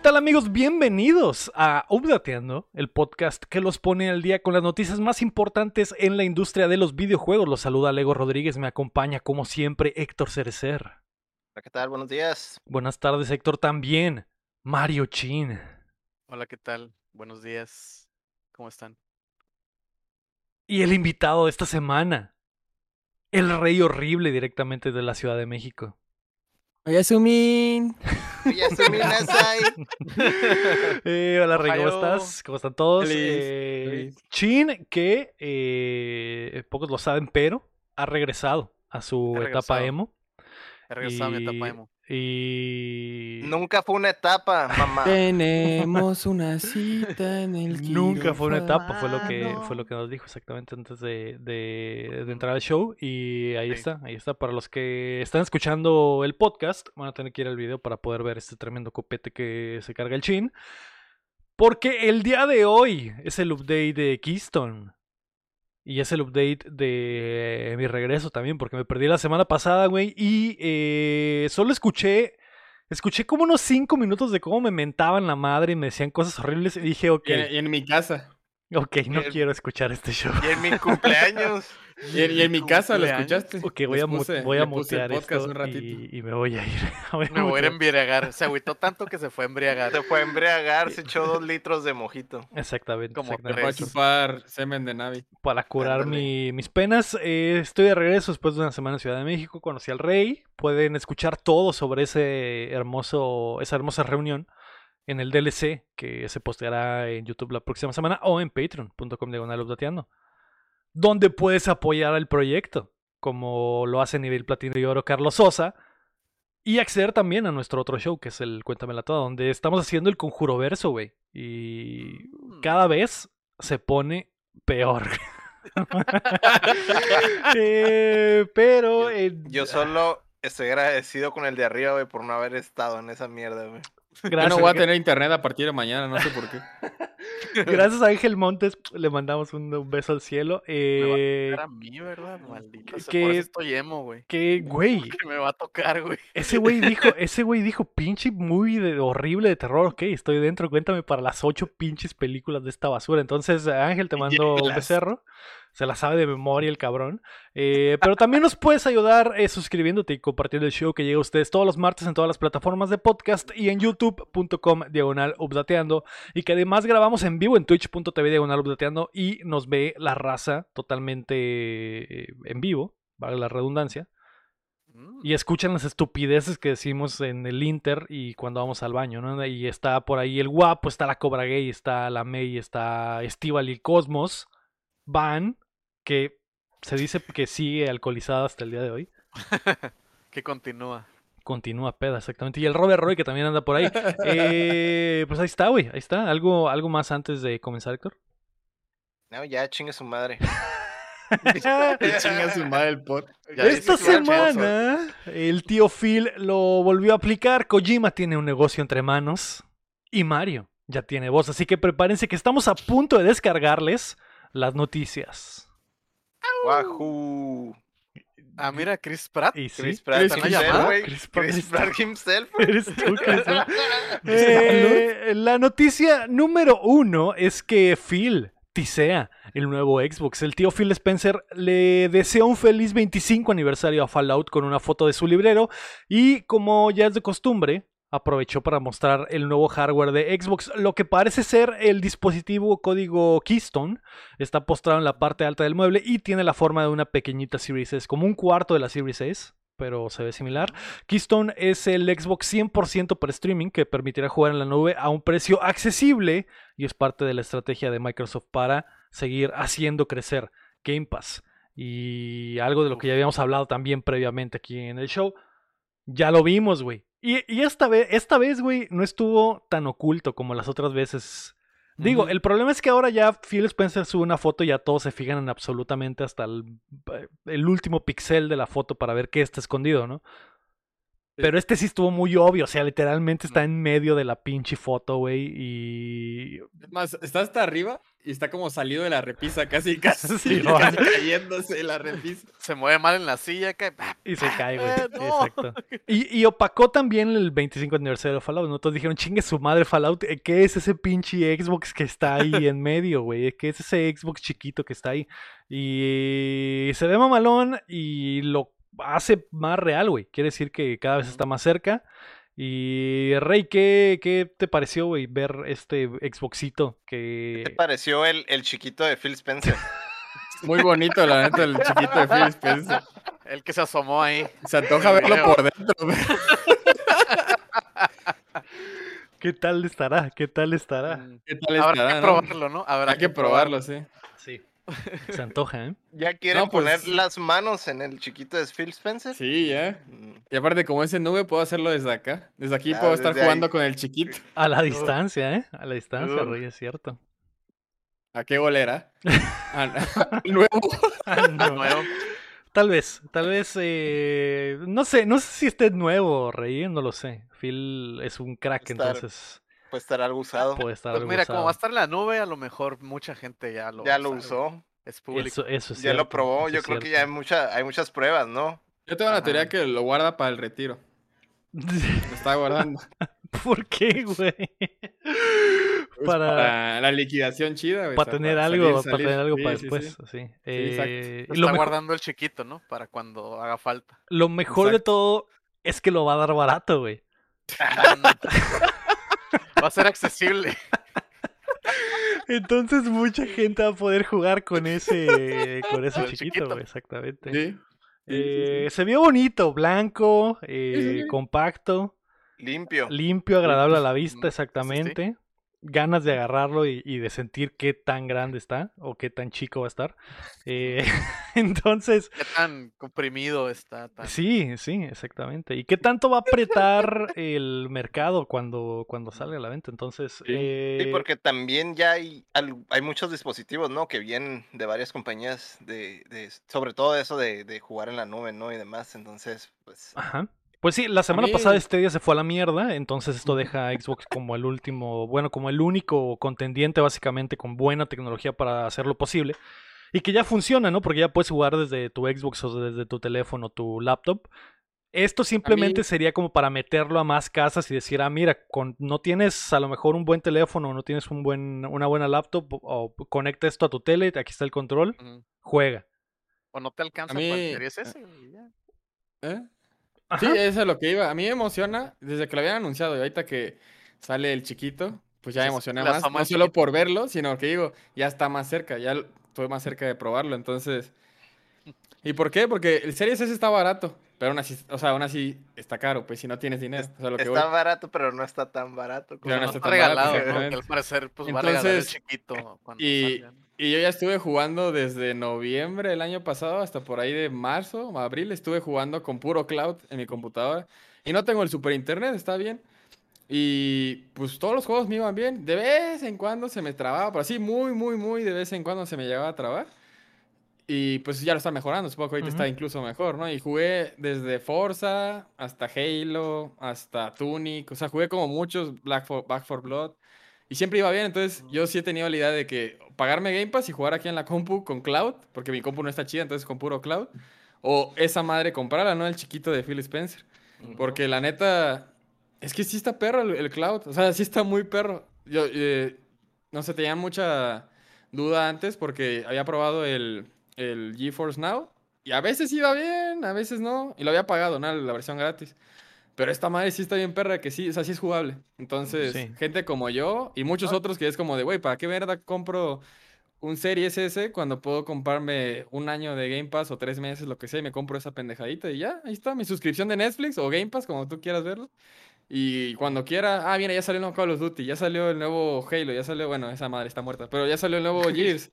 ¿Qué tal amigos? Bienvenidos a Updateando, el podcast que los pone al día con las noticias más importantes en la industria de los videojuegos. Los saluda Lego Rodríguez, me acompaña como siempre Héctor Cerecer. Hola, ¿qué tal? Buenos días. Buenas tardes Héctor también. Mario Chin. Hola, ¿qué tal? Buenos días. ¿Cómo están? Y el invitado de esta semana, el rey horrible directamente de la Ciudad de México. Oyasumin. Oyasumi Nasai. Eh, hola Rey, ¿cómo estás? ¿Cómo están todos? Feliz, Eh, feliz. Chin, que eh, pocos lo saben, pero ha regresado a su Ha etapa regresado. emo. He regresado a mi etapa Y- emo. Y Nunca fue una etapa, mamá. Tenemos una cita en el Nunca fue una quirófano. etapa, fue lo que quirófano. fue lo que nos dijo exactamente antes de, de- de entrar al show. Y ahí Sí. está, ahí está. Para los que están escuchando el podcast, van a tener que ir al video para poder ver este tremendo copete que se carga el chin. Porque el día de hoy es el update de Keystone. Y es el update de mi regreso también, porque me perdí la semana pasada, güey. Y eh, solo escuché. Escuché como unos 5 minutos de cómo me mentaban la madre y me decían cosas horribles. Y dije, ok, en mi casa. Ok, no quiero escuchar este show. Y en mi cumpleaños. Y en, y en mi casa lo escuchaste. Ok, voy a, puse- voy a mutear esto un ratito. y, y me voy a ir. Voy a Me voy a embriagar. Se agüitó tanto que se fue a embriagar. Se fue a embriagar, se echó dos litros de mojito. Exactamente. Como Me exactamente. fue a tres. chupar semen de Navi. Para curar mi- mis penas, eh, estoy de regreso después de una semana en Ciudad de México. Conocí al Rey. Pueden escuchar todo sobre ese hermoso, esa hermosa reunión en el DLC que se posteará en YouTube la próxima semana o en patreon.com diagonal donde puedes apoyar al proyecto, como lo hace nivel platino y oro Carlos Sosa. Y acceder también a nuestro otro show, que es el Cuéntamela Toda, donde estamos haciendo el conjuro verso, güey. Y Mm. cada vez se pone peor. Eh, pero eh, Yo solo estoy agradecido con el de arriba, güey, por no haber estado en esa mierda, güey. Yo gracias, no voy a tener internet a partir de mañana, no sé por qué. gracias a Ángel Montes le mandamos un, beso al cielo. Eh, Era mí, ¿verdad? Maldito. que- Por eso estoy emo, güey. que güey, Que me va a tocar, güey. ese güey dijo, ese güey dijo pinche muy de, horrible de terror. Ok, estoy dentro. Cuéntame para las ocho pinches películas de esta basura. Entonces Ángel te mando un becerro. Se la sabe de memoria el cabrón. Eh, pero también nos puedes ayudar eh, suscribiéndote y compartiendo el show que llega a ustedes todos los martes en todas las plataformas de podcast y en youtube.com diagonal updateando. Y que además grabamos en vivo en twitch.tv diagonal updateando y nos ve la raza totalmente eh, en vivo, vale la redundancia. Mm. Y escuchan las estupideces que decimos en el Inter y cuando vamos al baño, ¿no? Y está por ahí el guapo, está la Cobra Gay, está la May, está Estival y Cosmos. Van, que se dice que sigue alcoholizada hasta el día de hoy. Que continúa. Continúa peda, exactamente. Y el Robert Roy, que también anda por ahí. Eh, pues ahí está, güey. Ahí está. ¿Algo, ¿Algo más antes de comenzar, Héctor? No, ya chingue su madre. Chinga su madre el pot. Ya Esta dices, "Guacho, semana el tío Phil lo volvió a aplicar. Kojima tiene un negocio entre manos y Mario ya tiene voz. Así que prepárense que estamos a punto de descargarles las noticias. Wahoo. Ah, mira, Chris Pratt. Y sí, Chris Pratt Chris himself, llamada? güey. Chris Chris, Pratt. Pratt himself. eres tú, Chris, ¿no? Eh, la noticia número uno es que Phil tisea el nuevo Xbox. El tío Phil Spencer le desea un feliz 25 aniversario a Fallout con una foto de su librero y como ya es de costumbre, aprovechó para mostrar el nuevo hardware de Xbox, lo que parece ser el dispositivo código Keystone. Está postrado en la parte alta del mueble y tiene la forma de una pequeñita Series S, como un cuarto de la Series S, pero se ve similar. Keystone es el Xbox 100% para streaming que permitirá jugar en la nube a un precio accesible y es parte de la estrategia de Microsoft para seguir haciendo crecer Game Pass. Y algo de lo que ya habíamos hablado también previamente aquí en el show, ya lo vimos, güey. Y, y esta vez, esta vez, güey, no estuvo tan oculto como las otras veces. Digo, el problema es que ahora ya Phil Spencer sube una foto y ya todos se fijan en absolutamente hasta el, el último pixel de la foto para ver qué está escondido, ¿no? Pero este sí estuvo muy obvio, o sea, literalmente está en medio de la pinche foto, güey, y... Es más, está hasta arriba y está como salido de la repisa, casi, casi, Sí, casi cayéndose de la repisa. Se mueve mal en la silla, cae. Y se cae, güey. Eh, no. Exacto. Y, y opacó también el 25 aniversario de Fallout, ¿no? Todos dijeron, chingue su madre Fallout, eh, ¿qué es ese pinche Xbox que está ahí en medio, güey? ¿Qué es ese Xbox chiquito que está ahí? Y se ve mamalón y lo hace más real, güey. Quiere decir que cada vez está más cerca. Y Rey, ¿qué, qué te pareció, güey, ver este Xboxito ¿Qué te que... pareció el, el chiquito de Phil Spencer? Muy bonito, la neta, el chiquito de Phil Spencer. El que se asomó ahí. Se antoja verlo por dentro. güey. ¿Qué tal estará? ¿Qué tal estará? Mm, ¿Qué tal Habrá estará, que no? probarlo, ¿no? Habrá Hay que probarlo. Sí. Se antoja, ¿eh? ¿Ya quieren No, pues- poner las manos en el chiquito de Phil Spencer? Sí, ya. Mm, Y aparte, como es en nube, puedo hacerlo desde acá. Desde aquí Ah, puedo estar ahí. jugando con el chiquito. A la distancia, ¿eh? A la distancia. Rey, es cierto. ¿A qué golera? Ah. Nuevo. Ah, nuevo. Tal vez, tal vez, eh, no sé, no sé si esté nuevo, Rey, no lo sé. Phil es un crack, Estar entonces Puede estar algo usado. puede estar Pues algo mira, como va a usado. estar en la nube, a lo mejor mucha gente ya lo ya lo usó. Es público. Eso, eso es Ya lo probó. eso Yo creo que ya hay, mucha, hay muchas pruebas, ¿no? Yo tengo la teoría que lo guarda para el retiro. Lo está guardando. ¿Por qué, güey? Pues Para, para la liquidación chida, güey. para tener algo, para salir. tener algo Sí, para sí, después, sí. sí. exacto. Eh, Lo y lo, está mejor, guardando el chiquito, ¿no? Para cuando haga falta. lo mejor de todo es que lo va a dar barato, güey. Va a ser accesible. Entonces mucha gente va a poder jugar con ese, con ese chiquito, exactamente. Sí. Eh, se vio bonito, blanco, eh, sí. compacto, Limpio. limpio, agradable a la vista, sí, sí. exactamente. Ganas de agarrarlo y, y de sentir qué tan grande está o qué tan chico va a estar. Eh, entonces, Qué tan comprimido está. Tan... sí, sí, exactamente. ¿Y qué tanto va a apretar el mercado cuando, cuando salga a la venta? Entonces, Sí. eh, Sí, porque también ya hay, hay muchos dispositivos, ¿no? Que vienen de varias compañías, de, de- sobre todo eso de, de jugar en la nube, ¿no? Y demás. Entonces, pues, Ajá. Pues sí, la semana mí- pasada Stadia se fue a la mierda, entonces esto deja a Xbox como el último, bueno, como el único contendiente básicamente con buena tecnología para hacerlo posible. Y que ya funciona, ¿no? Porque ya puedes jugar desde tu Xbox o desde tu teléfono, tu laptop. Esto simplemente mí- sería como para meterlo a más casas y decir, ah, mira, con, no tienes a lo mejor un buen teléfono, no tienes un buen, una buena laptop, o, o conecta esto a tu tele, aquí está el control, juega. O no te alcanza mí- S, güey, ya. ¿Eh? Ajá. Sí, eso es lo que iba. A mí me emociona desde que lo habían anunciado y ahorita que sale el chiquito, pues ya me la más. No solo por verlo, sino que digo, ya está más cerca, ya estoy más cerca de probarlo. Entonces, ¿y por qué? Porque el Series S está barato, pero aún así, o sea, aún así está caro, pues si no tienes dinero. O sea, lo que está voy. barato, pero no está tan barato. como- Pero no No está está tan barato, regalado. Que al parecer, pues va a regalar el Entonces, chiquito cuando y-. Y yo ya estuve jugando desde noviembre del año pasado hasta por ahí de marzo, abril, estuve jugando con puro cloud en mi computadora. Y no tengo el super internet, está bien. Y pues todos los juegos me iban bien. De vez en cuando se me trababa, pero así muy, muy, muy de vez en cuando se me llegaba a trabar. Y pues ya lo está mejorando, supongo que ahorita está incluso mejor, ¿no? Y jugué desde Forza hasta Halo, hasta Tunic, o sea, jugué como muchos Black for, Back 4 Blood. Y siempre iba bien, entonces yo sí he tenido la idea de que pagarme Game Pass y jugar aquí en la compu con cloud, porque mi compu no está chida, entonces con puro cloud. O esa madre comprarla, ¿no? El chiquito de Phil Spencer. Porque la neta, es que sí está perro el, el cloud. O sea, sí está muy perro. Yo, eh, no sé, tenía mucha duda antes porque había probado el, el GeForce Now. Y a veces iba bien, a veces no. Y lo había pagado, ¿no? La versión gratis. Pero esta madre sí está bien perra, que sí, o sea, sí es jugable. Entonces, Sí. gente como yo y muchos otros que es como de, güey, ¿para qué verga compro un Series S cuando puedo comprarme un año de Game Pass o tres meses, lo que sea, y me compro esa pendejadita y ya, ahí está, mi suscripción de Netflix o Game Pass, como tú quieras verlo. Y cuando quiera, ah, mira, ya salió el nuevo Call of Duty, ya salió el nuevo Halo, ya salió, bueno, esa madre está muerta, pero ya salió el nuevo Gears.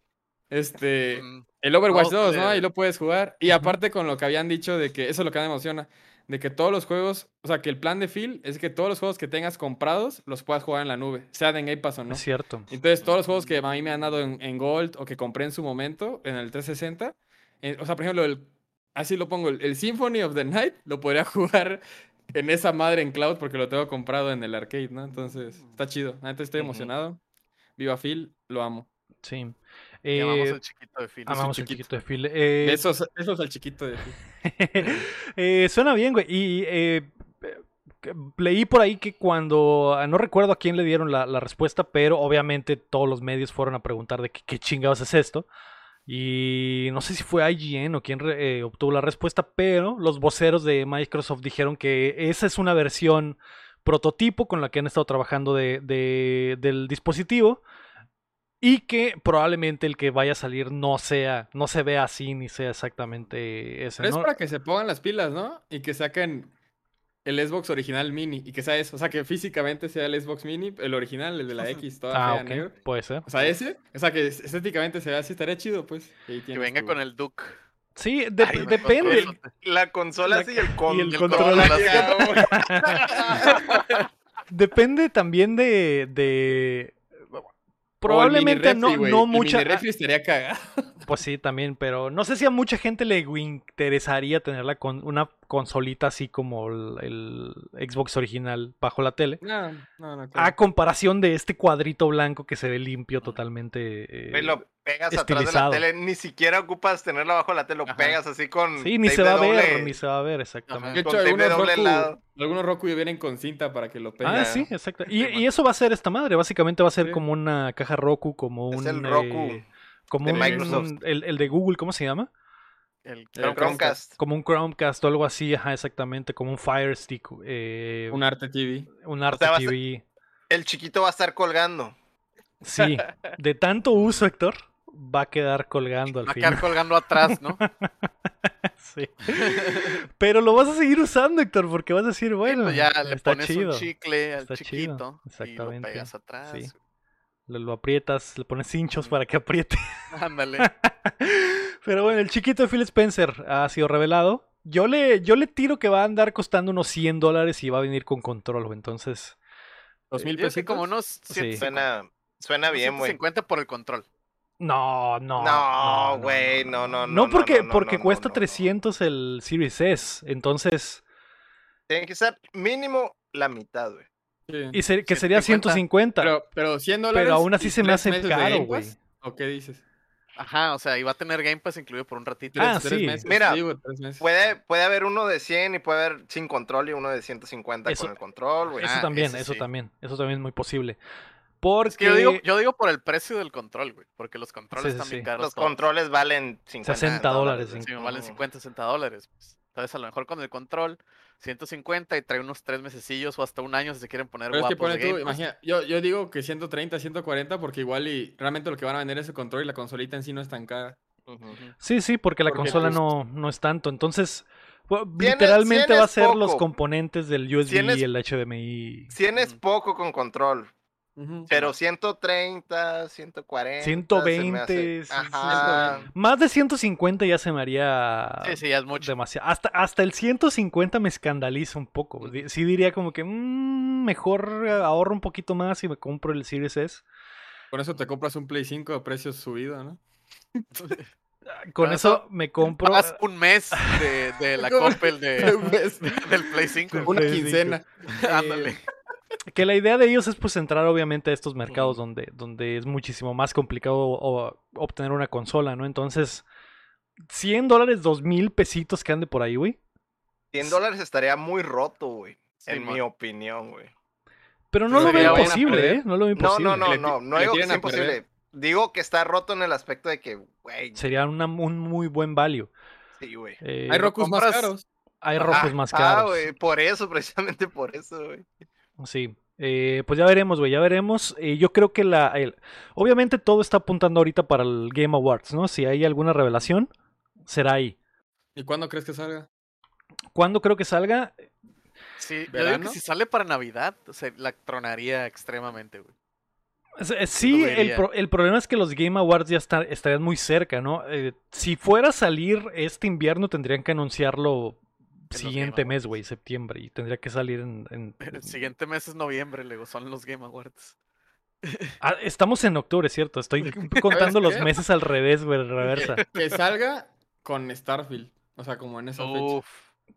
Este, Mm, el Overwatch No, 2, ¿no? Ahí lo puedes jugar. Y aparte con lo que habían dicho de que, eso es lo que me emociona, de que todos los juegos, o sea, que el plan de Phil es que todos los juegos que tengas comprados los puedas jugar en la nube, sea de Game Pass o no. Es cierto. Entonces, todos los juegos que a mí me han dado en, en Gold o que compré en su momento, en el 360, eh, o sea, por ejemplo, el, así lo pongo, el, el Symphony of the Night lo podría jugar en esa madre en cloud porque lo tengo comprado en el arcade, ¿no? Entonces, está chido. Antes estoy emocionado. Viva Phil, lo amo. Sí. Y amamos Eh, el chiquito de Phil. amamos el chiquito. chiquito de Phil. Eh, Esos, esos al chiquito de Phil. Eh, suena bien, güey. Y eh, que- leí por ahí que cuando. ah, No recuerdo a quién le dieron la, la respuesta, pero obviamente todos los medios fueron a preguntar de qué, qué chingados es esto. Y no sé si fue IGN o eh, obtuvo la respuesta, pero los voceros de Microsoft dijeron que esa es una versión prototipo con la que han estado trabajando de- de- del dispositivo y que probablemente el que vaya a salir no sea, no se vea así ni sea exactamente ese. Pero es ¿no? para que se pongan las pilas, ¿no? Y que saquen el Xbox original mini y que sea eso. O sea, que físicamente sea el Xbox mini, el original, el de la X, toda Ah, fea, ok, negro. puede ser. O sea, ese. O sea, que estéticamente se vea así, estaría chido, pues. Que venga tu- con el Duke. Sí, de- Ay, depende. con- La consola La- sí y el, con- y el el control. acá, Depende también de. de- Probablemente no, no El mucha. mini refri estaría cagado. Pues sí, también, pero no sé si a mucha gente le interesaría tenerla con una consolita así como el, el Xbox original bajo la tele. No, no, no. A creo. comparación de este cuadrito blanco que se ve limpio totalmente. eh, pegas atrás de estilizado. la tele, ni siquiera ocupas tenerlo abajo de la tele, lo Ajá. pegas así con. sí, ni se va a de ver, doble- ni se va a ver, De exactamente. con hecho, de algunos doble Roku, lado. algunos Roku vienen con cinta para que lo peguen. Ah, sí, exacto. Y, y eso va a ser esta madre. Básicamente va a ser Sí. como una caja Roku, como Es un. el Roku eh, como de un- Microsoft. el, el de Google, ¿cómo se llama? El El Chromecast. Chromecast. Como un Chromecast o algo así, ajá, exactamente. Como un Fire Stick. eh, Un arte TV. un Arte sea, TV. El chiquito va a estar colgando. Sí, de tanto uso, Héctor, va a quedar colgando al Va a final. quedar colgando atrás, ¿no? Sí. Pero lo vas a seguir usando, Héctor, porque vas a decir, Sí, bueno, pues ya le está pones chido. un chicle al está chido, chiquito y exactamente, lo pegas atrás. sí. Lo, lo aprietas, le pones hinchos para que apriete. Ándale. Pero bueno, el chiquito de Phil Spencer ha sido revelado. Yo le, yo le tiro que va a andar costando unos 100 dólares y va a venir con control, güey. Entonces, Dos mil creo que pesitos. como unos Sí. 150, Suena, suena bien, güey. 150 por el control. No, no. No, güey, no, no, no. No, porque, no, no, porque no, cuesta no, no. 300 el Series S. Entonces, Tiene que ser mínimo la mitad, güey. Sí. y se- que sería 150. 150. Pero, Pero, pero 100 dólares. aún así se me hace caro, güey. ¿O qué dices? Ajá, o sea, iba a tener Game Pass incluido por un ratito. Ah, tres sí. meses, Mira, sí, güey, tres meses. Puede, puede haber uno de 100 y puede haber sin control y uno de 150 Eso- con el control, güey. Eso Ah, también, eso sí. también. Eso también es muy posible. Porque Es que yo digo, yo digo por el precio del control, güey. Porque los controles Sí, sí, están bien sí. caros. Los todos. controles valen 50 60 dólares, güey. Sí, valen Ujú. 50, 60 dólares. pues. Entonces, a lo mejor con el control, 150 y trae unos 3 mesecillos o hasta un año si se quieren poner Pero es que guapos pone tú, Game imagina, yo, yo digo que 130, 140, porque igual y realmente lo que van a vender es el control y la consolita en sí no es tan cara. Ujú. Sí, sí, porque la Porque, consola pues, no, no es tanto. Entonces, literalmente va a ser los poco. componentes del USB y el HDMI. 100 es poco con control, Ujú. pero 130, 140. se me 120, hace- sí, Ajá. Más de 150 ya se me haría Sí, sí, ya es mucho. demasiado. Hasta, hasta el 150 me escandaliza un poco. Sí diría como que "Mm, mejor eh, ahorro un poquito más y me compro el Series S. Con eso te compras un Play 5 a precio subido, ¿no? Con eso eso me compro Pagas un mes de, de la. Coppel de, mes. del Play 5. Una Play 5. quincena. Ándale. Que la idea de ellos es pues entrar obviamente a estos mercados donde, donde es muchísimo más complicado o- obtener una consola, ¿no? Entonces, 100 dólares, 2 mil pesitos que ande por ahí, güey. 100 dólares estaría muy roto, güey. en mi opinión, güey. Pero no lo veo imposible. ¿eh? No lo veo No, imposible. no, no, no. No le digo que sea imposible. Digo que está roto en el aspecto de que, güey, Sería una- un muy buen value. sí, güey. Eh, Hay Rokus más caros. hay Ah, rojos más Ah, caros. güey, por eso, precisamente por eso, güey. Sí. Eh, pues ya veremos, güey, ya veremos. Eh, yo creo que la... el- Obviamente todo está apuntando ahorita para el Game Awards, ¿no? Si hay alguna revelación, será ahí. ¿Y cuándo crees que salga? ¿Cuándo creo que salga? Sí, yo digo ¿Verano? que si sale para Navidad, se la tronaría extremadamente, güey. Sí, el, pro- el problema es que los Game Awards ya está- estarían muy cerca, ¿no? Eh, si fuera a salir este invierno, tendrían que anunciarlo siguiente mes, güey, septiembre. Y tendría que salir en... en- El siguiente mes es noviembre, luego son los Game Awards. Ah, estamos en octubre, ¿cierto? Estoy contando los meses al revés, güey, reversa. Que salga con Starfield. O sea, como en esa fecha. Uf,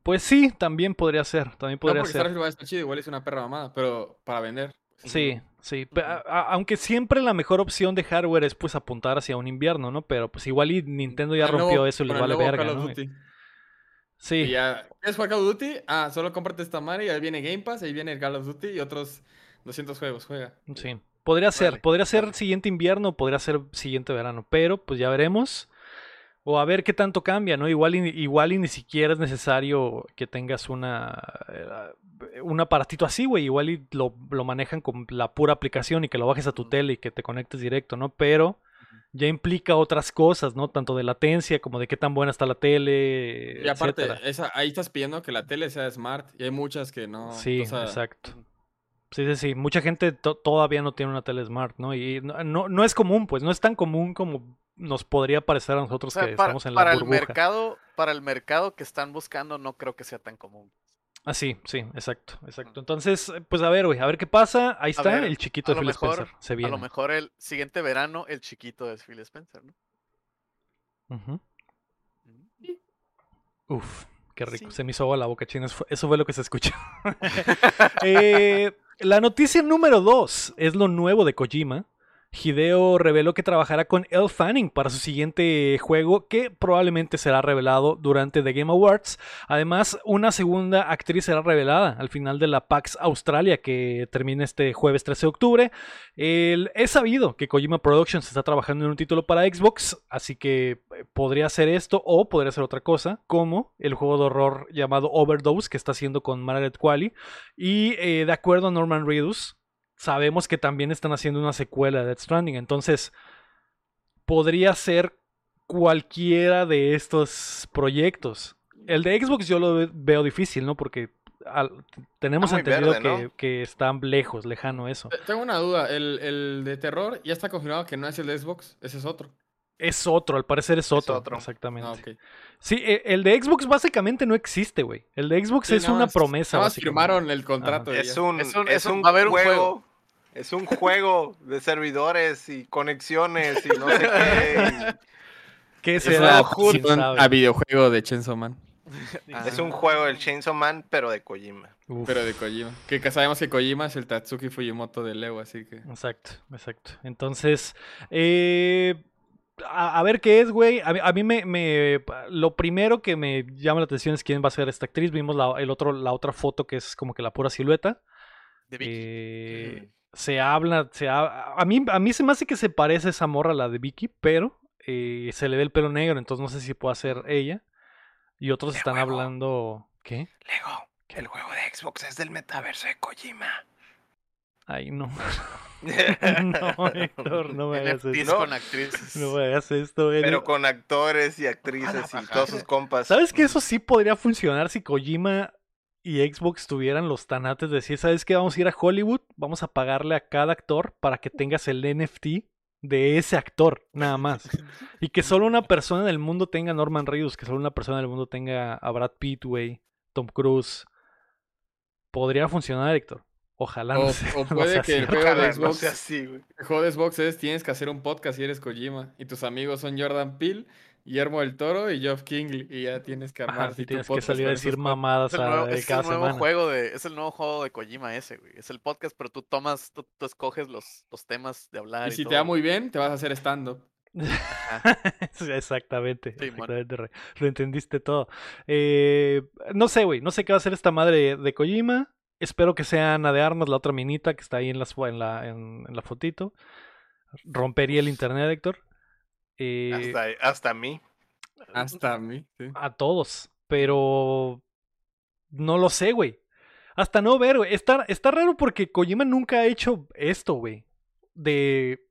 Pues sí, también podría ser. También No podría porque ser. Starfield va a estar chido, igual es una perra mamada, pero para vender. Sí, sí. aunque siempre la mejor opción de hardware es pues apuntar hacia un invierno, ¿no? Pero pues igual y Nintendo ya rompió nuevo- eso y el vale verga, Call of ¿no? Duty. Y Sí, ya, ¿quieres jugar Call of Duty? Ah, solo cómprate esta madre y ahí viene Game Pass, ahí viene el Call of Duty y otros 200 juegos, juega. sí. Podría ser, Vale, podría ser siguiente invierno, podría ser siguiente verano, pero pues ya veremos. O a ver qué tanto cambia, ¿no? Igual y, igual y ni siquiera es necesario que tengas una eh, un aparatito así, güey. Igual y lo, lo manejan con la pura aplicación y que lo bajes a tu tele y que te conectes directo, ¿no? Pero ya implica otras cosas, ¿no? Tanto de latencia como de qué tan buena está la tele, Y aparte, esa, ahí estás pidiendo que la tele sea smart y hay muchas que no. Sí, o sea, exacto. Sí, sí, sí. Mucha gente to- todavía no tiene una tele smart, ¿no? Y no, no, no es común, pues, no es tan común como nos podría parecer a O nosotros sea, que para, estamos en la para el mercado, para el mercado que están buscando, no creo que sea tan común. Ah, sí, sí, exacto, exacto. Entonces, eh, pues a ver, güey, a ver qué pasa. Ahí está ver, el chiquito de Phil mejor- Spencer. Se A lo mejor el siguiente verano, el chiquito de Phil Spencer, ¿no? Mm. Uf, qué rico. Sí. Se me hizo agua la boca, china. Eso fue- Eso fue lo que se escuchó. Eh, la noticia número dos es lo nuevo de Kojima. Hideo reveló que trabajará con Elle Fanning para su siguiente juego, que probablemente será revelado durante The Game Awards. Además, una segunda actriz será revelada al final de la PAX Australia, que termina este jueves 13 de octubre. El- es sabido que Kojima Productions está trabajando en un título para Xbox, así que eh, podría ser esto o podría ser otra cosa, como el juego de horror llamado Overdose que está haciendo con Margaret Qualley. Y eh, de acuerdo a Norman Reedus, sabemos que también están haciendo una secuela de Death Stranding, entonces podría ser cualquiera de estos proyectos. El de Xbox yo lo ve- veo difícil, ¿no? Porque al- tenemos entendido verde, que, ¿no? que está lejos, lejano eso. Te- Tengo una duda, el, el de terror ya está confirmado que no es el de Xbox, ese es otro. Es otro, al parecer es otro. otro. Exactamente. Ah. Sí, e- el de Xbox básicamente no existe, güey. El de Xbox Sí, es una más- promesa. Básicamente. firmaron el contrato. Es un, Es un- es es un- un va a haber un juego, juego. Es un juego de servidores y conexiones y no sé qué. ¿Qué Es será? una ¿Quién adaptación sabe? a videojuego de Chainsaw Man, Ah. Es un juego del Chainsaw Man, pero de Kojima. Uf, pero de Kojima. Que sabemos que Kojima es el Tatsuki Fujimoto de Lego, así que... Exacto, exacto. Entonces, eh, a, a ver qué es, güey. A, mí- a mí me, me- Lo primero que me llama la atención es quién va a ser esta actriz. Vimos la, el otro, la otra foto que es como que la pura silueta. De Vicky. Eh. Se habla, se ha- a mí, a mí se me hace que se parece esa morra a la de Vicky, pero eh, se le ve el pelo negro, entonces no sé si puede ser ella. Y otros ¿Qué están hablando, ¿qué? Lego, el juego de Xbox es del metaverso de Kojima. Ay, no. no, Héctor, no me hagas esto. con actrices. No me hagas esto. Pero con actores y actrices y todos sus compas. ¿Sabes que eso sí podría funcionar si Kojima y Xbox tuvieran los tanates de decir, ¿sabes qué? Vamos a ir a Hollywood, vamos a pagarle a cada actor para que tengas el NFT de ese actor, nada más. Y que solo una persona del mundo tenga a Norman Reedus, que solo una persona del mundo tenga a Brad Pitt, güey, Tom Cruise. Podría funcionar, Héctor. Ojalá no O, sea- o no puede sea que el cierto. juego de no Xbox, sea así, güey. el juego de Xbox es tienes que hacer un podcast si eres Kojima. Y tus amigos son Jordan Peele, Guillermo del Toro y Geoff Kingley. Y ya tienes que armar Ajá, tienes que salir a decir mamadas Es el a- nuevo, de es cada el nuevo semana. juego de, es el nuevo juego de Kojima ese, güey. Es el podcast, pero tú tomas, tú, tú escoges los, los temas de hablar. Y Y, si te va muy bien, te vas a hacer stand-up. Exactamente, Sí, exactamente. Lo entendiste todo. Eh, no sé, güey, no sé qué va a hacer esta madre de Kojima. Espero que sea Ana de Armas, la otra minita que está ahí en, las en, la, en, en la fotito. Rompería el internet, Héctor. Eh, Hasta, hasta a mí. Hasta a mí. sí. a todos, pero no lo sé, güey. Hasta no ver, güey. Está, está raro porque Kojima nunca ha hecho esto, güey. De...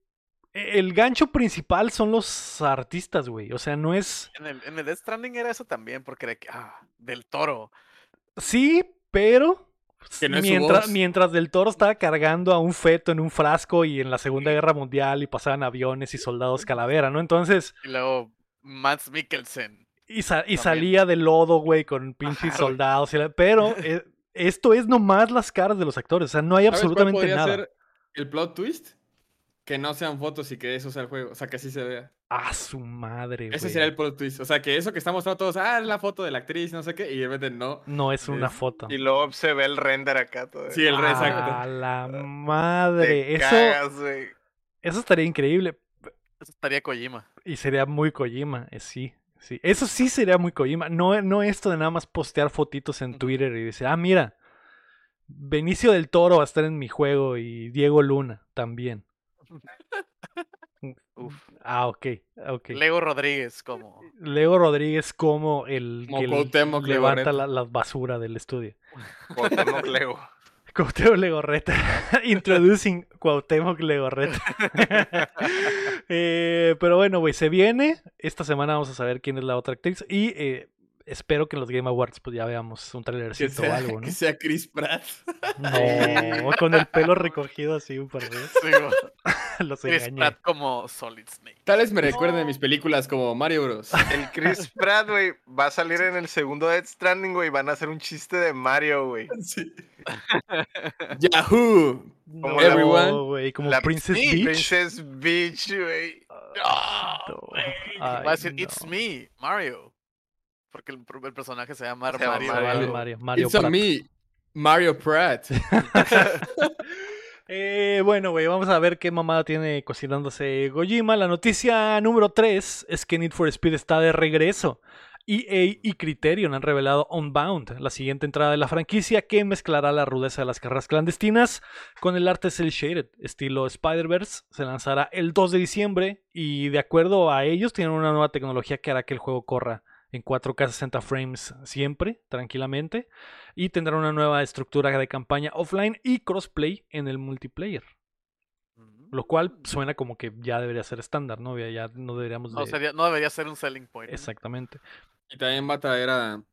e, El gancho principal son los artistas, güey. O sea, no es... En el, en el Death Stranding era eso también, porque era que, ah, del toro. Sí, pero... Que no es su mientras, voz. mientras Del Toro estaba cargando a un feto en un frasco y en la Segunda Guerra Mundial y pasaban aviones y soldados calavera, ¿no? Entonces, Y luego Mads Mikkelsen. y, sa- y También. salía del lodo, güey, con pinches soldados. y la- Pero eh, esto es nomás las caras de los actores, o sea, no hay ¿Sabes cuál absolutamente nada. ser el plot twist? Que no sean fotos y que eso sea el juego. O sea, que así se vea. A su madre, güey. Ese sería el plot twist. O sea, que eso que estamos mostrando todos, ah, es la foto de la actriz, no sé qué, y de repente no. No es una Es- foto. Y luego se ve el render acá todo. Sí, el re exacto. A la Te madre. Eso, cagas, güey. eso estaría increíble. Eso estaría Kojima. Y sería muy Kojima, eh, sí. Sí, eso sí sería muy Kojima. No, no esto de nada más postear fotitos en Twitter y decir, ah, mira, Benicio del Toro va a estar en mi juego y Diego Luna también. Uf. Ah, ok, ok. Lego Rodríguez como. Leo Rodríguez como el Como que Cuauhtémoc levanta la, la basura del estudio. Cuauhtémoc Lego. Cuauhtémoc Legorreta. Introducing Cuauhtémoc Legorreta. Eh, pero bueno, güey, se viene. Esta semana vamos a saber quién es la otra actriz. Y eh, espero que en los Game Awards pues ya veamos un trailercito o sea, algo, ¿no? que sea Chris Pratt. No, con el pelo recogido así un par de veces. Sí. Los Chris engañé. Pratt como Solid Snake. Tal vez me recuerden de mis películas como Mario Bros. El Chris Pratt, güey, va a salir en el segundo Death Stranding, güey. Van a hacer un chiste de Mario, güey. Sí. Yahoo. Como No, Everyone. güey, como La Princess Sí, Beach. Princess Beach, güey. No, no. Ay, Va a decir, no. It's me, Mario. Porque el, el personaje se llama Se llama Mario. Mario. Mario. Mario, Mario It's a Pratt. me, Mario Pratt. Eh, bueno, güey, vamos a ver qué mamada tiene cocinándose Gojima. La noticia número 3 es que Need for Speed está de regreso. EA y Criterion han revelado Unbound, la siguiente entrada de la franquicia que mezclará la rudeza de las carreras clandestinas con el arte cel shaded, estilo Spider-Verse. Se lanzará el 2 de diciembre y de acuerdo a ellos tienen una nueva tecnología que hará que el juego corra en 4K 60 frames siempre, tranquilamente, y tendrá una nueva estructura de campaña offline y crossplay en el multiplayer. Ujú. Lo cual suena como que ya debería ser estándar, ¿no? Ya, no deberíamos No, de... sería- no debería ser un selling point. Exactamente. Y también va a traer a,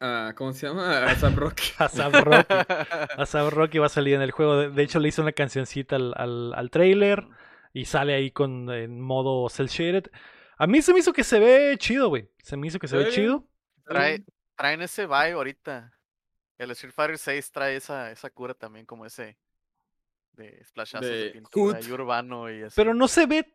a- ¿cómo se llama? A Sam Rock. Asap Rocky. Asap Rocky va a salir en el juego. De, de hecho, le hizo una cancioncita al, al, al trailer y sale ahí con en modo cel shaded. A mí se me hizo que se ve chido, güey. Se me hizo que se ve chido. Trae, traen ese vibe ahorita. El Street Fighter 6 trae esa, esa cura también, como ese de splashazos de, De pintura y urbano y así. Pero no se ve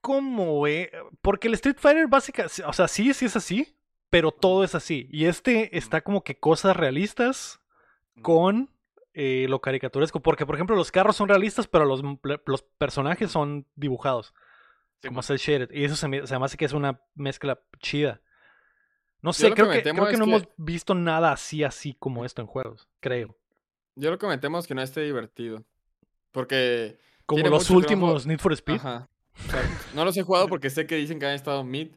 como, güey. Porque el Street Fighter básica, o sea, sí, sí es así, pero todo es así. Y este está como que cosas realistas con eh, lo caricaturesco. Porque, por ejemplo, los carros son realistas, pero los, los personajes son dibujados. Sí, como man. cel shaded. Y eso se me, se me hace que es una mezcla chida. No sé, creo que creo que no que- hemos visto nada así, así como esto en juegos. Creo. Yo lo que me temo es que no esté divertido. Porque. Como los últimos Need for Speed. Ajá. O sea, no los he jugado porque sé que dicen que han estado mid,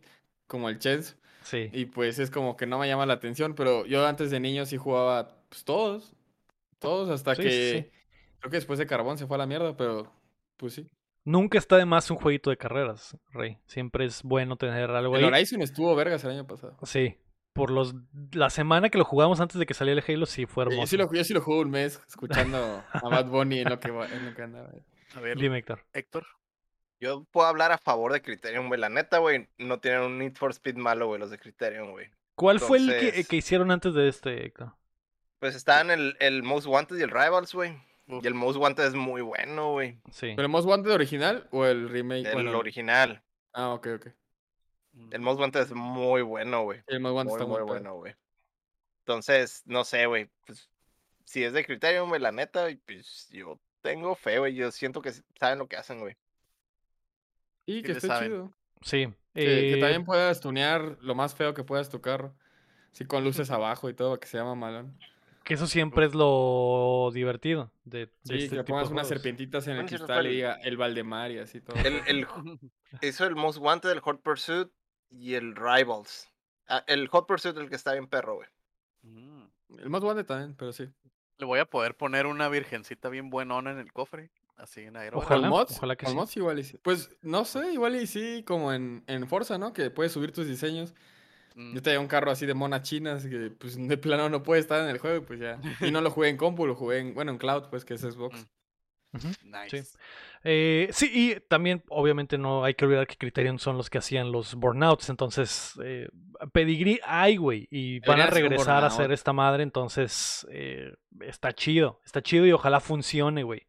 como el Chess. Sí. Y pues es como que no me llama la atención. Pero yo antes de niño sí jugaba pues, todos. Todos hasta Sí, sí, que. Creo que después de Carbón se fue a la mierda, pero. Pues sí. Nunca está de más un jueguito de carreras, Rey. Siempre es bueno tener algo El ahí. Horizon estuvo vergas el año pasado. Sí. Por los la semana que lo jugamos antes de que saliera el Halo, sí fue Yo hermoso. sí, lo, yo sí lo jugué un mes escuchando a Bad Bunny en lo que, va- en lo que andaba. A ver, Dime, Héctor. Héctor. Yo puedo hablar a favor de Criterion, güey. La neta, güey, no tienen un Need for Speed malo, güey, los de Criterion, güey. ¿Cuál fue el que, que hicieron antes de este, Héctor? Pues estaban el, el Most Wanted y el Rivals, güey. Uf. Y el Most Wanted es muy bueno, güey. Sí. ¿Pero el Most Wanted original o el remake? El Bueno, original. Ah, ok, ok. El Most Wanted es muy bueno, güey. El Most Wanted Muy, está muy muy bueno, güey. Entonces, no sé, güey. Pues, si es de Criterion, güey, la neta, y, pues yo tengo fe, güey. Yo siento que saben lo que hacen, güey. Y Sí que esté saben. chido. Sí. Que, que eh, también puedas tunear lo más feo que puedas tu carro. Sí, con luces abajo y todo, que se llama malón. Que eso siempre es lo divertido de, de Sí, este que pongas unas serpientitas en el cristal y diga el Valdemar y así todo. El, el, hizo el Most Wanted, el Hot Pursuit y el Rivals. Ah, el Hot Pursuit, el que está bien perro, güey. Mm. El Most Wanted también, pero sí. Le voy a poder poner una virgencita bien buenona en el cofre. Así en aero. Ojalá. ¿Con mods? ojalá que sí. mods igual y sí. Pues no sé, igual y sí, como en, en Forza, ¿no? Que puedes subir tus diseños. Yo tenía un carro así de mona chinas que pues de plano no puede estar en el juego, y pues ya. Y no lo jugué en compu, lo jugué en, bueno, en cloud, pues que es Xbox. Nice. Eh, sí, y también, obviamente, no hay que olvidar que Criterion son los que hacían los burnouts. Entonces, eh, Pedigree hay, güey. Y van a regresar a hacer esta madre. Entonces, eh, está chido. Está chido y ojalá funcione, güey.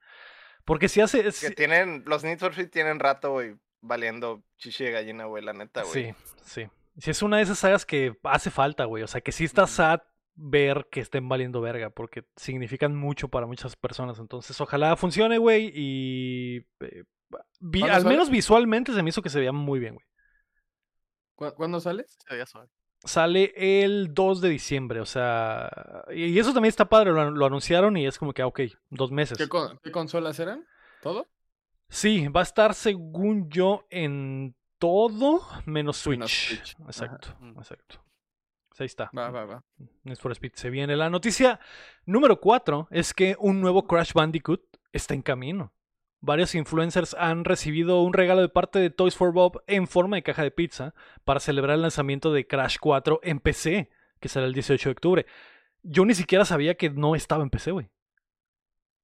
Porque si hace. Que tienen, los Need for Speed tienen rato, güey, valiendo chichi de gallina, güey, la neta, güey. Sí, sí. Si es una de esas sagas que hace falta, güey. O sea, que sí está sad ver que estén valiendo verga, porque significan mucho para muchas personas. Entonces, ojalá funcione, güey, y... eh, vi- ¿Cuándo al sale? menos visualmente se me hizo que se veía muy bien, güey. ¿Cu- ¿Cuándo sale? Se veía suave. Sale el 2 de diciembre, o sea... Y eso también está padre, lo, lo anunciaron y es como que, ah, ok, dos meses. ¿Qué, con- qué consolas eran? ¿Todo? Sí, va a estar según yo en todo menos Switch. Menos Switch, ajá. Exacto, Mm. exacto. Pues ahí está. Va, va, va. Need for Speed se viene. La noticia número 4 es que un nuevo Crash Bandicoot está en camino. Varios influencers han recibido un regalo de parte de Toys for Bob en forma de caja de pizza para celebrar el lanzamiento de Crash 4 en PC, que será el 18 de octubre. Yo ni siquiera sabía que no estaba en PC, güey.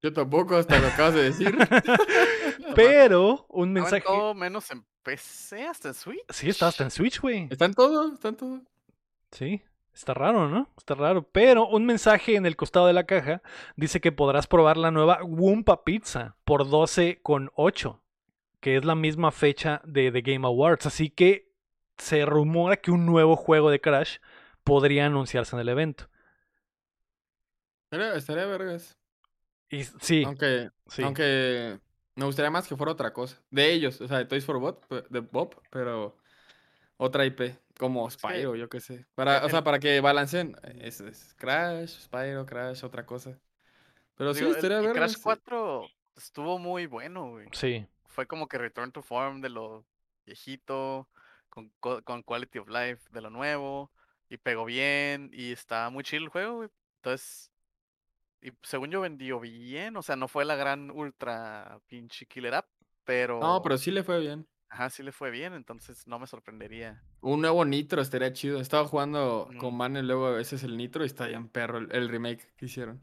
Yo tampoco, hasta lo acabas de decir. Pero un mensaje... todo menos en PC, hasta en Switch. Sí, está hasta en Switch, güey. ¿Está en todo? ¿Está en todo? Sí, está raro, ¿no? Está raro. Pero un mensaje en el costado de la caja dice que podrás probar la nueva Wumpa Pizza por 12,8, que es la misma fecha de The Game Awards. Así que se rumora que un nuevo juego de Crash podría anunciarse en el evento. Estaría, estaría vergas. Y sí, Aunque, sí. aunque me gustaría más que fuera otra cosa. De ellos, o sea, de Toys for Bob, de Bob, pero otra IP, como Spyro, yo qué sé. Para, o el- sea, para que balanceen. Es, es Crash, Spyro, Crash, otra cosa. Pero sí, Digo, el- estaría el vergas. Crash 4 estuvo muy bueno, güey. sí. Fue como que Return to Form de lo viejito, con, co- con Quality of Life de lo nuevo, y pegó bien, y está muy chill el juego, güey. Entonces, y según yo vendió bien, o sea, no fue la gran ultra pinche killer app, pero, No, pero sí le fue bien. ajá, sí le fue bien, entonces no me sorprendería. Un nuevo Nitro estaría chido. Estaba jugando Ujú. con Man y luego ese es el Nitro y está bien perro el, el remake que hicieron.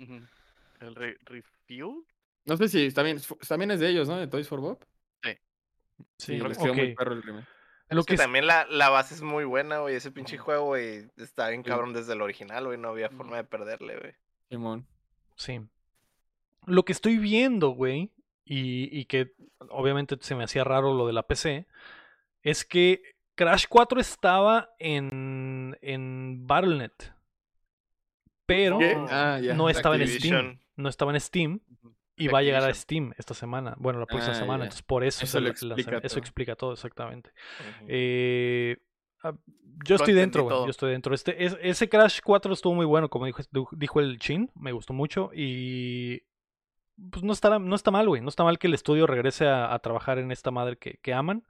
El re- Refuel, No sé si también, también es de ellos, ¿no? De Toys for Bob. Sí, Sí, les quedó muy perro el remake. Lo Es que que es- también la, la base es muy buena, güey. Ese pinche juego, güey, está bien cabrón desde el original, güey. No había forma de perderle, güey. Simón. Sí. Lo que estoy viendo, güey, y, y que obviamente se me hacía raro lo de la PC, es que Crash 4 estaba en, en Battle.net, pero ¿Qué? Ah, ya. no estaba en Steam. No estaba en Steam y va a llegar a. Steam esta semana. Bueno, la próxima Ah, semana. Entonces, por eso, Eso se lo la- la- explica eso todo. explica todo, exactamente. Ujú. Eh, ah, yo Lo estoy dentro, güey. Yo estoy dentro. Este, es- ese Crash 4 estuvo muy bueno, como dijo, dijo el Chin. Me gustó mucho. Y pues no, estará, no está mal, güey. No está mal que el estudio regrese a, a trabajar en esta madre que, que aman.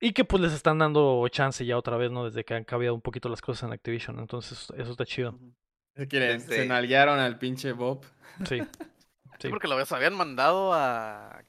Y que pues les están dando chance ya otra vez, ¿no? Desde que han cambiado un poquito las cosas en Activision. Entonces, eso está chido. Ujú. Se, quieren- Desde- se nalguearon al pinche Bob. Sí. Sí, Sí. porque lo habían mandado a...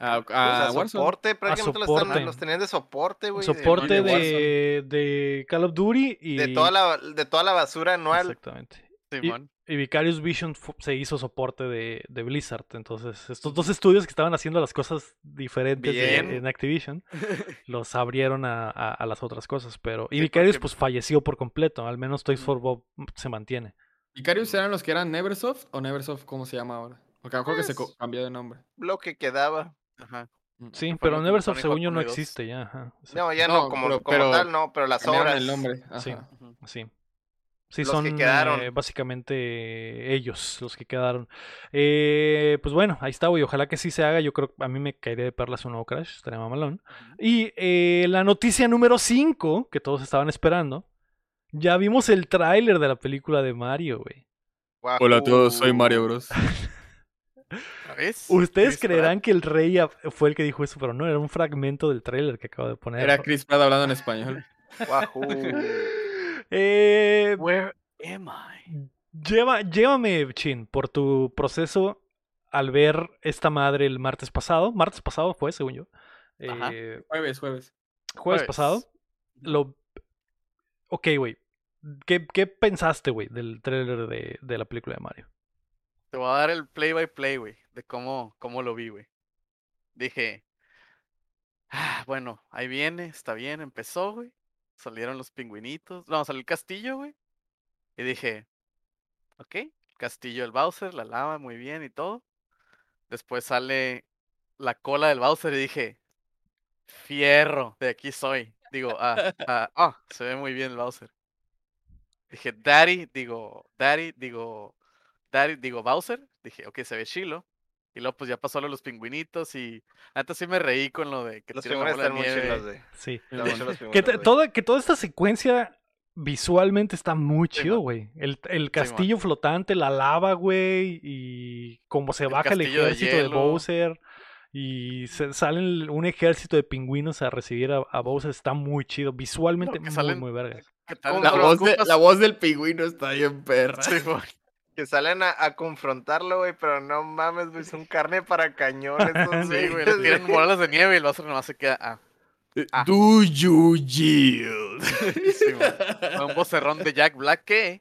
a- A, Pues a a Warzone. soporte, prácticamente los, soporte. están- los tenían de soporte, güey. Soporte de de, de Call of Duty y. De toda la, de toda la basura anual. Exactamente. Simón. Y Vicarious Vision se hizo soporte de, de Blizzard. Entonces, estos dos estudios que estaban haciendo las cosas diferentes de- en Activision los abrieron a, a- a las otras cosas. Pero. Y Sí, Vicarious, porque- pues falleció por completo. Al menos Toys for Bob se mantiene. ¿Vicarious eran los que eran Neversoft o Neversoft cómo se llama ahora? Porque me acuerdo que se cambió de nombre. Lo que quedaba. Ajá. Sí, pero Neversoft, según yo, no Hawk 1 y 2. existe ya. ajá. No, ya no, No, como, pero- como pero tal, no, pero las obras. el nombre. Sí. ajá. Sí. Sí, Los son que quedaron. eh, básicamente ellos los que quedaron. Eh, pues bueno, ahí está, güey. Ojalá que sí se haga. Yo creo que a mí me caería de perlas un nuevo Crash. Estaría mamalón. Y eh, la noticia número 5, que todos estaban esperando. Ya vimos el tráiler de la película de Mario, güey. Hola a todos, soy Wahoo. Mario Bros. ¿Otra vez? Ustedes Chris Pratt. creerán que el rey fue el que dijo eso, pero no, era un fragmento del tráiler que acabo de poner. Era Chris Pratt hablando en español. Wahoo. Eh, Where am I? Lleva, llévame, Chin, por tu proceso al ver esta madre el martes pasado. Martes pasado fue, según yo. Ajá. Eh, Jueves, jueves. jueves Jueves. pasado. Lo... Ok, güey. ¿Qué, qué pensaste, güey, del tráiler de, de la película de Mario? Te voy a dar el play by play, güey, de cómo, cómo lo vi, güey. Dije, ah, bueno, ahí viene, está bien, empezó, güey. Salieron los pingüinitos. No, salió el castillo, güey. Y dije, ok, castillo del Bowser, la lava, muy bien y todo. Después sale la cola del Bowser y dije, fierro, de aquí soy. Digo, ah, ah, ah, se ve muy bien el Bowser. Dije, Daddy, digo, Daddy, digo, Daddy, digo, Bowser. Dije, ok, se ve chilo. Y luego pues ya pasó lo de los pingüinitos y antes sí me reí con lo de que Los tiran la pingüinos bola de están muy nieve. chilos, güey. Sí. Los Que, toda, que toda esta secuencia visualmente está muy chido, güey. El, el castillo flotante, la lava, güey, y cómo se El baja el de ejército de. Bowser. Y se, salen un ejército de pingüinos a recibir a, a Bowser. Está muy chido. Visualmente muy, salen- muy verga. ¿Qué tal? ¿Cómo La voz, de- la voz del pingüino está bien perra. Sí. Que salen a, a confrontarlo, güey, pero no mames, güey, son carne para cañones. Sí, güey, le tiran bolas de nieve y el Bowser nomás se queda. Ah, Ah. Do you yield? sí, un vocerrón de Jack Black que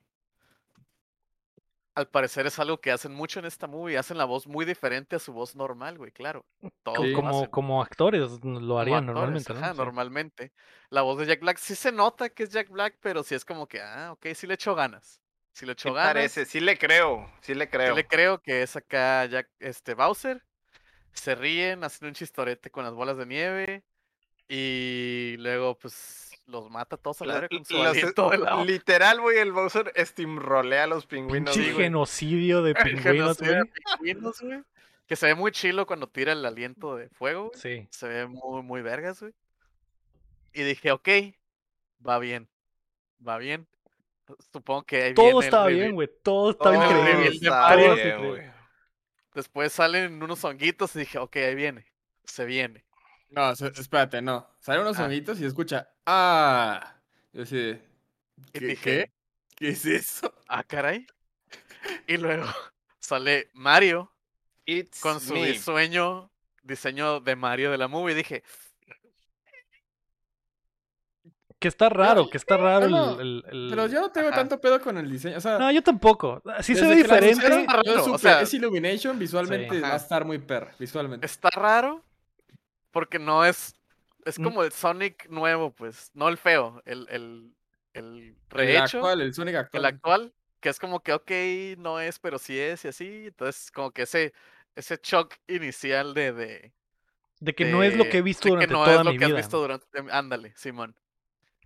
al parecer es algo que hacen mucho en esta movie. Hacen la voz muy diferente a su voz normal, güey, claro. Todos como, como actores lo como harían actores, normalmente, ¿no? ajá, Sí. normalmente. La voz de Jack Black sí se nota que es Jack Black, pero sí es como que, ah, ok, sí le echó ganas. Sí le Sí echó ganas. parece, sí le creo, sí le sí creo. le creo que es acá Jack, este, Bowser. Se ríen, hacen un chistorete con las bolas de nieve. Y luego, pues, los mata a todos a la con su los- aliento de la literal, güey, el Bowser steamrolea a los pingüinos. Pinche güey. genocidio de pingüinos, genocidio güey. de pingüinos, güey. Que se ve muy chilo cuando tira el aliento de fuego, güey. Sí. Se ve muy, muy vergas, güey. Y dije, ok, va bien. Va bien. Supongo que ahí Todo viene el estaba reveal. bien, güey. Todo Todo estaba increíble. está bien. Después salen unos honguitos y dije, ok, ahí viene. Se viene. No, espérate, no. Salen unos Ah. soniditos y escucha. Ah. Yo así ¿Qué, dije, ¿Qué? ¿Qué es eso? ah, caray. Y luego sale Mario It's con su me. diseño, diseño de Mario de la movie. Y dije, Que está raro, que está raro el- no, el- el- Pero yo no tengo Ajá. tanto pedo con el diseño. O sea, No, yo tampoco. Sí se ve que diferente. yo raro, o sea- es Illumination, visualmente Sí. va a estar muy perra, visualmente. está raro porque no es. Es Mm. como el Sonic nuevo, pues. No el feo, el, el, el El rehecho. actual, el Sonic actual. el actual, que es como que, ok, no es, pero sí es, y así. Entonces, como que ese, ese shock inicial de. de De que no es lo de- que he visto de que durante no toda es lo mi que has vida. visto durante. Ándale, Simón.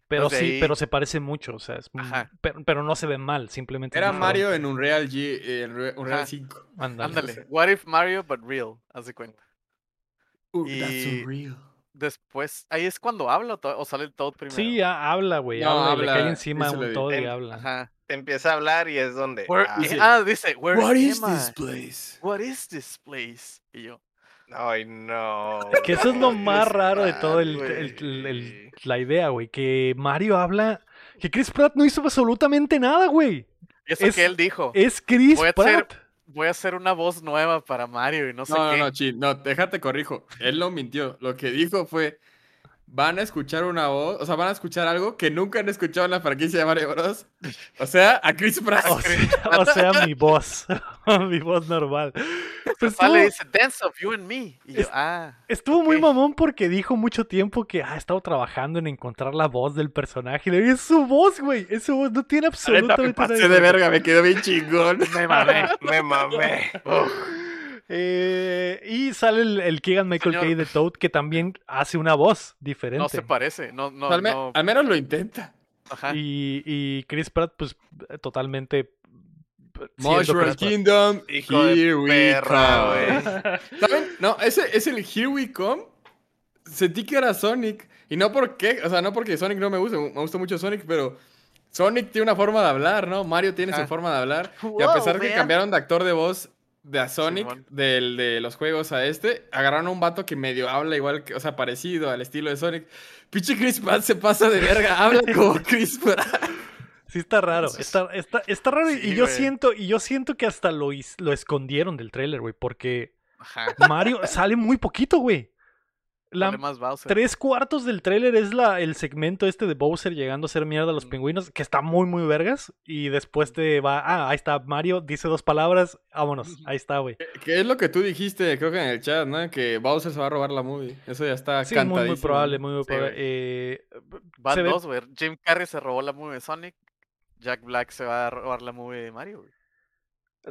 Pero sí, ahí- pero se parece mucho. O sea, es, pero, pero no se ve mal, simplemente. Era. Mario en Unreal G, eh, en Re- Unreal Ajá. 5. Ándale. Ándale. What if Mario, but real? Haz de cuenta. Uh, Y- that's Unreal. Después, ahí es cuando habla o, sale el Toad primero. Sí, ya habla, güey. No, habla, y le cae habla, encima un todo y En- habla. Ajá. Empieza a hablar y es donde. Where- ah, dice, ah, dice, Where What is this place? What is this place? Y yo, Ay, no. Que eso es lo no, más raro de todo el, güey. el- el- el- la idea, güey. Que Mario habla. Que Chris Pratt no hizo absolutamente nada, güey. eso Es- que él dijo, Es Chris Voy a hacer- Pratt. voy a hacer una voz nueva para Mario y no sé No, no, qué. no, Chin, no, déjate corrijo. Él no mintió. Lo que dijo fue, van a escuchar una voz, o sea, van a escuchar algo que nunca han escuchado en la franquicia de Mario Bros. O sea, a Chris Pratt. O sea, o sea, mi voz. mi voz normal. Pues estuvo, dice, Dance of You and Me. Y yo, Es- ah, estuvo muy mamón porque dijo mucho tiempo que ha estado trabajando en encontrar la voz del personaje. Y le dije, es su voz, güey. Es su voz. No tiene absolutamente me nada de ver. verga, me quedó bien chingón. me mamé. Me mamé. Eh, y sale el, el Keegan Michael Señor. Kay de Toad que también hace una voz diferente. No se parece. No, no, al, me- no. al menos lo intenta. Ajá. Y, y Chris Pratt, pues, totalmente. Mushroom. Kingdom, Hijo here we perra, come. ¿Saben? No, ese es el Here We Come. Sentí que era Sonic. Y no porque, o sea, no porque Sonic no me guste, me gusta mucho Sonic, pero Sonic tiene una forma de hablar, ¿no? Mario tiene Ah. su forma de hablar. y a Wow, pesar de que man. cambiaron de actor de voz de a Sonic, del, de los juegos a este, agarraron a un vato que medio habla igual, que, o sea, parecido al estilo de Sonic. Pinche Chris Pratt se pasa de verga, habla como Chris Pratt. Sí, está raro. Está, está, está raro. y- Sí, y yo güey. siento, y yo siento que hasta lo, lo escondieron del tráiler, güey. Porque Ajá. Mario sale muy poquito, güey. La, Sale más Bowser. Tres cuartos del tráiler es la, el segmento este de Bowser llegando a hacer mierda a los Mm. pingüinos, que está muy, muy vergas. Y después te va, ah, ahí está Mario, dice dos palabras, vámonos, ahí está, güey. Que es lo que tú dijiste, creo que en el chat, ¿no? Que Bowser se va a robar la movie. Eso ya está Sí, muy, muy cantadísimo. probable, muy, muy Sí, probable. Eh, se ve- dos, güey. Jim Carrey se robó la movie de Sonic. Jack Black se va a robar la movie de Mario, güey.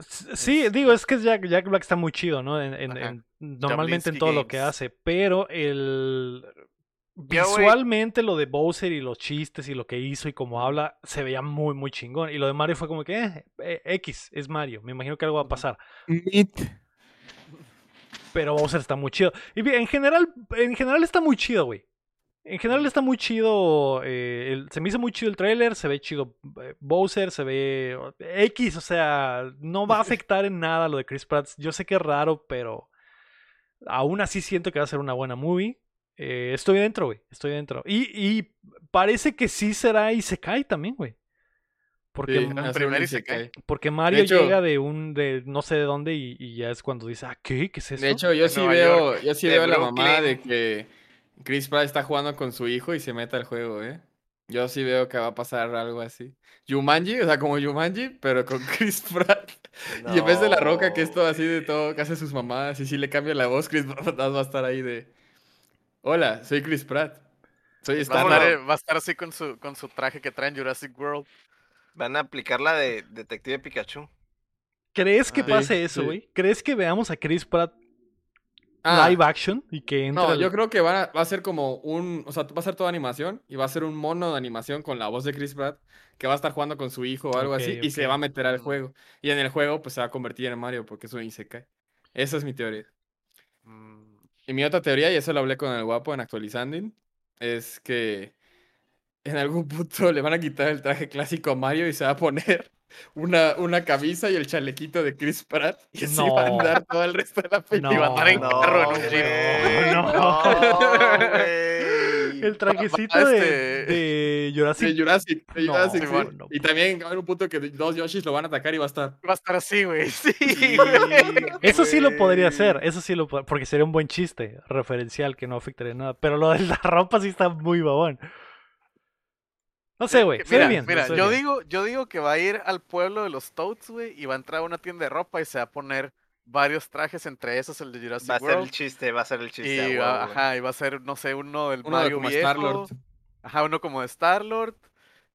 Sí, digo, es que Jack, Jack Black está muy chido, ¿no? En, en- normalmente en todo lo que hace, pero el... Visualmente lo de Bowser y los chistes y lo que hizo y cómo habla se veía muy, muy chingón. Y lo de Mario fue como que, eh, eh, X, es Mario. Me imagino que algo va a pasar. Pero Bowser está muy chido. Y bien, en general, en general está muy chido, güey. En general está muy chido. eh, el- se me hizo muy chido el trailer. Se ve chido eh, Bowser. Se ve X. O sea, no va a afectar en nada lo de Chris Pratt. Yo sé que es raro, pero aún así siento que va a ser una buena movie. Eh, estoy dentro, güey. Estoy dentro. Y, y parece que sí será Isekai también, güey. Porque, Sí, Mario hecho- llega de un de no sé de dónde y, y ya es cuando dice, ah, ¿qué? ¿Qué es esto? De hecho, yo sí Nueva veo, York, yo sí veo la mamada de que Chris Pratt está jugando con su hijo y se meta al juego, ¿eh? Yo sí veo que va a pasar algo así. Yumanji, o sea, como Yumanji, pero con Chris Pratt. Y en vez de la roca, que es todo así de todo, que hace sus mamadas y sí le cambia la voz, Chris Pratt va a estar ahí de... Hola, soy Chris Pratt. Soy Va a, Star va a estar así con su, con su traje que trae en Jurassic World. Van a aplicar la de Detective Pikachu. ¿Crees que Ah, pase sí, eso, sí. güey? ¿Crees que veamos a Chris Pratt Ah, live action y que entre No, yo creo que va a, va a ser como un, o sea, va a ser toda animación y va a ser un mono de animación con la voz de Chris Pratt que va a estar jugando con su hijo o algo así y se va a meter al juego. Y en el juego pues se va a convertir en Mario porque es un Isekai. Esa es mi teoría. Mm, Y mi otra teoría, y eso lo hablé con el guapo en Actualizando, es que en algún punto le van a quitar el traje clásico a Mario y se va a poner una, una camisa y el chalequito de Chris Pratt y así va a No. andar todo el resto de la película. Y va a andar en No, carro en un jeep. No. el trajecito de, este- de Jurassic De Jurassic, de No, Jurassic, sí. Simón. no. Y también va a haber un punto que dos Yoshis lo van a atacar y va a estar. Va a estar así, güey. Sí, Sí, güey. Eso sí lo podría hacer, eso sí lo po- porque sería un buen chiste referencial que no afectaría nada. Pero lo de la ropa sí está muy babón. No sé, güey. Se ve Mira, bien. mira, yo bien. digo, yo digo que va a ir al pueblo de los Toads, güey, y va a entrar a una tienda de ropa y se va a poner varios trajes, entre esos el de Jurassic Va a ser el World. chiste, va a ser el chiste. Y, va- güey. ajá, y va a ser, no sé, uno del Uno de Mario como viejo. Star-Lord. Ajá, uno como de Star-Lord.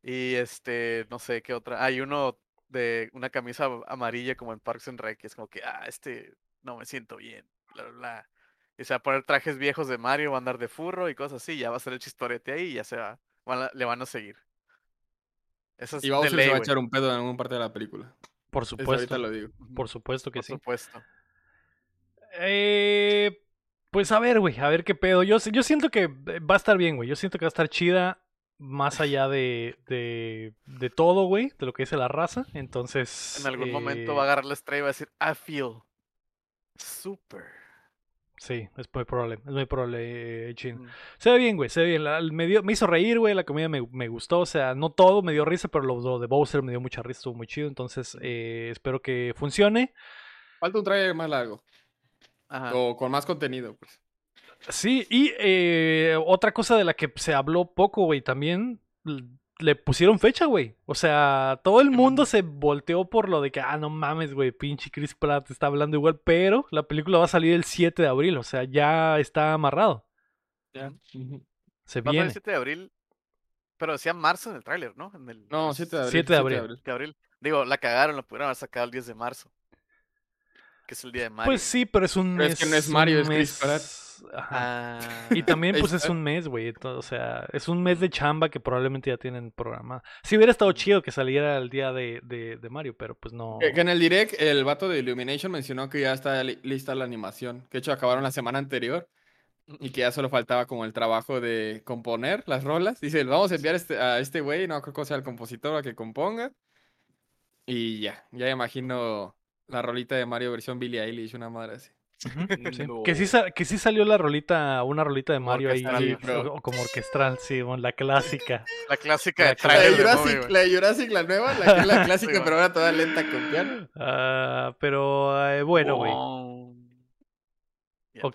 Y este, no sé qué otra. Hay uno de una camisa amarilla como en Parks and Rec. y es como que, ah, este no me siento bien. Bla, bla, bla. Y se va a poner trajes viejos de Mario, va a andar de furro y cosas así. Ya va a ser el chistorete ahí y ya se va. van a- le van a seguir. Eso es Y Bowser ley, se va a echar un pedo en alguna parte de la película. Por Eso supuesto. ahorita lo digo. Por supuesto que Por sí. supuesto. Eh, pues a ver, güey, a ver qué pedo. Yo, yo siento que eh, va a estar bien, güey. Yo siento que va a estar chida más allá de, de, de todo, güey, de lo que dice la raza. Entonces. En algún momento eh, va a agarrar la estrella y va a decir, I feel super. Sí, es muy probable. Es muy probable, eh, Chin. Mm. Se ve bien, güey, se ve bien. La- me, dio- me hizo reír, güey. La comida me, me gustó. O sea, no todo me dio risa, pero lo, lo de Bowser me dio mucha risa. Estuvo muy chido. Entonces, eh, espero que funcione. Falta un trailer más largo. Ajá. O con más contenido, pues. Sí, y eh, otra cosa de la que se habló poco, güey, también le pusieron fecha, güey. O sea, todo el mundo se volteó por lo de que, ah, no mames, güey, pinche Chris Pratt está hablando igual, pero la película va a salir el 7 de abril, o sea, ya está amarrado. Ya. Se Va a ser el viene. 7 de abril. Pero decía marzo en el tráiler, ¿no? En el, No, el 7 de abril. 7 de abril. 7 de abril. Digo, la cagaron, la pudieron haber sacado el 10 de marzo. Que es el día de Mario. Pues sí, pero es un Pero mes. es que no es Mario, es Chris Ajá. Ah, Y también, pues, es un mes, güey. O sea, es un mes de chamba que probablemente ya tienen programado. Si hubiera estado chido que saliera el día de, de, de Mario, pero pues no. Que en el direct, el vato de Illumination mencionó que ya está li- lista la animación. Que de hecho acabaron la semana anterior. Y que ya solo faltaba como el trabajo de componer las rolas. Dice, vamos a enviar este, a este güey, no creo que sea el compositor a que componga. Y ya, ya imagino la rolita de Mario versión Billie Eilish, una madre así. Ujú, sí. No. Que, sí, que sí salió la rolita, una rolita de Mario ahí, orquestral, Sí, pero- o- como orquestral, sí, bueno, la clásica. la clásica La de. La de Jurassic, la de Jurassic, la nueva, la que es la clásica, Sí, pero ahora toda lenta con piano. Ah, pero eh, bueno, güey. Wow.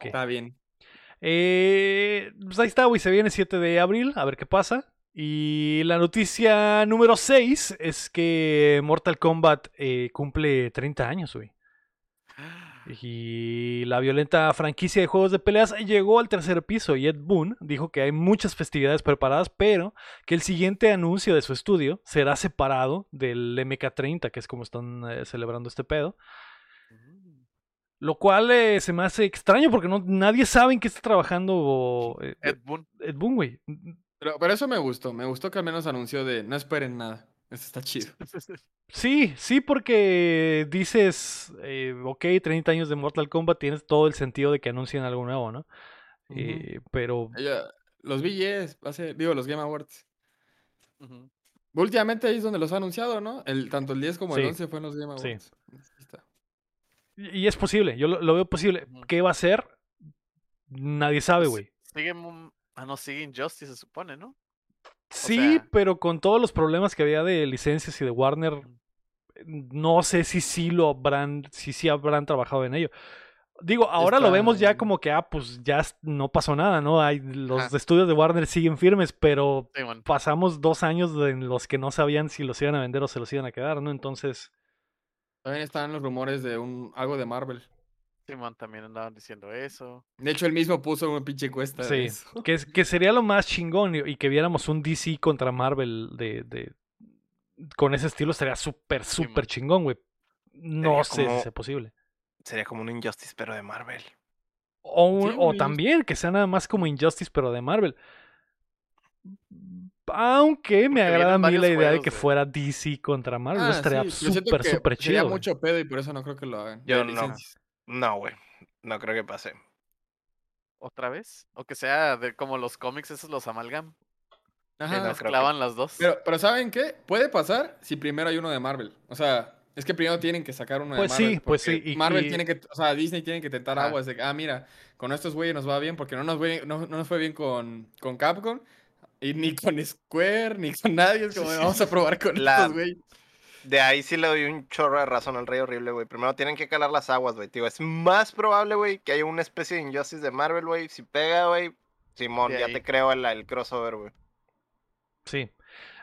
Está bien. Eh, pues ahí está, güey. Se viene 7 de abril, a ver qué pasa. Y la noticia número 6 es que Mortal Kombat eh, cumple 30 años, güey. Y la violenta franquicia de juegos de peleas llegó al tercer piso y Ed Boon dijo que hay muchas festividades preparadas, pero que el siguiente anuncio de su estudio será separado del MK30, que es como están eh, celebrando este pedo. Lo cual eh, se me hace extraño porque no, nadie sabe en qué está trabajando eh, Ed Boon. Ed Boon, güey. Pero, pero eso me gustó. Me gustó que al menos anunció de no esperen nada. Eso está chido. Sí, sí, porque dices, eh, ok, 30 años de Mortal Kombat, tienes todo el sentido de que anuncien algo nuevo, ¿no? Eh, pero los VGs, hace, digo, los Game Awards. Últimamente ahí es donde los ha anunciado, ¿no? El, tanto el 10 como el Sí. 11 fue en los Game Sí. Awards. Está. Y y es posible, yo lo, lo veo posible. ¿Qué va a ser? Nadie sabe, Pues, güey. Sigue. Ah, no, sigue Injustice, se supone, ¿no? Sí, sea- pero con todos los problemas que había de licencias y de Warner, Ujú. no sé si sí lo habrán, si sí habrán trabajado en ello. Digo, ahora lo vemos ya como que, ah, pues ya no pasó nada, ¿no? Hay, los Ajá. estudios de Warner siguen firmes, pero pasamos dos años de- en los que no sabían si los iban a vender o se los iban a quedar, ¿no? Entonces, También están los rumores de un algo de Marvel. Simón también andaban diciendo eso. De hecho, él mismo puso una pinche encuesta. de sí, eso. que, es- que sería lo más chingón y, y que viéramos un DC contra Marvel de, de con ese estilo estaría súper, súper chingón, güey. No Sería sé si sea posible. Sería como un Injustice, pero de Marvel. O, un- Sí, o güey. también que sea nada más como Injustice, pero de Marvel. Aunque me agrada a mí la idea de que güey. fuera DC contra Marvel. Ah, estaría súper, súper Sería chido. güey. mucho pedo y por eso no creo que lo hagan. Yo no. licencias. No, güey. No creo que pase. ¿Otra vez? O que sea de como los cómics, esos los amalgam. Ajá. no que- Mezclaban las dos. Pero, pero ¿saben qué? Puede pasar si primero hay uno de Marvel. O sea, es que primero tienen que sacar uno Pues de sí, Marvel. pues porque sí, y- Marvel y- tiene que, o sea, Disney tiene que tentar Ajá. aguas de, ah, mira, con estos güeyes nos va bien porque no nos, fue- no, no nos fue bien con, con Capcom. Y ni con Square, ni con nadie. Es como, vamos a probar con La- estos güeyes. De ahí sí le doy un chorro de razón al Rey Horrible, güey. Primero tienen que calar las aguas, güey. Tío, es más probable, güey, que haya una especie de Injustice de Marvel, güey. Si pega, güey, Simón, ya te creo el, el crossover, güey. Sí.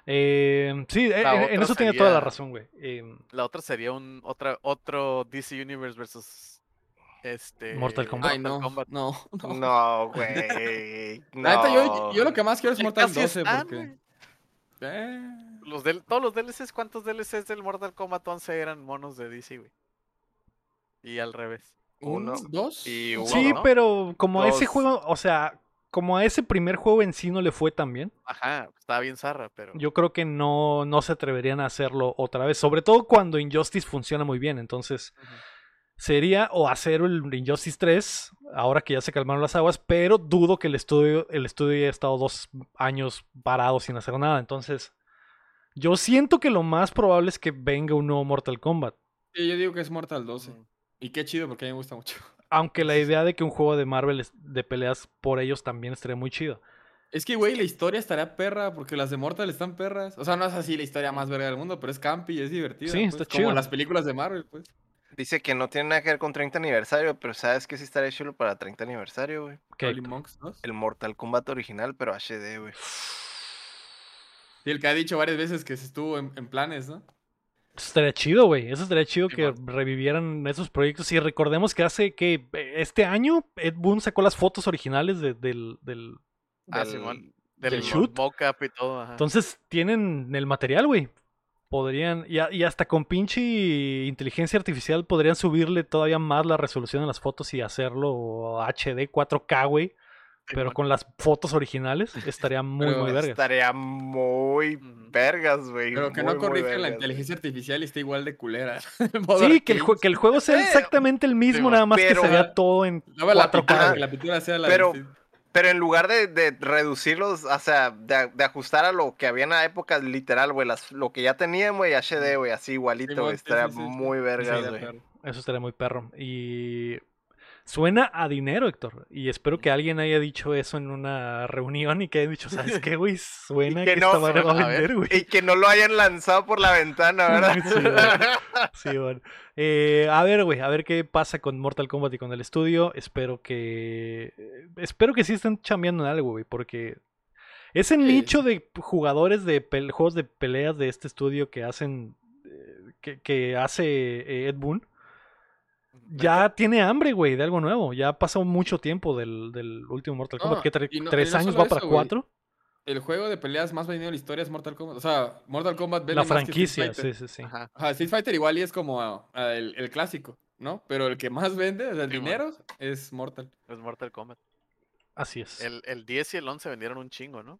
Eh, sí, en, La en eso tiene toda la sería- razón, güey. Em, La otra sería un otra, otro DC Universe versus este Mortal Kombat. Ay, no, Kombat. no, no. No, güey. No. Yo, yo lo que más quiero es Mortal casi 12 están, porque... Eh, Los del, todos los DLCs, ¿cuántos DLCs del Mortal Kombat 11 eran monos de DC, güey? Y al revés. Uno ¿un, ¿Dos? y No uno, sí, ¿no? pero como a ese Dos. juego, o sea, como a ese primer juego en sí no le fue tan bien, Ajá, estaba bien zarra, pero. yo creo que no, no se atreverían a hacerlo otra vez. Sobre todo cuando Injustice funciona muy bien. Entonces. Sería o hacer el Injustice 3, ahora que ya se calmaron las aguas, pero dudo que el estudio, el estudio haya estado dos años parado sin hacer nada. Entonces, yo siento que lo más probable es que venga un nuevo Mortal Kombat. Sí, yo digo que es Mortal 12. Ujú. Y qué chido porque a mí me gusta mucho. Aunque la idea de que un juego de Marvel de peleas por ellos también estaría muy chido. Es que, güey, la historia estaría perra porque las de Mortal están perras. O sea, no es así la historia más verga del mundo, pero es campi y es divertida. Sí, pues, está Como chido. las películas de Marvel, pues. Dice que no tiene nada que ver con 30 aniversario, pero sabes que sí estaría chulo para 30 aniversario, güey. ¿Qué? Monks 2. El Mortal Kombat original, pero HD, güey. Y el que ha dicho varias veces que se estuvo en, en planes, ¿no? Eso estaría chido, güey. Eso estaría chido Sí, que man. revivieran esos proyectos. Y recordemos que hace que eh, este año Ed Boon sacó las fotos originales de- del, del- Ah, Del- Simón. del Del shoot. mocap y todo. Ajá. Entonces tienen el material, güey. Podrían, y, a- y hasta con pinche inteligencia artificial podrían subirle todavía más la resolución de las fotos y hacerlo HD 4K, güey. Pero con las fotos originales estaría muy, Pero muy verga. Estaría muy vergas, güey. Pero que muy, no corrijan la vergas, inteligencia artificial y esté igual de culera. Sí, que el, que el juego sea exactamente el mismo, nada más que se vea todo en Luego la 4K. pintura, güey. que la pintura sea la Pero-. Pero en lugar de, de reducirlos, o sea, de, de ajustar a lo que había en la época, literal, güey, las- lo que ya tenían, güey, HD, güey, así igualito, güey, sí, estaría sí, sí, sí. muy estaría güey. Eso estaría muy perro. Y suena a dinero, Héctor. Y espero que alguien haya dicho eso en una reunión y que haya dicho, ¿sabes qué, güey? Suena Y que, que no, esta va a vender, güey. Y que no lo hayan lanzado por la ventana, ¿verdad? Sí, bueno. Eh, a ver, güey, a ver qué pasa con Mortal Kombat y con el estudio. Espero que. eh, Espero que sí estén chambeando en algo, güey, porque. Ese Sí. nicho de jugadores de juegos de peleas de este estudio que hacen. eh, que, que hace eh, Ed Boon. Ya tiene hambre, güey, de algo nuevo. Ya ha pasado mucho tiempo del, del último Mortal No, Kombat. ¿Qué tre- y no- ¿Tres no años va para cuatro? El juego de peleas más vendido de la historia es Mortal Kombat. O sea, Mortal Kombat vende La más que Street franquicia, Fighter. sí, sí, sí. Ajá. Ajá, Street Fighter igual y es como ah, el, el clásico. ¿no? Pero el que más vende, o sea, el Sí, man. dinero, es Mortal. Es Mortal Kombat. Así es. El, el 10 y el 11 vendieron un chingo, ¿no?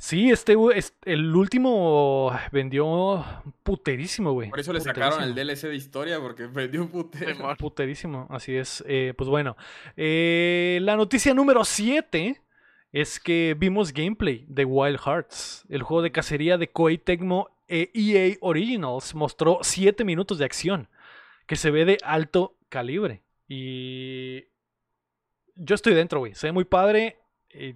Sí, este, güey, es- el último vendió puterísimo, güey. Por eso le sacaron el. DLC de historia, porque vendió un putero. Puterísimo, así es. Eh, pues bueno, eh, la noticia número 7 es que vimos gameplay de Wild Hearts, el juego de cacería de Koei Tecmo e EA Originals. Mostró 7 minutos de acción, que se ve de alto calibre. Y yo estoy dentro, güey. Se ve muy padre. eh,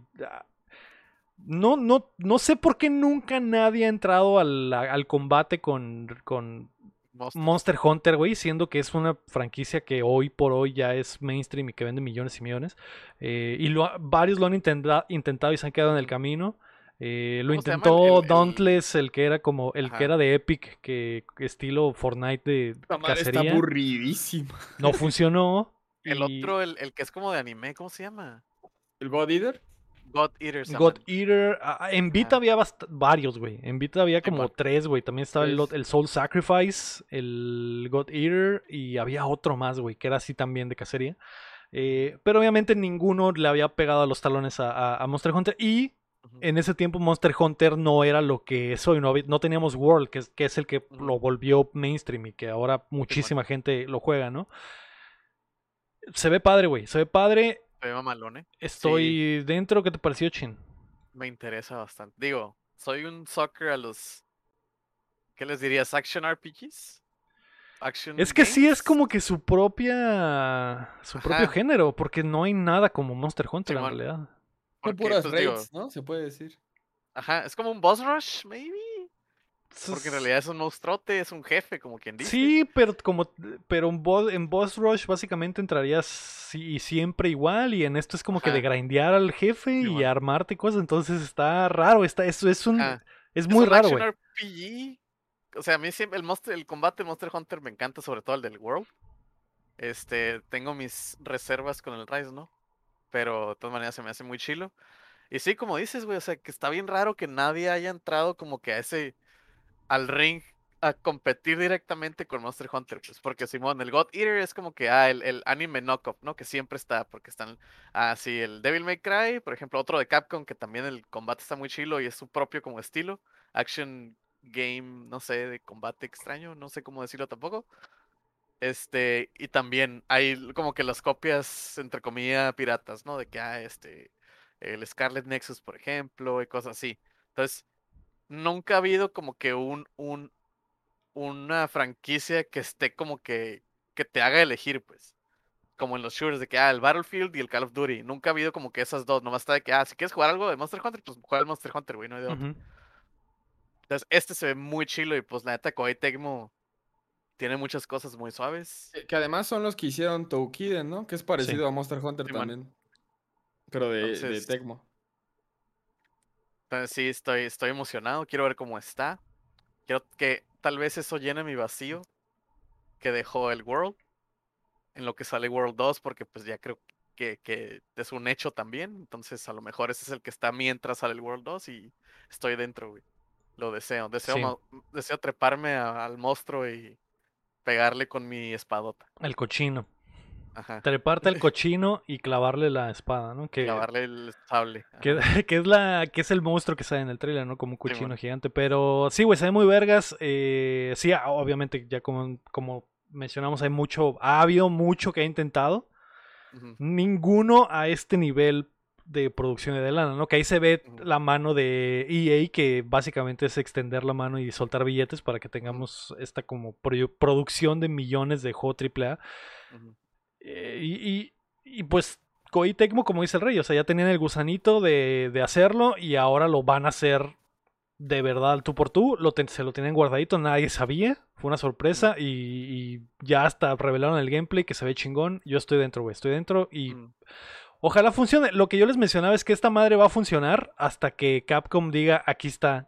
no, no, no sé por qué nunca nadie ha entrado al, al combate con, con Monster. Monster Hunter, güey, siendo que es una franquicia que hoy por hoy ya es mainstream y que vende millones y millones. Eh, y lo varios lo han intenta- intentado y se han quedado en el camino. Eh, lo intentó El- Dauntless, el que era como el Ajá. que era de Epic, que estilo Fortnite de madre está cacería. aburridísima. No funcionó. El y otro, el, el que es como de anime, ¿cómo se llama? ¿El God Eater? God Eater. God. Eater. ah, ah, en Vita había varios, güey. En Vita había como tres, güey. También estaba el, el Soul Sacrifice, el God Eater y había otro más, güey, que era así también de cacería. Eh, pero obviamente ninguno le había pegado a los talones a, a- a Monster Hunter. Y en ese tiempo Monster Hunter no era lo que es hoy. No, había- no teníamos World, que es, que es el que lo volvió mainstream y que ahora muchísima gente lo juega, ¿no? Se ve padre, güey. Se ve padre. Se ve mamalón, ¿eh? Estoy dentro. ¿Qué te pareció, Chin? Me interesa bastante. Digo, soy un soccer a los. ¿Qué les dirías? ¿Action RPGs? ¿Action Es que sí es como que su propia. su propio género, porque no hay nada como Monster Hunter en realidad. Son puras pues, digo, raids, ¿no? Se puede decir. Ajá, es como un boss rush, maybe. Porque en realidad es un monstruote, es un jefe, como quien dice. Sí, pero como pero en boss, en boss rush básicamente entrarías sí- siempre igual y en esto es como que de grindear al jefe y Simón. armarte cosas, entonces está raro, está eso es un Ajá. es Es muy un raro, güey. O sea, a mí siempre el, monster, el combate de Monster Hunter me encanta, sobre todo el del World. Este, tengo mis reservas con el Rise, ¿no? Pero de todas maneras se me hace muy chilo. Y sí, como dices, güey, o sea, que está bien raro que nadie haya entrado como que a ese, al ring a competir directamente con Monster Hunter, pues, porque Simón, el God Eater es como que, ah, el, el anime knockoff, ¿no? Que siempre está, porque están, ah, el Devil May Cry, por ejemplo, otro de Capcom, que también el combate está muy chilo y es su propio como estilo, action game, no sé, de combate extraño, no sé cómo decirlo tampoco. Este, y también hay como que las copias, entre comillas, piratas, ¿no? De que, ah, este, el Scarlet Nexus, por ejemplo, y cosas así. Entonces, nunca ha habido como que un, un, una franquicia que esté como que, que te haga elegir, pues. Como en los shooters, de que, ah, el Battlefield y el Call of Duty. Nunca ha habido como que esas dos. Nomás está de que, ah, si quieres jugar algo de Monster Hunter, pues juega el Monster Hunter, güey, no hay de otro. Entonces, este se ve muy chilo y pues la neta, Koei Tecmo tiene muchas cosas muy suaves. Que, que además son los que hicieron Toukiden, ¿no? Que es parecido a Monster Hunter también. Pero de, de Tecmo. Entonces sí, estoy, estoy emocionado, quiero ver cómo está. Quiero que tal vez eso llene mi vacío que dejó el World, en lo que sale World 2, porque pues ya creo que, que es un hecho también. Entonces a lo mejor ese es el que está mientras sale el World 2 y estoy dentro, güey. Lo deseo, deseo, Sí. deseo treparme a- al monstruo y pegarle con mi espadota. El cochino. Ajá. Treparte al cochino y clavarle la espada, ¿no? Que, Clavarle el sable. que, que es la que es el monstruo que sale en el trailer, ¿no? Como un cochino Simón. gigante. Pero sí, güey, se ve muy vergas. eh, sí, ah, obviamente, ya como, como mencionamos, hay mucho, ha habido mucho que ha intentado. Ninguno a este nivel de producción de lana, ¿no? Que ahí se ve la mano de EA, que básicamente es extender la mano y soltar billetes para que tengamos esta como pro- producción de millones de juego AAA. Eh, y, y- pues Koei Tecmo, como dice el rey, o sea, ya tenían el gusanito de, de hacerlo y ahora lo van a hacer de verdad al tú por tú. Lo ten- se lo tienen guardadito, nadie sabía, fue una sorpresa y, y ya hasta revelaron el gameplay que se ve chingón. Yo estoy dentro, güey, estoy dentro y ojalá funcione. Lo que yo les mencionaba es que esta madre va a funcionar hasta que Capcom diga, aquí está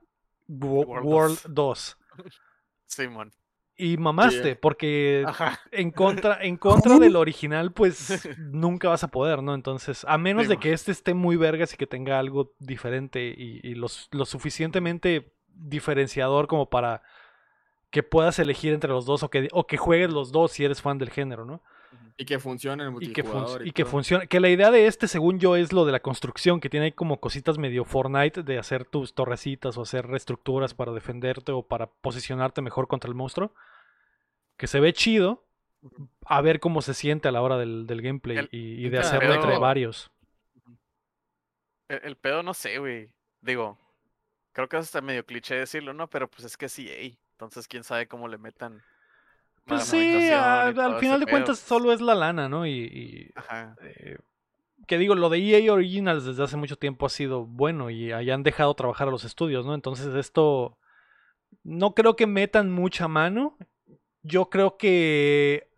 Wo- World World 2". 2. Simón. Y mamaste, porque Ajá. en contra, en contra del original, pues nunca vas a poder, ¿no? Entonces, a menos Sí, de que este esté muy vergas y que tenga algo diferente y, y lo, lo suficientemente diferenciador como para que puedas elegir entre los dos o que, o que juegues los dos si eres fan del género, ¿no? Y que funcione el Y que, fun- multijugador. y que funcione. Que la idea de este, según yo, es lo de la construcción, que tiene ahí como cositas medio Fortnite de hacer tus torrecitas o hacer reestructuras para defenderte o para posicionarte mejor contra el monstruo. Que se ve chido. A ver cómo se siente a la hora del, del gameplay El- y, y de hacerlo entre varios. El, el pedo no sé, güey. Digo, creo que es hasta medio cliché decirlo, ¿no? Pero pues es que sí, ey. Entonces, quién sabe cómo le metan. Pues sí, a- al final de pedo, cuentas pues. solo es la lana, ¿no? Y, y, Ajá. eh, que digo, lo de EA Originals desde hace mucho tiempo ha sido bueno y hayan dejado trabajar a los estudios, ¿no? Entonces esto no creo que metan mucha mano. Yo creo que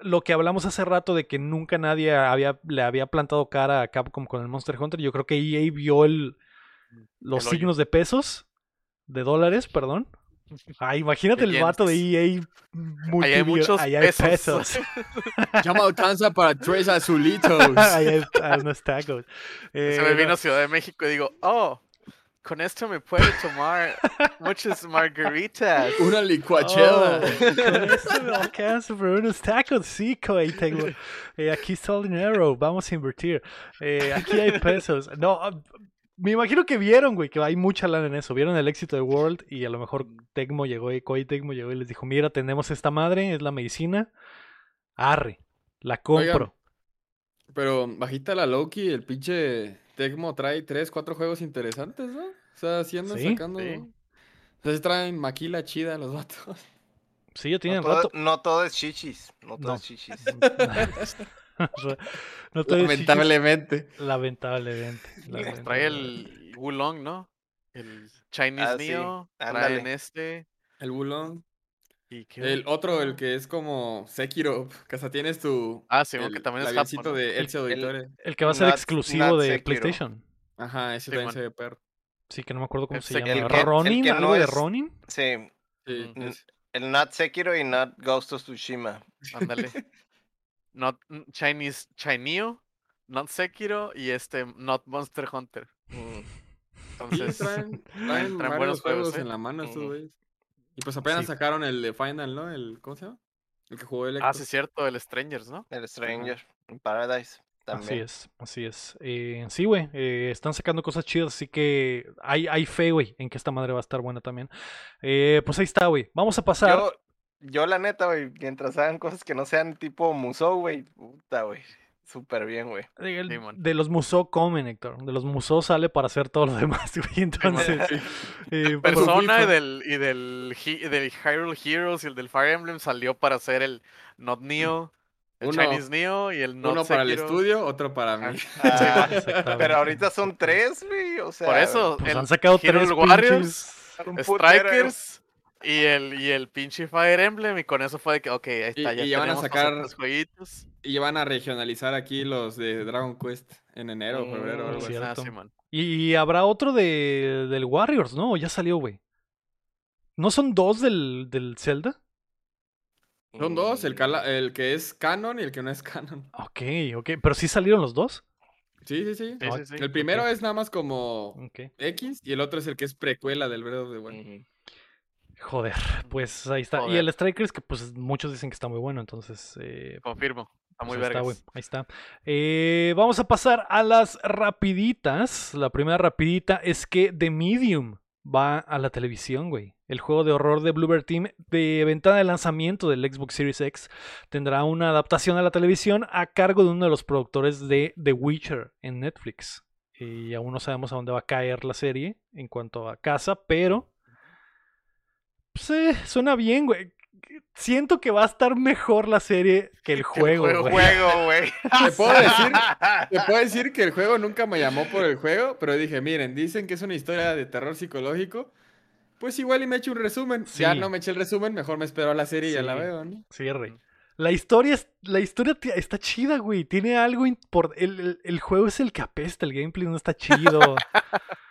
lo que hablamos hace rato de que nunca nadie había, le había plantado cara a Capcom con el Monster Hunter, yo creo que EA vio el, los El signos de pesos, de dólares, perdón. Ah, imagínate el vato de EA. Ahí hay muchos ahí hay pesos. pesos. Ya me alcanza para tres azulitos. Ahí hay ah, unos tacos. Se Eh, me no, vino a Ciudad de México y digo, oh, con esto me puedo tomar muchas margaritas. Una licuachela. oh, con esto me alcanza por unos tacos, sí, coy, tengo. Eh, aquí está el dinero, vamos a invertir. Eh, aquí hay pesos. No, me imagino que vieron, güey, que hay mucha lana en eso. Vieron el éxito de World y a lo mejor Tecmo llegó y Koei Tecmo llegó y les dijo, mira, tenemos esta madre, es la medicina. Arre, la compro. Pero bajita la Loki, el pinche Tecmo trae tres, cuatro juegos interesantes, ¿no? O sea, andan Sí, sacando. sí. O sea, sí traen maquila chida los vatos. Sí, ya tienen No todo, rato. no todo es chichis. No todo No. es chichis. no te des chichis, Lamentablemente. Lamentablemente. Trae lamentablemente. el Wulong, ¿no? El Chinese Ah, sí, Neo. Traen ándale. este. El Bulón. ¿Y qué El otro? el que es como Sekiro, que hasta tienes tu. Ah, sí, el que también es Japón. ¿no? de El- que va a ser Not- exclusivo not de Sekiro. PlayStation. Ajá, ese Sí, también man. se ve perro. Sí, que no me acuerdo cómo El se llama. el que- el ¿Ronin? que ¿Algo no de es- Ronin? Sí, Sí. El Not Sekiro y Not Ghost of Tsushima. Ándale. Not mm, Chinese Chineo, Not Sekiro y este Not Monster Hunter. Mm. Sí, Entonces, traen, traen traen buenos juegos juegos, ¿eh? en la mano estos güeyes. Y pues apenas Sí. sacaron el de Final, ¿no? El, ¿Cómo se llama? El que jugó el ah, sí, es cierto, el Strangers, ¿no? El Stranger in Paradise. También. Así es, así es. Eh, sí, güey, eh, están sacando cosas chidas, así que hay, hay fe, güey, en que esta madre va a estar buena también. Eh, pues ahí está, güey. Vamos a pasar. Yo, yo la neta, güey, mientras hagan cosas que no sean tipo Musou, güey, puta, güey. Súper bien, güey. de, el- los Musou comen, Héctor. De los Musou sale para hacer todo lo demás, güey. Entonces, eh, Persona y del, y del, He- del Hyrule Heroes y el del Fire Emblem salió para hacer el Not Neo, el Uno- Chinese Neo y el Not Uno para el Sekiro. estudio, otro para mí. Ah, pero ahorita son tres, güey. O sea, Por eso, pues el han sacado tres Hyrule Warriors, Strikers y el, y el pinche Fire Emblem y con eso fue de que, ok, ahí está, Y- ya y ya van a sacar- nosotros jueguitos. Y van a regionalizar aquí los de Dragon Quest en enero, febrero, Mm, algo así. Ah, sí. Y habrá otro de, del Warriors, ¿no? Ya salió, güey. ¿No son dos del, del Zelda? Son dos, el, Mm, cala- el que es canon y el que no es canon. Ok, ok. ¿Pero sí salieron los dos? Sí, sí, sí. Sí, sí, sí. El primero es nada más como. X y el otro es el que es precuela del Breath of the Wild. Joder, pues ahí está. Y el Strikers, que pues muchos dicen que está muy bueno, entonces... eh, Confirmo. Está muy pues ahí está, ahí. Eh, vamos a pasar a las rapiditas. La primera rapidita es que The Medium va a la televisión, güey. El juego de horror de Bluebird Team de ventana de lanzamiento del Xbox Series X tendrá una adaptación a la televisión a cargo de uno de los productores de The Witcher en Netflix. Y aún no sabemos a dónde va a caer la serie en cuanto a casa, pero... Pues, eh, suena bien, güey. Siento que va a estar mejor la serie que el juego, güey. Juego, güey. Te puedo decir, te puedo decir que el juego nunca me llamó por el juego, pero dije, miren, dicen que es una historia de terror psicológico. Pues igual y me echo un resumen. Ya Sí. no me eché el resumen, mejor me espero a la serie y ya la veo, ¿no? Cierre. La historia, es- la historia está chida, güey. Tiene algo por el, el- el juego es el que apesta, el gameplay no está chido.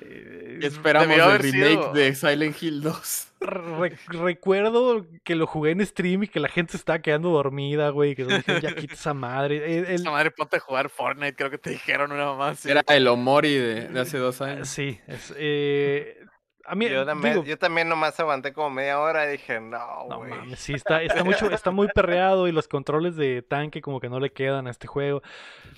Eh, esperamos el remake sido- de Silent Hill 2. re- recuerdo que lo jugué en stream y que la gente se estaba quedando dormida, güey. Que dijeron, ya quita esa madre. El- el- Esa madre, ponte a jugar Fortnite, creo que te dijeron una mamá así. Era el Omori de, de hace dos años. sí, es, eh, A mí, Yo también, digo, yo también nomás aguanté como media hora y dije, no, no güey. mames, sí, está, está, mucho, está muy perreado y los controles de tanque como que no le quedan a este juego.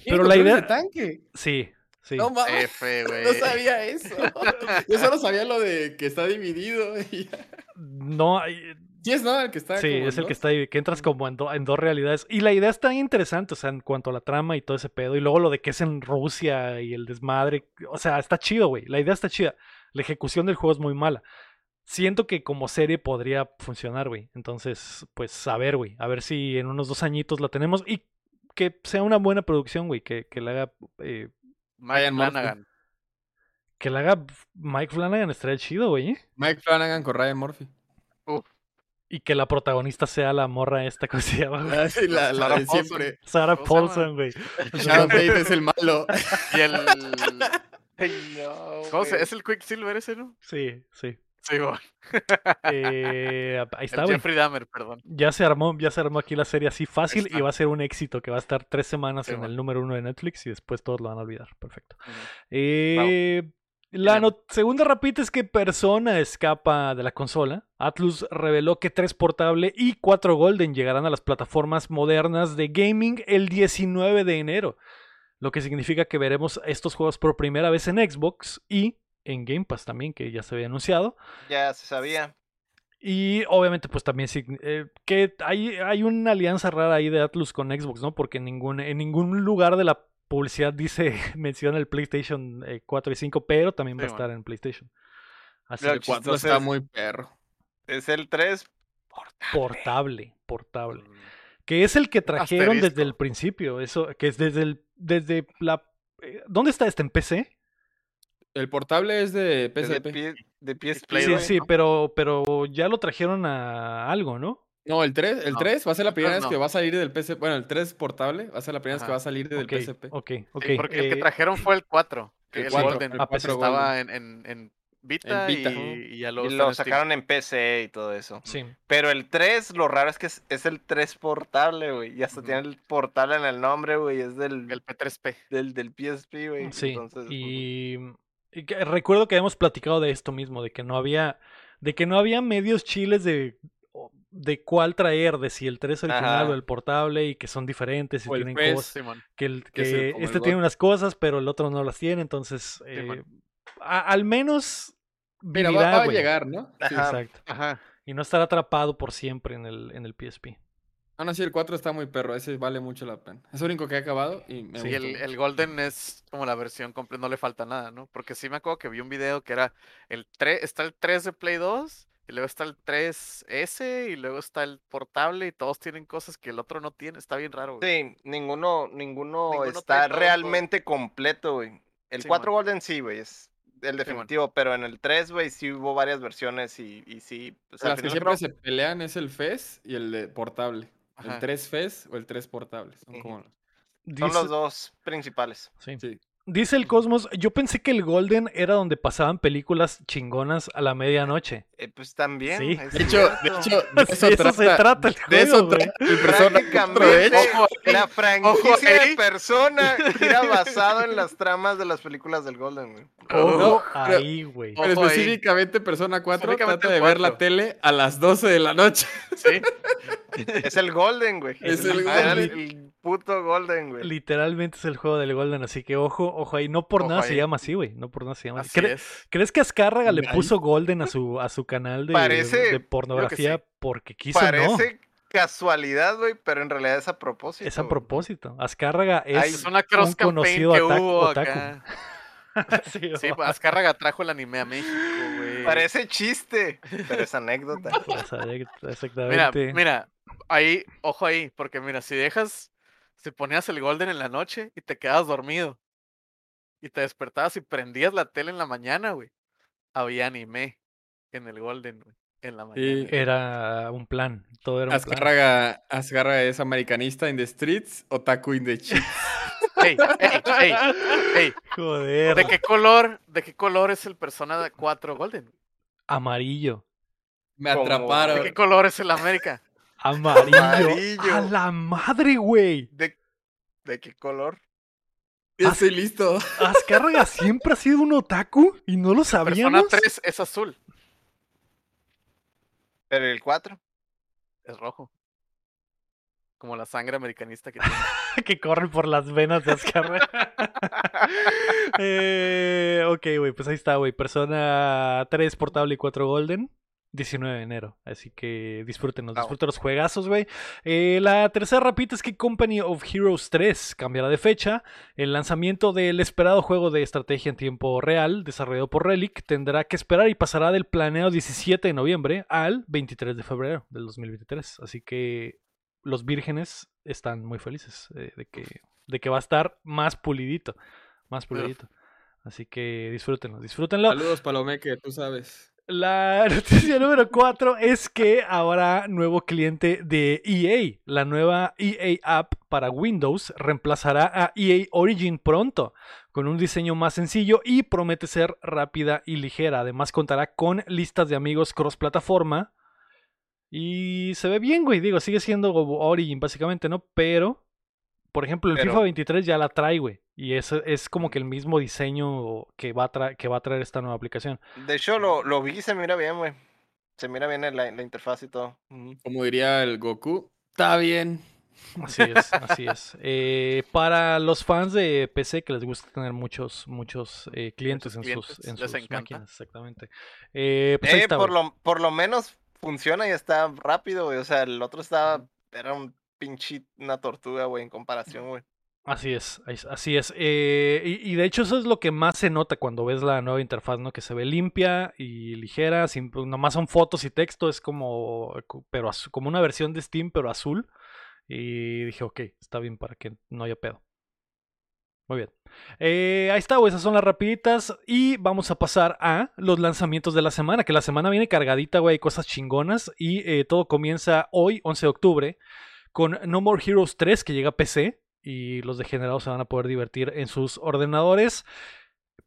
Pero la idea- de tanque? Sí, sí. No mames. F, güey. No sabía eso. Yo solo sabía lo de que está dividido. y ya. No, hay- Sí es, ¿no? El que está Sí, como es en el que está ahí, que entras como en, do- en dos realidades. Y la idea está interesante, o sea, en cuanto a la trama y todo ese pedo. Y luego lo de que es en Rusia y el desmadre. O sea, está chido, güey. La idea está chida. La ejecución del juego es muy mala. Siento que como serie podría funcionar, güey. Entonces, pues a ver, güey. A ver si en unos dos añitos la tenemos. Y que sea una buena producción, güey. Que, que la haga. eh, Mike Ryan Murphy. Flanagan. que la haga Mike Flanagan estaría chido, güey. ¿eh? Mike Flanagan con Ryan Murphy. Y que la protagonista sea la morra esta, ¿cómo se llama? güey? Ah, sí, la, la Sarah de Paulson. siempre. Sarah. Paulson, güey. Sharon Tate es el malo. Y el. No, ¿Cómo se. Es el Quicksilver ese, ¿no? Sí, sí. Sí. Eh, ahí está, El. Jeffrey Dahmer, perdón. Ya se armó, ya se armó aquí la serie así fácil y va a ser un éxito que va a estar tres semanas Sí, en bueno. el número uno de Netflix y después todos lo van a olvidar. Perfecto. Eh, La no- segunda rapita es que Persona escapa de la consola. Atlus reveló que tres portable y cuatro Golden llegarán a las plataformas modernas de gaming el 19 de enero. Lo que significa que veremos estos juegos por primera vez en Xbox y en Game Pass también, que ya se había anunciado. Ya se sabía. Y obviamente, pues también sign- eh, que hay, hay una alianza rara ahí de Atlus con Xbox, ¿no? Porque en ningún, en ningún lugar de la publicidad dice, menciona el PlayStation eh, 4 y 5, pero también va a Sí, estar en PlayStation. Así El 4 chistoso está es- muy perro. Es el 3. portable, portable. Que es el que trajeron desde el principio, eso, que es desde el, desde la... eh, ¿Dónde está este? ¿En PC? El portable es de De, PSP. pie- de PSP, Play Sí, Doh, sí, ¿no? pero, pero ya lo trajeron a algo, ¿no? No, el 3, el No, 3 va a ser la el primera tres vez que no. va a salir del PSP. Bueno, el 3 portable va a ser la primera vez que Ajá. va a salir del Ok, PSP. ok, ok. Sí, porque el que eh, trajeron fue el 4. el El, cuatro, Golden. el Ah, pues cuatro estaba en, en, en Vita, Vita. Y, y ya Y lo en Steam. sacaron en PC y todo eso. Sí. Pero el 3, lo raro es que es, es el 3 portable, güey. Y hasta Ujú. tiene el portable en el nombre, güey. Es del, El P3P. del, del PSP, güey. Sí, Entonces, pues, y, y que- recuerdo que habíamos platicado de esto mismo, de que no había, de que no había medios chiles de, de cuál traer, de si el 3 original Ajá. o el portable, y que son diferentes y O tienen cosas, que, el, que el este tiene unas cosas, pero el otro no las tiene, entonces eh, a- al menos Mira, va, vivirá, va a llegar, ¿no? Sí, Ajá. exacto. Ajá. Y no estar atrapado por siempre en el, en el PSP. Aún así, el 4 está muy perro. Ese vale mucho la pena. Es el único que he acabado y me Sí, gustó el, el Golden es como la versión completa, no le falta nada, ¿no? Porque sí me acuerdo que vi un video que era el 3, está el 3 de Play 2, y luego está el 3S, y luego está el portable, y todos tienen cosas que el otro no tiene, está bien raro, güey. Sí, ninguno, ninguno, Ninguno está todo, realmente completo, güey. El Sí, 4 man. Golden sí, güey, es el definitivo, pero en el 3, güey, sí hubo varias versiones y, y sí. pues, Las que siempre creo- se pelean es el FES y el de portable. Ajá. El 3 FES o el 3 portable. Son Ujú. como... son Dice- los dos principales. sí. Sí. Dice el Cosmos, yo pensé que el Golden era donde pasaban películas chingonas a la medianoche. Eh, pues también. Sí. De hecho, de hecho, de Sí, eso, eso se trata, trata el de eso trata el Persona 4, de Prácticamente hecho. Ojo ahí, la franquicia ahí. de persona gira basado en las tramas de las películas del Golden, güey. Ojo No, pero- ahí, güey. Ojo Pero ahí. específicamente Persona 4 Específicamente trata de ver la 4. tele a las 12 de la noche. Sí, Es el Golden, güey. Es el literal, Golden. el puto Golden, güey. Literalmente es el juego del Golden, así que ojo, ojo ahí. No por Ojo nada se llama así, güey. No por nada se llama así. así ¿Cre- es. ¿Crees que Azcárraga le puso Golden a su, a su canal de, Parece- de pornografía sí. porque quiso? No, Parece casualidad, güey, pero en realidad es a propósito. es a propósito. Azcárraga es Ay, Es una cross un conocido que atac- hubo otaku. acá. Sí, Sí, Azcárraga trajo el anime a México, güey. Parece chiste, pero es anécdota. Pues, Mira, Exactamente. mira, ahí, ojo ahí, porque mira, si dejas, si ponías el Golden en la noche y te quedabas dormido y te despertabas y prendías la tele en la mañana, güey, había anime en el Golden, güey, en la mañana. Sí. Era un plan. Todo era un plan. Azcárraga, Azcárraga es americanista in the streets, otaku in the cheeks. Ey, ey, ey, ey, Joder. ¿de qué color, de qué color es el Persona 4 Golden? Amarillo. Me Como- ¿De atraparon. qué color es el América? Amarillo. Amarillo. A la madre, güey. ¿De, ¿De qué color? Ya estoy listo. Azcárraga siempre ha sido un otaku y no lo Persona sabíamos. 3 es azul, Pero el 4. es rojo. Como la sangre americanista que tiene. que corre por las venas de Azcárraga. eh, ok, güey, pues ahí está, güey. Persona 3 portable y 4 golden. 19 de enero. Así que disfrútenos, Wow. disfruten los juegazos, güey. Eh, la tercera rapita es que Company of Heroes 3 cambiará de fecha. El lanzamiento del esperado juego de estrategia en tiempo real, desarrollado por Relic, tendrá que esperar y pasará del planeado 17 de noviembre al 23 de febrero del 2023. Así que los vírgenes están muy felices eh, de, que, de que va a estar más pulidito. Más pulidito. Así que disfrútenlo, disfrútenlo. Saludos, Palomeque, tú sabes. La noticia número 4 es que habrá nuevo cliente de EA. La nueva EA App para Windows reemplazará a EA Origin pronto, con un diseño más sencillo y promete ser rápida y ligera. Además contará con listas de amigos cross plataforma. Y se ve bien, güey. Digo, sigue siendo Origin básicamente, ¿no? Pero, por ejemplo, el Pero- FIFA 23 ya la trae, güey. Y es, es como que el mismo diseño que va a, tra- que va a traer esta nueva aplicación. De hecho, lo, lo vi y se mira bien, güey. Se mira bien en la, la interfaz y todo. Como diría el Goku, está bien. Así es, así es. Eh, para los fans de PC que les gusta tener muchos, muchos eh, clientes en clientes, sus, en les sus máquinas, exactamente. Eh, pues Eh, está, por, lo, por lo menos funciona y está rápido, güey. O sea, el otro estaba. Era un pinche una tortuga, güey, en comparación, güey. Así es, as- así es. Eh, y, de hecho eso es lo que más se nota cuando ves la nueva interfaz, ¿no? Que se ve limpia y ligera, sin, pues, nomás son fotos y texto, es como, pero como una versión de Steam, pero azul. Y dije, ok, está bien para que no haya pedo. Muy bien. Eh, ahí está, esas son las rapiditas. Y vamos a pasar a los lanzamientos de la semana, que la semana viene cargadita, güey, cosas chingonas. Y eh, todo comienza hoy, 11 de octubre, con No More Heroes 3, que llega a PC. Y los degenerados se van a poder divertir en sus ordenadores.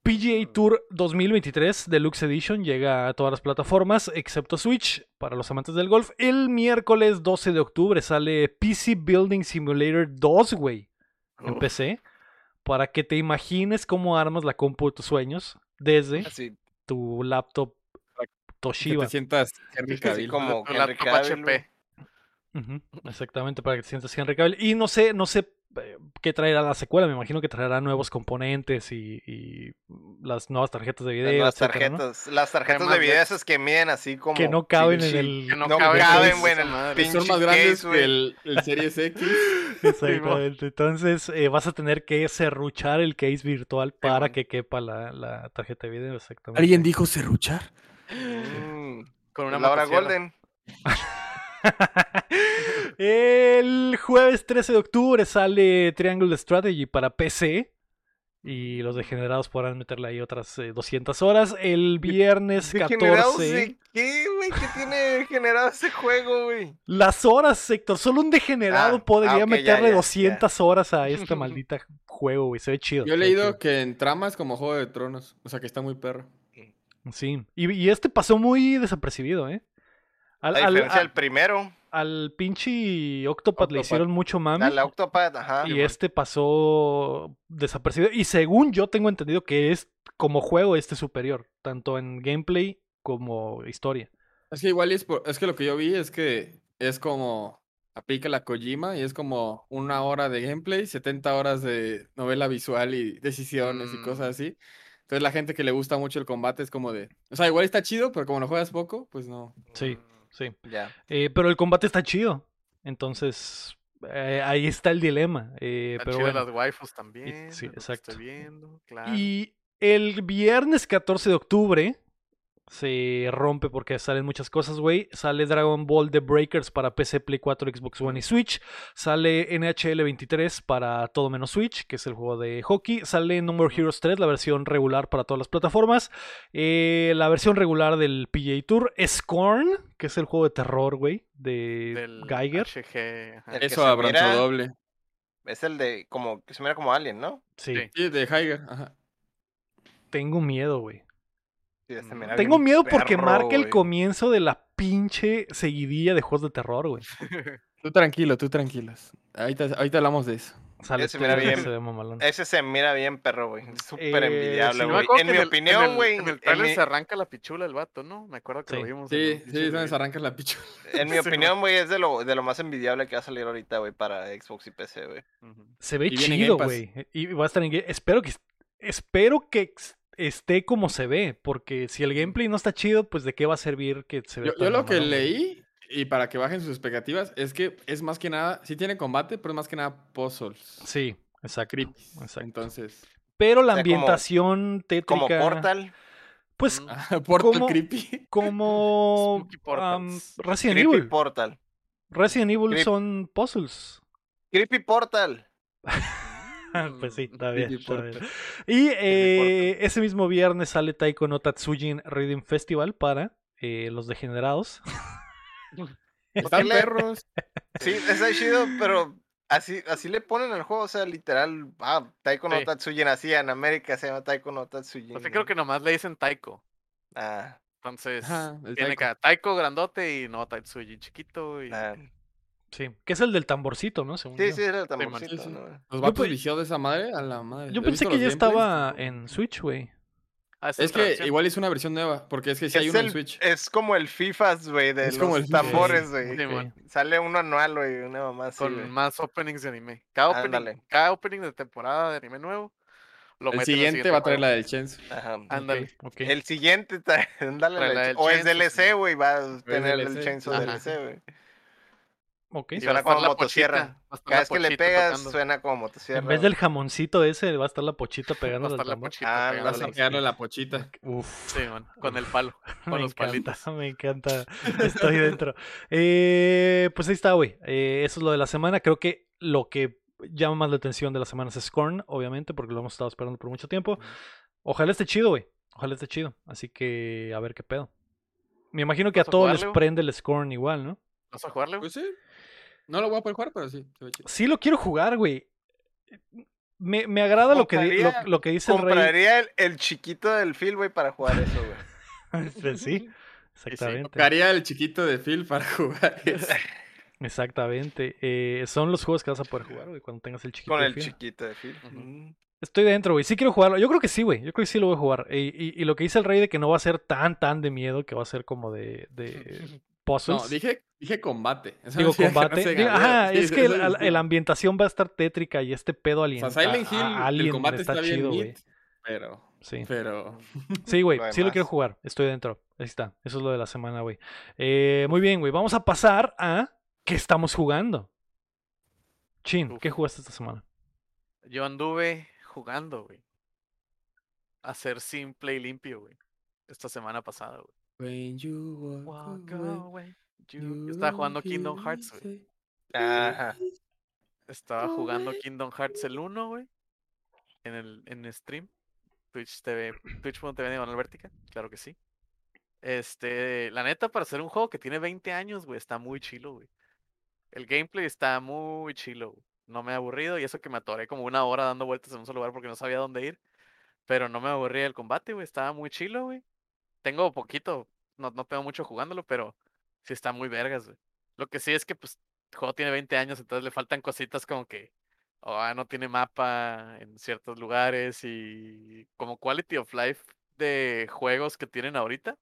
PGA Tour 2023 Deluxe Edition llega a todas las plataformas excepto Switch para los amantes del golf. El miércoles 12 de octubre sale PC Building Simulator 2, güey, en Uf. PC. Para que te imagines cómo armas la compu de tus sueños desde Así, tu laptop Que te Toshiba. sientas Henry Cavill. como Henry Cavill. HP. Exactamente, para que te sientas Henry Cavill. Y no sé, no sé qué traerá la secuela. Me imagino que traerá nuevos componentes y, y las nuevas tarjetas de Las video, etcétera, ¿no? tarjetas, las tarjetas de video de- esas que miden así como. Que no caben en el. Que no, No caben, en el Son más grandes case, que el, el Series X. Exactamente. Entonces eh, vas a tener que serruchar el case virtual para bueno. que quepa la, la tarjeta de video. Exactamente. ¿Alguien dijo serruchar? Mm, Con una Laura motosierra. Golden. el jueves 13 de octubre sale Triangle Strategy para PC. Y los degenerados podrán meterle ahí otras eh, 200 horas. El viernes ¿Degenerados 14. de qué, güey? ¿Qué tiene generado ese juego, güey? Las horas, Héctor. Solo un degenerado Ah, podría ah, meterle ya, 200 horas a esta maldita juego, güey. Se ve chido. Yo he leído chido. que en tramas como Juego de Tronos. O sea, que está muy perro. Sí. Y, y este pasó muy desapercibido, ¿eh? Al, A al- diferencia al- del primero, al pinche Octopath le Octopath. hicieron mucho mame. a la Octopath, ajá. y este pasó desapercibido. Y según yo tengo entendido que es como juego este superior, tanto en gameplay como historia. Es que igual es, por- es que lo que yo vi es que es como aplica la Kojima y es como una hora de gameplay, 70 horas de novela visual y decisiones y Mm. cosas así. Entonces la gente que le gusta mucho el combate es como de, o sea, igual está chido, pero como lo juegas poco, pues no. Sí, sí. Eh, pero el combate está chido. Entonces, eh, ahí está el dilema. eh, Están pero chidas bueno. las waifus también. sí, exacto. Viendo, claro. Y el viernes 14 de octubre se rompe porque salen muchas cosas, güey. Sale Dragon Ball The Breakers para PC, Play 4, Xbox One y Switch. Sale NHL 23 para todo menos Switch, que es el juego de hockey. Sale No More Heroes 3, la versión regular para todas las plataformas. Eh, la versión regular del PGA Tour. Scorn, que es el juego de terror, güey, de Del Geiger. HG, Eso se a Brancho mira- doble. Es el de, como, que se mira como Alien, ¿no? Sí, Sí. De Heiger, ajá. tengo miedo, güey. Mm. Tengo miedo porque perro, marca el güey. comienzo de la pinche seguidilla de juegos de terror, güey. Tú tranquilo, tú tranquilos. Ahorita, ahorita hablamos de eso. Sale Ese mira bien. se ve mamalón. Ese se mira bien, perro, güey. Súper Eh, envidiable, güey. En mi el- en opinión, el- güey. En el En trailer mi, se arranca la pichula el vato, ¿no? Me acuerdo que Sí. lo vimos. Sí, sí, es donde se arranca la pichula. en mi Sí, opinión, güey, es de lo, de lo más envidiable que va a salir ahorita, güey, para Xbox y PC, güey. Se ve Y chido, güey. Y va a estar en Espero que espero que esté como se ve, porque si el gameplay no está chido, pues de qué va a servir que se vea Yo, yo lo que leí, y para que bajen sus expectativas, es que es más que nada, sí tiene combate, pero es más que nada puzzles. Sí, exacto. Creeps. exacto. Entonces, Pero la O sea, como- ambientación tétrica Como Portal. pues. Portal ¿Cómo? Creepy. como Spooky Portals. am, Resident Creepy Evil. Portal. Resident Evil Creep- son puzzles. Creepy Portal. pues sí, está bien. Está bien. Y eh, ese mismo viernes sale Taiko no Tatsujin Reading Festival para eh, los degenerados. Están perros. Sí, está chido, pero así, así le ponen al juego, o sea, literal, ah, Taiko no Sí. Tatsujin, así en América se llama Taiko no Tatsujin. Pues sí, creo que nomás le dicen Taiko. Ah, Entonces, tiene Taiko. que Taiko grandote y no Taitsuji chiquito. Y... ah. Sí, que es el del tamborcito, ¿no? Según Sí, yo. sí, era el tamborcito, sí. ¿no? Los vatos de esa madre, a la madre. Yo ¿Has pensé que ya estaba en Switch, güey. Ah, Es que versión. igual hizo una versión nueva, porque es que sí hay es, uno en Switch. es como el FIFAs, güey, de Es los como el FIFA, tambores, güey. Sí. Sale uno anual, güey, una mamá así, con más openings de anime. Cada opening, Ándale. cada opening de temporada de anime nuevo lo El siguiente va a traer la del Chenzo. Ajá. Ándale. Ok, ok. El siguiente, tra- dale Trae la la ch- del o es DLC, güey, va a tener el. Chainsaw. DLC, güey. Ok. Y suena como la motosierra. pochita, Cada vez que le pegas, tocando. suena como motosierra. En vez del jamoncito ese, va a estar la pochita Va a pegando al estar la tambor. pochita Ah, pegando Vas a pegarle la pochita. Uf. Sí, man, con el palo, con me los encanta, palitos. me encanta. Estoy dentro. Eh, pues ahí está, güey. Eh, eso es lo de la semana. Creo que lo que llama más la atención de la semana es Scorn, obviamente, porque lo hemos estado esperando por mucho tiempo. Ojalá esté chido, güey. Ojalá esté chido. Así que a ver qué pedo. Me imagino que a ¿Vas a todos les jugarle, prende el Scorn igual, ¿no? ¿Vas a jugarle? Pues sí. No lo voy a poder jugar, pero sí. se ve chido. Sí lo quiero jugar, güey. Me, me agrada lo que, di- lo, Compraría- lo que dice el rey. Compraría el, el chiquito del Phil, güey, para jugar eso, güey. Pues sí, exactamente. Tocaría el chiquito de Phil para jugar eso. Exactamente. Eh, son los juegos que vas a poder jugar, güey, cuando tengas el chiquito. Con de el Phil. chiquito de Phil. Mm. Estoy dentro, güey. Sí quiero jugarlo. Yo creo que sí, güey. Yo creo que sí lo voy a jugar. Y, y- y lo que dice el rey de que no va a ser tan, tan de miedo, que va a ser como de, de puzzles. No, dije, dije combate. Eso Digo, no no combate. Digo, ajá, Sí, es que la ambientación va a estar tétrica y este pedo O alien. sea, Silent a- a- Hill, el combate está, chido, güey. pero, Sí. pero... Sí, güey, sí lo quiero jugar. Estoy dentro. Ahí está. Eso es lo de la semana, güey. Eh, muy bien, güey. Vamos a pasar a qué estamos jugando. Chin, Uf. ¿qué jugaste esta semana? Yo anduve jugando, güey. A hacer simple y limpio, güey. Esta semana pasada, güey. When you walk Walk away, you- you Yo estaba jugando Kingdom hear Hearts, güey. Ajá. Estaba jugando Kingdom Hearts el 1, güey. En el en stream. Twitch TV, Twitch.tv diagonal vertical, claro que sí. Este, la neta, para hacer un juego que tiene 20 años, güey, está muy chilo, güey. El gameplay está muy chilo, güey. No me he aburrido y eso que me atoré como una hora dando vueltas en un solo lugar porque no sabía dónde ir. Pero no me aburrí el combate, güey. Estaba muy chilo, güey. Tengo poquito, no, no tengo mucho jugándolo, pero sí está muy vergas, güey. Lo que sí es que, pues, el juego tiene 20 años, entonces le faltan cositas como que ah, no tiene mapa en ciertos lugares y como quality of life de juegos que tienen ahorita.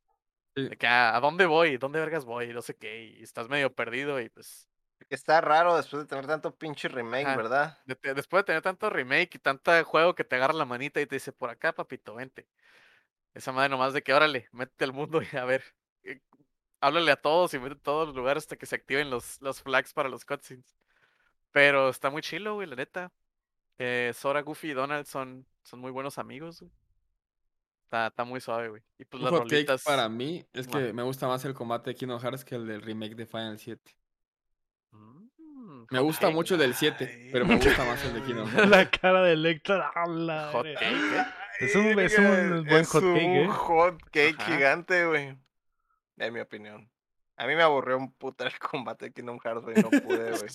Sí. De que, ah, ¿a dónde voy? ¿Dónde vergas voy? No sé qué. Y estás medio perdido y pues... Está raro después de tener tanto pinche remake, Ajá. ¿verdad? de- de- después de tener tanto remake y tanto juego que te agarra la manita y te dice, por acá, papito, vente. Esa madre nomás de que, órale, métete al mundo y a ver. eh, háblale a todos y métete a todos los lugares hasta que se activen los, los flags para los cutscenes. Pero está muy chilo, güey, la neta. Eh, Sora, Goofy y Donald son, son muy buenos amigos, güey. Está, está muy suave, güey. Y pues Un las hot cake rolitas. para mí es que me gusta más el combate de Kingdom Hearts que el del remake de Final 7. Mm, Me gusta cake, mucho el del 7, pero me gusta más el de Kingdom Hearts. la cara de Lecter. a la Hot cake, ¿eh? Es un- es un buen es hot cake, ¿eh? un hot cake gigante, güey. En mi opinión. A mí me aburrió un puta el combate de Kingdom Hearts, güey. No pude, güey.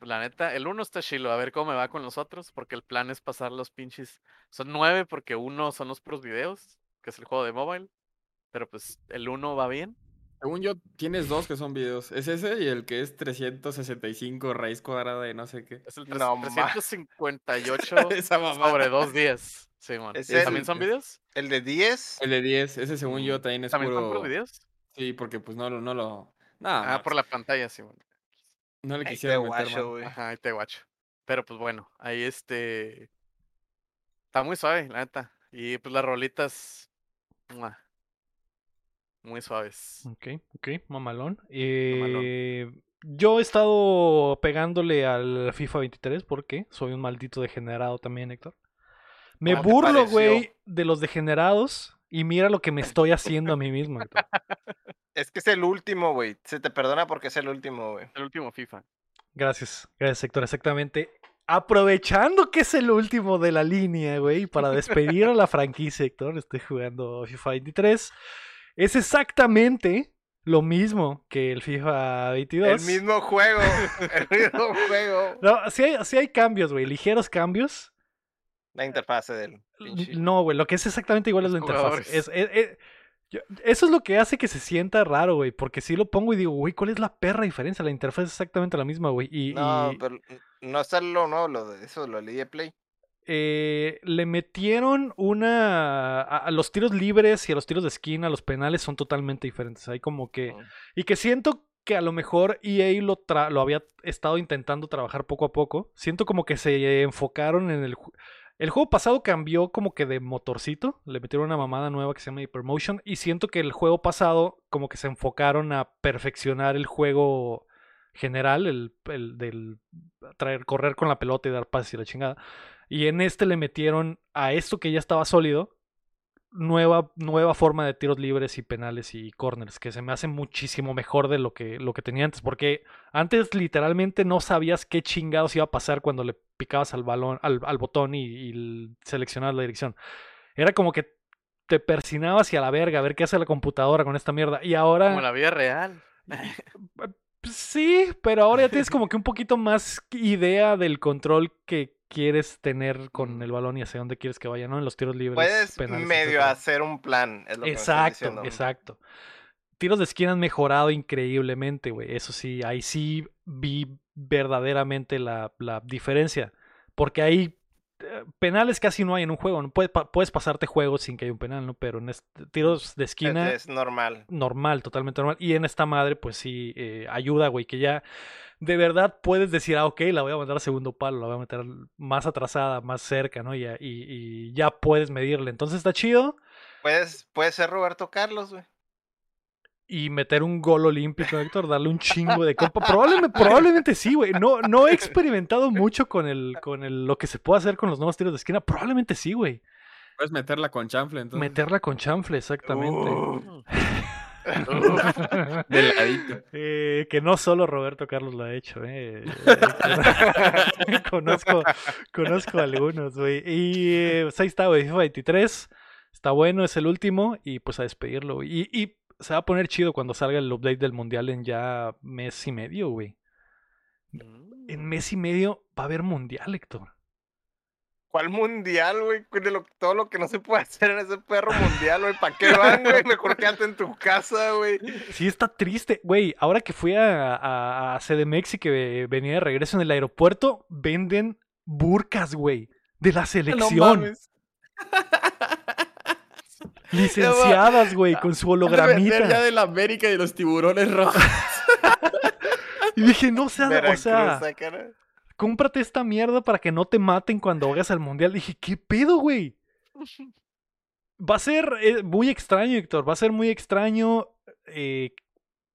La neta, el uno está chilo, a ver cómo me va con los otros, porque el plan es pasar los pinches. Son nueve porque uno son los puros videos, que es el juego de mobile. Pero pues el uno va bien. Según yo, tienes dos que son videos. Es ese y el que es 365 raíz cuadrada de no sé qué. Es el No, ma. 358 Esa mamada. sobre dos días. Sí, man. Es ¿También el- son videos? El de 10. El de 10, ese según yo también es ¿También son puro... puros videos? Sí, porque pues no, lo- no lo... Nada, Ah, por la pantalla, sí, man. no le Ahí te meter guacho, güey. Ajá, ahí te guacho. Pero pues bueno, ahí este. Está muy suave, la neta. Y pues las rolitas. ¡mua! Muy suaves. Ok, ok, mamalón. Eh, yo he estado pegándole al FIFA 23 porque soy un maldito degenerado también, Héctor. Me ¿Cómo te burlo, güey, de los degenerados y mira lo que me estoy haciendo a mí mismo, Héctor. Es que es el último, güey. Se te perdona porque es el último, güey. El último FIFA. Gracias, gracias, Héctor, exactamente. Aprovechando que es el último de la línea, güey, para despedir a la franquicia, Héctor, estoy jugando FIFA 23. Es exactamente lo mismo que el FIFA 22. El mismo juego. el mismo juego. No, sí hay, sí hay cambios, güey, ligeros cambios. La interfase del pinche. No, güey, lo que es exactamente igual es la interfaz. jugadores. Es- es- es- yo- eso es lo que hace que se sienta raro, güey, porque si lo pongo y digo, güey, ¿cuál es la perra diferencia? La interfaz es exactamente la misma, güey. Y, No, y, pero no está lo nuevo, lo de eso, lo leí de Play. Eh, le metieron una... A, a los tiros libres y a los tiros de esquina, los penales son totalmente diferentes. Hay como que... Y que siento que a lo mejor EA lo, tra- lo había estado intentando trabajar poco a poco. Siento como que se enfocaron en el... El juego pasado cambió como que de motorcito. Le metieron una mamada nueva que se llama Hypermotion. Y siento que el juego pasado como que se enfocaron a perfeccionar el juego general. El, el del traer, correr con la pelota y dar pases y la chingada. Y en este le metieron a esto que ya estaba sólido nueva, nueva forma de tiros libres y penales y corners, que se me hace muchísimo mejor de lo que, lo que tenía antes, porque antes literalmente no sabías qué chingados iba a pasar cuando le picabas al balón, al, al botón y, y seleccionabas la dirección. Era como que te persinabas y a la verga a ver qué hace la computadora con esta mierda. Y ahora... Como la vida real. Sí, pero ahora ya tienes como que un poquito más idea del control que quieres tener con el balón y hacia dónde quieres que vaya, ¿no? En los tiros libres. Puedes penales, medio etcétera. hacer un plan, es lo que Exacto, diciendo. exacto. Tiros de esquina han mejorado increíblemente, güey. Eso sí, ahí sí vi verdaderamente la, la diferencia. Porque hay eh, penales casi no hay en un juego. ¿no? Puedes, pa- puedes pasarte juegos sin que haya un penal, ¿no? Pero en este- tiros de Es, esquina es normal. normal, totalmente normal. Y en esta madre, pues sí, eh, ayuda, güey, que ya de verdad puedes decir, ah, ok, la voy a mandar a segundo palo, la voy a meter más atrasada, más cerca, ¿no? Y, y, y ya puedes medirle. Entonces está chido. Puedes, puede ser Roberto Carlos, güey. Y meter un gol olímpico, Héctor, darle un chingo de copa. Probablemente, probablemente sí, güey. No, no he experimentado mucho con el, con el, lo que se puede hacer con los nuevos tiros de esquina. Probablemente sí, güey. Puedes meterla con chanfle, entonces. Meterla con chanfle, exactamente. Uh, De ladito. Eh, que no solo Roberto Carlos lo ha hecho, eh. Eh, conozco, conozco algunos, güey. Y eh, pues ahí está, güey, FIFA 23. Está bueno, es el último. Y pues a despedirlo, güey. Y, y se va a poner chido cuando salga el update del mundial en ya mes y medio, güey. En mes y medio va a haber mundial, Héctor. ¿Cuál mundial, güey? De lo- todo lo que no se puede hacer en ese perro mundial, güey. ¿Para qué van, güey? Mejor quédate en tu casa, güey. Sí, está triste. Güey, ahora que fui a, a, a CDMX y que venía de regreso en el aeropuerto, venden burcas, güey, de la selección. licenciadas, güey, con su vender ya hologramita. de la América y los tiburones rojos. Y dije, no sea, o sea. Cómprate esta mierda para que no te maten cuando hagas al mundial. Dije, ¿qué pedo, güey? Va a ser eh, muy extraño, Héctor. Va a ser muy extraño. eh,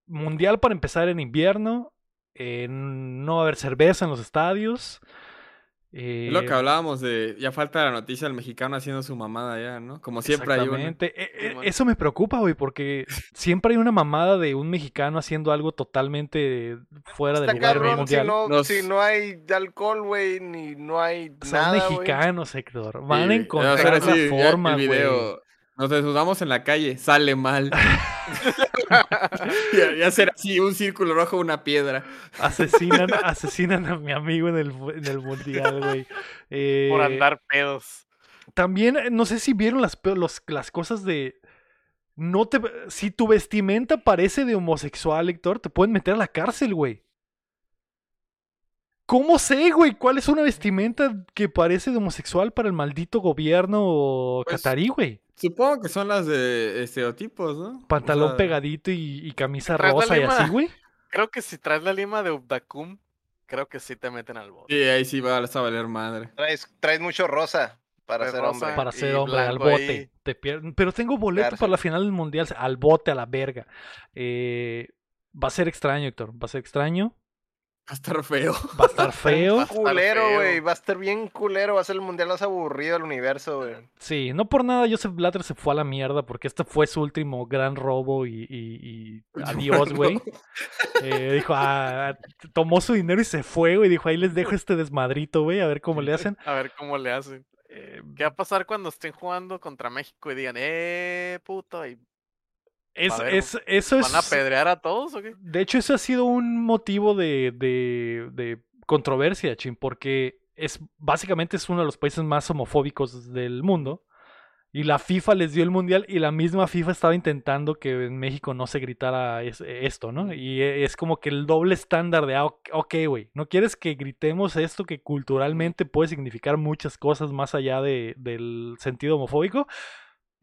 mundial para empezar en invierno. eh, no va a haber cerveza en los estadios. Es lo que eh, hablábamos de. Ya falta la noticia del mexicano haciendo su mamada ya, ¿no? Como siempre hay una. Exactamente. E- e- Simón. eso me preocupa, güey, porque siempre hay una mamada de un mexicano haciendo algo totalmente fuera de Está lugar cabrón si no, Nos- si no hay alcohol, güey, ni no hay Son nada, mexicanos, Héctor. Sí, Van a encontrar la forma, güey. Nos desnudamos en la calle, sale mal. ya será así, un círculo rojo, una piedra. Asesinan, asesinan a mi amigo en el, en el mundial, güey. Eh, Por andar pedos. También, eh, no sé si vieron las, los- las cosas de... No te, si tu vestimenta parece de homosexual, Héctor, te pueden meter a la cárcel, güey. ¿Cómo sé, güey? ¿Cuál es una vestimenta que parece de homosexual para el maldito gobierno Pues, catarí, güey? Supongo que son las de estereotipos, ¿no? O Pantalón sea, pegadito y, y camisa rosa y así, güey. Creo que si traes la lima de Ubdacum, creo que sí te meten al bote. Sí, ahí sí va a valer madre. Traes, traes mucho rosa para ser rosa. hombre. Para ser hombre, al bote. Te pier- Pero tengo boleto para la final del mundial. Al bote, a la verga. Eh, va a ser extraño, Héctor. Va a ser extraño. Va a estar feo. Va a estar feo. Va a estar Culero, güey. Va a estar bien culero. Va a ser el mundial más aburrido del universo, güey. Sí, no por nada Joseph Blatter se fue a la mierda porque este fue su último gran robo y, y- y adiós, güey. Eh, dijo, ah, tomó su dinero y se fue, güey. Dijo, ahí les dejo este desmadrito, güey, a ver cómo le hacen. A ver cómo le hacen. Eh, ¿Qué va a pasar cuando estén jugando contra México y digan, eh, puto? ¿Y es, a ver, es- eso van a es... pedrear a todos o qué? De hecho, eso ha sido un motivo de, de- de controversia, Chin, porque es básicamente es uno de los países más homofóbicos del mundo. Y la FIFA les dio el mundial y la misma FIFA estaba intentando que en México no se gritara es- esto, ¿no? Y e- es como que el doble estándar de, ah, ok, ok, güey, ¿no quieres que gritemos esto que culturalmente puede significar muchas cosas más allá de- del sentido homofóbico?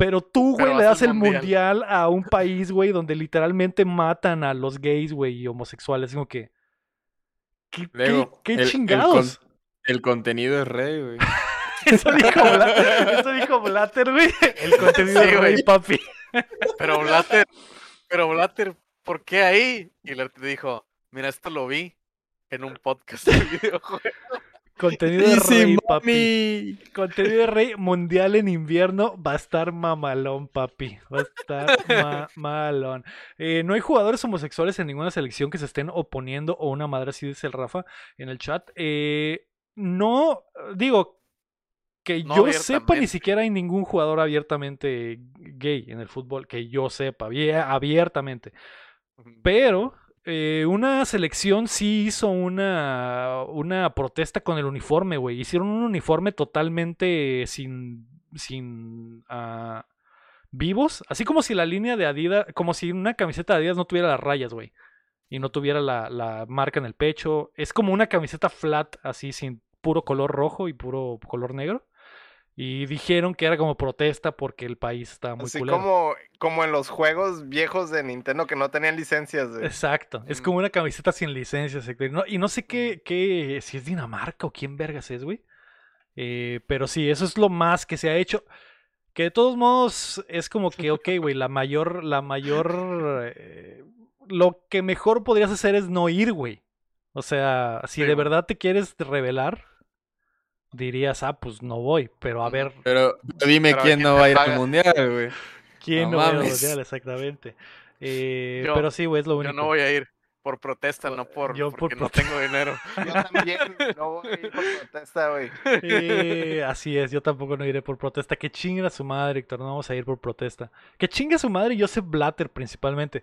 Pero tú, güey, le das el mundial. mundial a un país, güey, donde literalmente matan a los gays, güey, y homosexuales. Como que. ¿Qué, qué- Luego, qué el- el chingados? con- El contenido es rey, güey. Eso dijo Blatter, eso dijo Blatter, güey. El contenido Sí, de güey. rey, papi. Pero Blatter, pero Blatter, ¿por qué ahí? Y le dijo, mira, esto lo vi en un podcast de videojuegos. Contenido de rey, papi. Contenido de rey mundial en invierno va a estar mamalón, papi. Va a estar mamalón. Eh, no hay jugadores homosexuales en ninguna selección que se estén oponiendo o una madre así dice el Rafa en el chat. Eh, no, digo, que No yo sepa, ni siquiera hay ningún jugador abiertamente gay en el fútbol, que yo sepa, abie- abiertamente. Pero eh, una selección sí hizo una, una protesta con el uniforme, güey. Hicieron un uniforme totalmente sin, sin ah, vivos. Así como si la línea de Adidas, como si una camiseta de Adidas no tuviera las rayas, güey. Y no tuviera la, la marca en el pecho. Es como una camiseta flat, así, sin puro color rojo y puro color negro. Y dijeron que era como protesta porque el país estaba muy Así culero. como, como en los juegos viejos de Nintendo que no tenían licencias, güey. Exacto, es como una camiseta sin licencia. exacto, y no- y no sé qué, qué, si es Dinamarca o quién vergas es, güey. Eh, pero sí, eso es lo más que se ha hecho. Que de todos modos es como que, ok, güey, la mayor, la mayor, eh, lo que mejor podrías hacer es no ir, güey. O sea, si Sí, de verdad te quieres revelar, dirías, ah, pues no voy. Pero a ver, Pero dime Pero quién ¿quién no va a ir al mundial, güey. ¿quién No no va a ir al mundial? Exactamente. Eh, Yo- pero sí, güey, es lo único. Yo no voy a ir por protesta, no por Yo por porque no protesta. tengo dinero. Yo también no voy a ir por protesta, güey. Eh, así es, yo tampoco no iré por protesta. Que chingue a su madre, Héctor. No vamos a ir por protesta. Que chingue a su madre Joseph Blatter principalmente.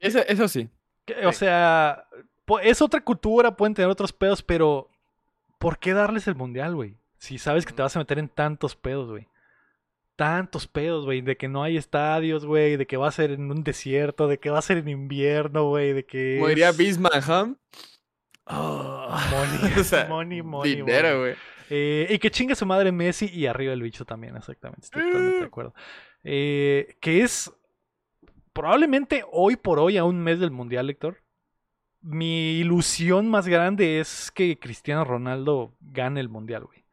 Eso, eso sí. Que, O sea, es otra cultura, pueden tener otros pedos, pero ¿por qué darles el mundial, güey? Si sabes que te vas a meter en tantos pedos, güey. Tantos pedos, güey. De que no hay estadios, güey. De que va a ser en un desierto. De que va a ser en invierno, güey. De que. Es- Bismarck, ¿huh? Ah, money, O sea, money, money, Dinero, güey. Eh, y que chingue su madre Messi y arriba el bicho también, exactamente. Estoy totalmente de acuerdo. Eh, que es probablemente hoy por hoy, a un mes del Mundial, Héctor. Mi ilusión más grande es que Cristiano Ronaldo gane el Mundial, güey.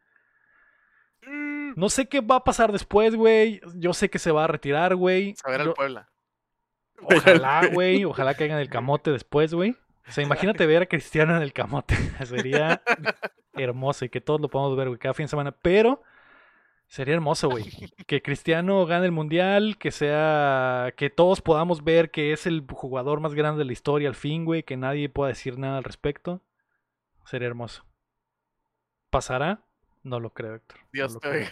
No sé qué va a pasar después, güey. Yo sé que se va a retirar, güey. A ver al Yo- Puebla. Ojalá, güey. Ojalá caigan el camote después, güey. O sea, imagínate ver a Cristiano en el camote. Sería hermoso y que todos lo podamos ver, güey, cada fin de semana. Pero sería hermoso, güey. Que Cristiano gane el mundial, que sea. Que todos podamos ver que es el jugador más grande de la historia al fin, güey. Que nadie pueda decir nada al respecto. Sería hermoso. ¿Pasará? No lo creo, Héctor. no Dios lo te oiga.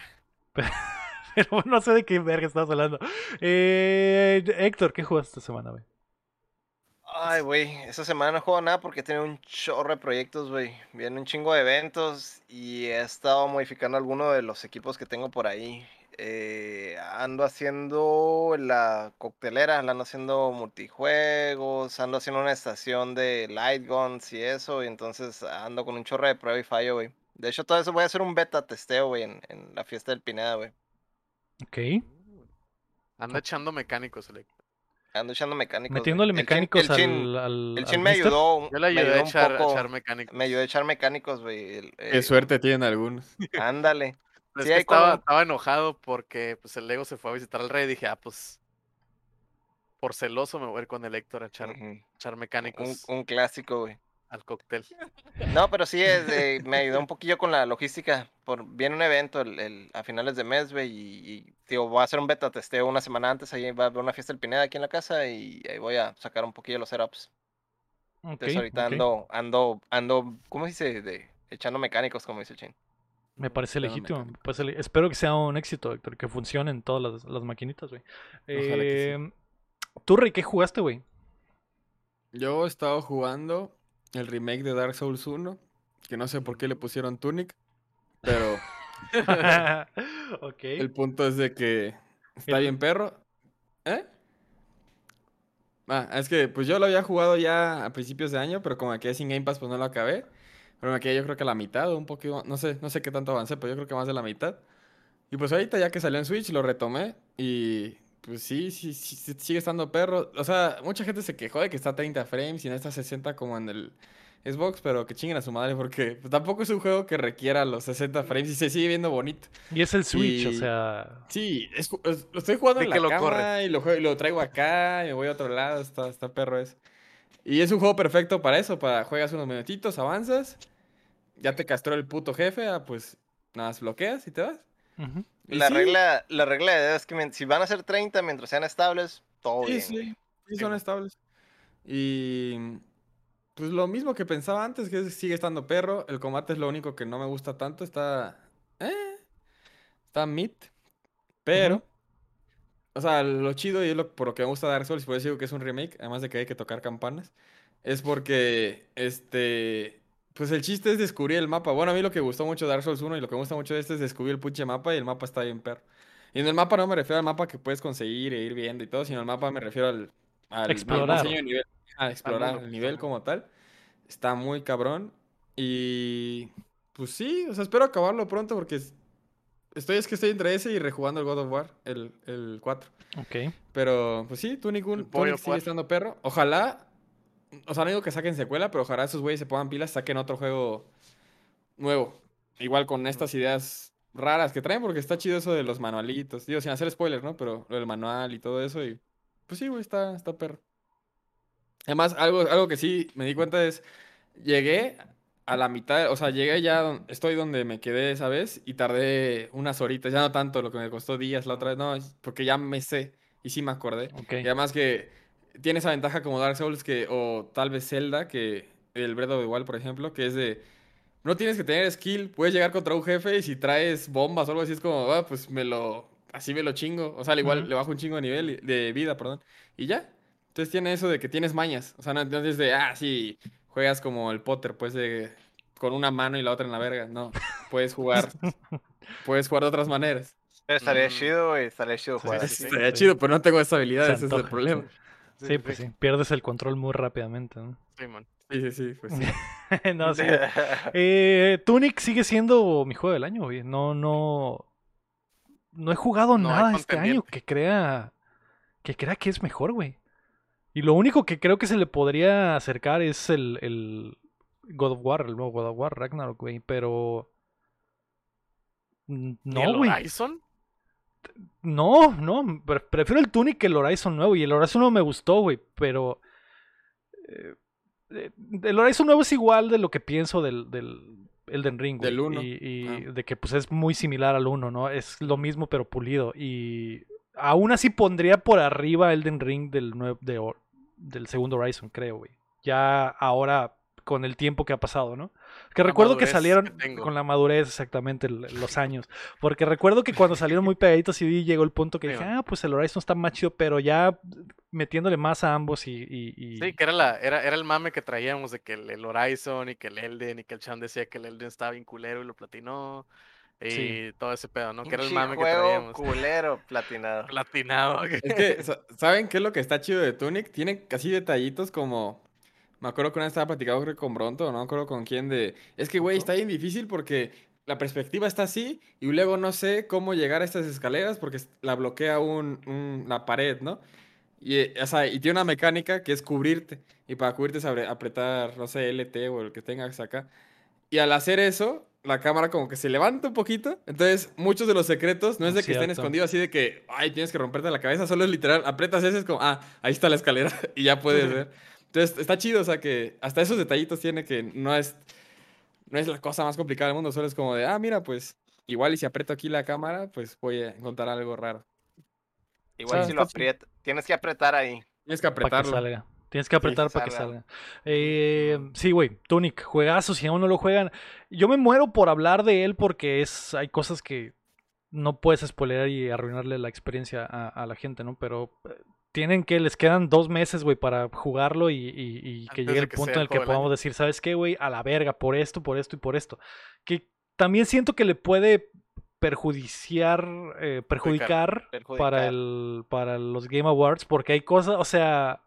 Pero no sé de qué verga estás hablando. Eh, Héctor, ¿qué jugaste esta semana, güey? Ay, güey, esta semana no juego nada porque tengo un chorro de proyectos, güey. Viene un chingo de eventos y he estado modificando algunos de los equipos que tengo por ahí. eh, ando haciendo la coctelera, ando haciendo multijuegos, ando haciendo una estación de light guns y eso, y entonces ando con un chorro de prueba y fallo, güey. De hecho, todo eso voy a hacer un beta testeo, güey, en, en la fiesta del Pineda, güey. Ok. Anda echando mecánicos, el Héctor. Ando echando mecánicos. Metiéndole mecánicos el chin- al, al. El al chin me mister. ayudó. Yo le me ayudé a un echar, a echar mecánicos. Me ayudó a echar mecánicos, güey. el- Qué eh, suerte tienen algunos. Ándale. Es Sí, que como estaba, un- estaba enojado porque pues el Lego se fue a visitar al rey y dije, ah, pues por celoso me voy a ir con el Héctor a echar, Ujú. echar Un, mecánicos un clásico, güey. Al cóctel. No, pero sí, es, eh, me ayudó un poquillo con la logística. Por, viene un evento el, el- a finales de mes, güey, y, y, tío, voy a hacer un beta testeo una semana antes. Ahí va a haber una fiesta del Pineda aquí en la casa y ahí voy a sacar un poquillo los setups. Entonces ahorita ando, ando, ando, ¿cómo se dice? De, echando mecánicos, como dice el Chin. Me parece legítimo. me parece le- Espero que sea un éxito, Héctor, que funcionen todas las, las maquinitas, güey. Sí. Eh, ¿Tú, Rey, qué jugaste, güey? Yo he estado jugando el remake de Dark Souls 1, que no sé por qué le pusieron Tunic, pero ok. el punto es de que está bien perro. ¿Eh? Ah, es que pues yo lo había jugado ya a principios de año, pero como quedé sin Game Pass, pues no lo acabé. Pero me quedé yo creo que a la mitad o un poquito, no sé, no sé qué tanto avancé, pero yo creo que más de la mitad. Y pues ahorita ya que salió en Switch lo retomé y pues sí, sí, sí, sí, sigue estando perro. O sea, mucha gente se quejó de que está a 30 frames y no está a 60 como en el Xbox, pero que chinguen a su madre porque pues, tampoco es un juego que requiera los 60 frames y se sigue viendo bonito. Y es el Switch, o sea. Sí, es ju- es- lo estoy jugando De en que la lo cama corre. y lo, jue- y lo traigo acá y me voy a otro lado, está, está perro eso. Y es un juego perfecto para eso, para juegas unos minutitos, avanzas, ya te castró el puto jefe, ah, pues nada más bloqueas y te vas. La sí, regla, la regla de es que si van a ser 30 mientras sean estables, todo Sí, bien. sí, sí, Sí, son estables. Y pues lo mismo que pensaba antes, que es- sigue estando perro, el combate es lo único que no me gusta tanto, está... Eh, está mid, pero... O sea, lo chido y es lo, por lo que me gusta Dark Souls, y por eso digo que es un remake, además de que hay que tocar campanas, es porque, este, pues el chiste es descubrir el mapa. Bueno, a mí lo que gustó mucho de Dark Souls 1 y lo que me gusta mucho de este es descubrir el pinche mapa y el mapa está bien perro. Y en el mapa no me refiero al mapa que puedes conseguir e ir viendo y todo, sino al mapa me refiero al, al Explorar. diseño de nivel, a explorar el nivel como tal. Está muy cabrón y pues sí, o sea, espero acabarlo pronto porque es- estoy es que estoy entre ese y rejugando el God of War, el, el 4. Ok. Pero, pues sí, pollo Tunic sigue estando perro. Ojalá, o sea, no digo que saquen secuela, pero ojalá esos güeyes se pongan pilas, saquen otro juego nuevo. Igual con estas ideas raras que traen, porque está chido eso de los manualitos. Digo, sin hacer spoilers, ¿no? Pero lo del manual y todo eso. Y pues sí, güey, está, está perro. Además, algo, algo que sí me di cuenta es, llegué a la mitad, o sea, llegué ya, estoy donde me quedé esa vez y tardé unas horitas, ya no tanto lo que me costó días la otra vez, no, porque ya me sé y sí me acordé. Ok. Y además que tiene esa ventaja como Dark Souls que, o tal vez Zelda, que el Breath of the Wild, por ejemplo, que es de, no tienes que tener skill, puedes llegar contra un jefe y si traes bombas o algo así es como, ah, pues me lo, así me lo chingo, o sea, al igual le bajo un chingo de nivel, de vida, perdón, y ya. Entonces tiene eso de que tienes mañas, o sea, no, no es de, ah, sí, juegas como el Potter, pues de, con una mano y la otra en la verga, no, puedes jugar, puedes jugar de otras maneras. Pero estaría Mm. chido, güey. Estaría chido jugar sí, así. sí. Estaría chido, pero no tengo esa habilidad, Se ese es el problema. Sí, pues sí. Pierdes el control muy rápidamente, ¿no? Sí, man. Sí, sí, sí, pues sí. no, sí. Eh, Tunic sigue siendo mi juego del año, güey. No, no. No he jugado No nada este año que crea. Que crea que es mejor, güey. Y lo único que creo que se le podría acercar es el, el God of War, el nuevo God of War, Ragnarok, güey. Pero. mm, ¿Ni No, el güey. Horizon? No, no. pre- Prefiero el Tunic que el Horizon nuevo. Y el Horizon nuevo me gustó, güey. Pero. eh, eh, el Horizon nuevo es igual de lo que pienso del, del Elden Ring, güey. Del uno. Y, y Ah. de que pues es muy similar al 1, ¿no? Es lo mismo pero pulido. Y aún así pondría por arriba Elden Ring del, nue- de del segundo Horizon, creo, güey. Ya ahora con el tiempo que ha pasado, ¿no? Que La recuerdo que salieron que con la madurez exactamente los años. Porque recuerdo que cuando salieron muy pegaditos y llegó el punto que Sí, dije, ah, pues el Horizon está más chido, pero ya metiéndole más a ambos y... y- y- Sí, que era, la, era, era el mame que traíamos de que el, el Horizon y que el Elden y que el Chan decía que el Elden estaba bien culero y lo platinó. y Sí. todo ese pedo, ¿no? Que era el mame que traíamos. culero, platinado. Platinado. Es que, sa- ¿saben qué es lo que está chido de Tunic? Tiene casi detallitos como. Me acuerdo que una vez estaba platicando creo, con Bronto, no me acuerdo con quién, de. Es que, güey, está bien difícil porque la perspectiva está así y luego no sé cómo llegar a estas escaleras porque la bloquea un, un- la pared, ¿no? Y, eh, o sea, y tiene una mecánica que es cubrirte. Y para cubrirte es apretar, no sé, LT o el que tengas acá. Y al hacer eso, la cámara como que se levanta un poquito. Entonces, muchos de los secretos no es de que estén Cierto. escondidos así de que, ay, tienes que romperte la cabeza. Solo es literal, aprietas ese, es como, ah, ahí está la escalera y ya puedes ver. Entonces, está chido, o sea, que hasta esos detallitos tiene que no es, no es la cosa más complicada del mundo. Solo es como de, ah, mira, pues, igual y si aprieto aquí la cámara, pues voy a encontrar algo raro. Igual Ah, si lo aprietas, tienes que apretar ahí. Tienes que Para que apretarlo. salga. Tienes que apretar para que salga. Eh, sí, güey, Tunic, juegazo, si aún no lo juegan. Yo me muero por hablar de él porque es hay cosas que no puedes spoilear y arruinarle la experiencia a, a la gente, ¿no? Pero eh, tienen que, les quedan dos meses, güey, para jugarlo y, y- y que Antes llegue el que punto en el que del podamos año. decir, ¿sabes qué, güey? A la verga, por esto, por esto y por esto. Que también siento que le puede perjudiciar, eh, perjudicar, para, Perjudicar. el, para los Game Awards porque hay cosas, o sea,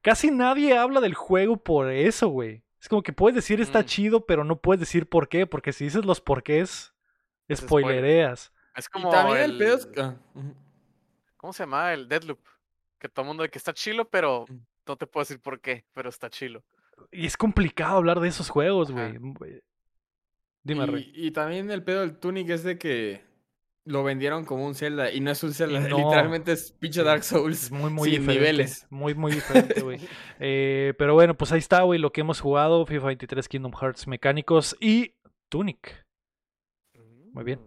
casi nadie habla del juego por eso, güey. Es como que puedes decir está Mm. chido, pero no puedes decir por qué, porque si dices los porqués, spoilereas. Es Y como también el, el... pedo es... ah. ¿Cómo se llama? El Deadloop. Que todo el mundo de que está chilo, pero Mm. no te puedo decir por qué, pero está chilo. Y es complicado hablar de esos juegos, güey. Dime, Rey. Y, y también el pedo del Tunic es de que lo vendieron como un Zelda y no es un Zelda, no. literalmente es pinche Dark Es Souls muy, muy sin diferente. niveles. Muy, muy diferente, güey. Eh, pero bueno, pues ahí está, güey, lo que hemos jugado. FIFA 23, Kingdom Hearts mecánicos y Tunic. Muy bien.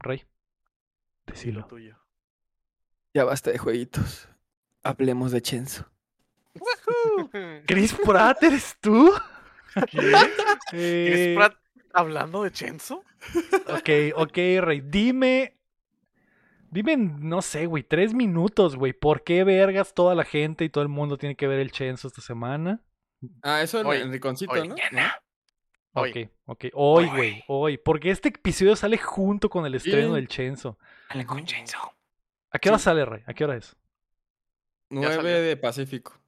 Rey. Y lo Decilo. tuyo. Ya basta de jueguitos. Hablemos de Chenzo. Chris Pratt, ¿eres tú? ¿Chris Eh, Pratt hablando de Chenzo? Ok, ok, Rey. Dime. Dime, no sé, güey, tres minutos, güey. ¿Por qué vergas toda la gente y todo el mundo tiene que ver el Chenzo esta semana? Ah, eso en Hoy, el riconcito, hoy. ¿no? Hoy. Ok, ok. Hoy, güey, hoy. Porque este episodio sale junto con el estreno del Chenzo. Ujú. ¿A qué hora Sí. sale, Rey? ¿A qué hora es? 9 salió. de Pacífico.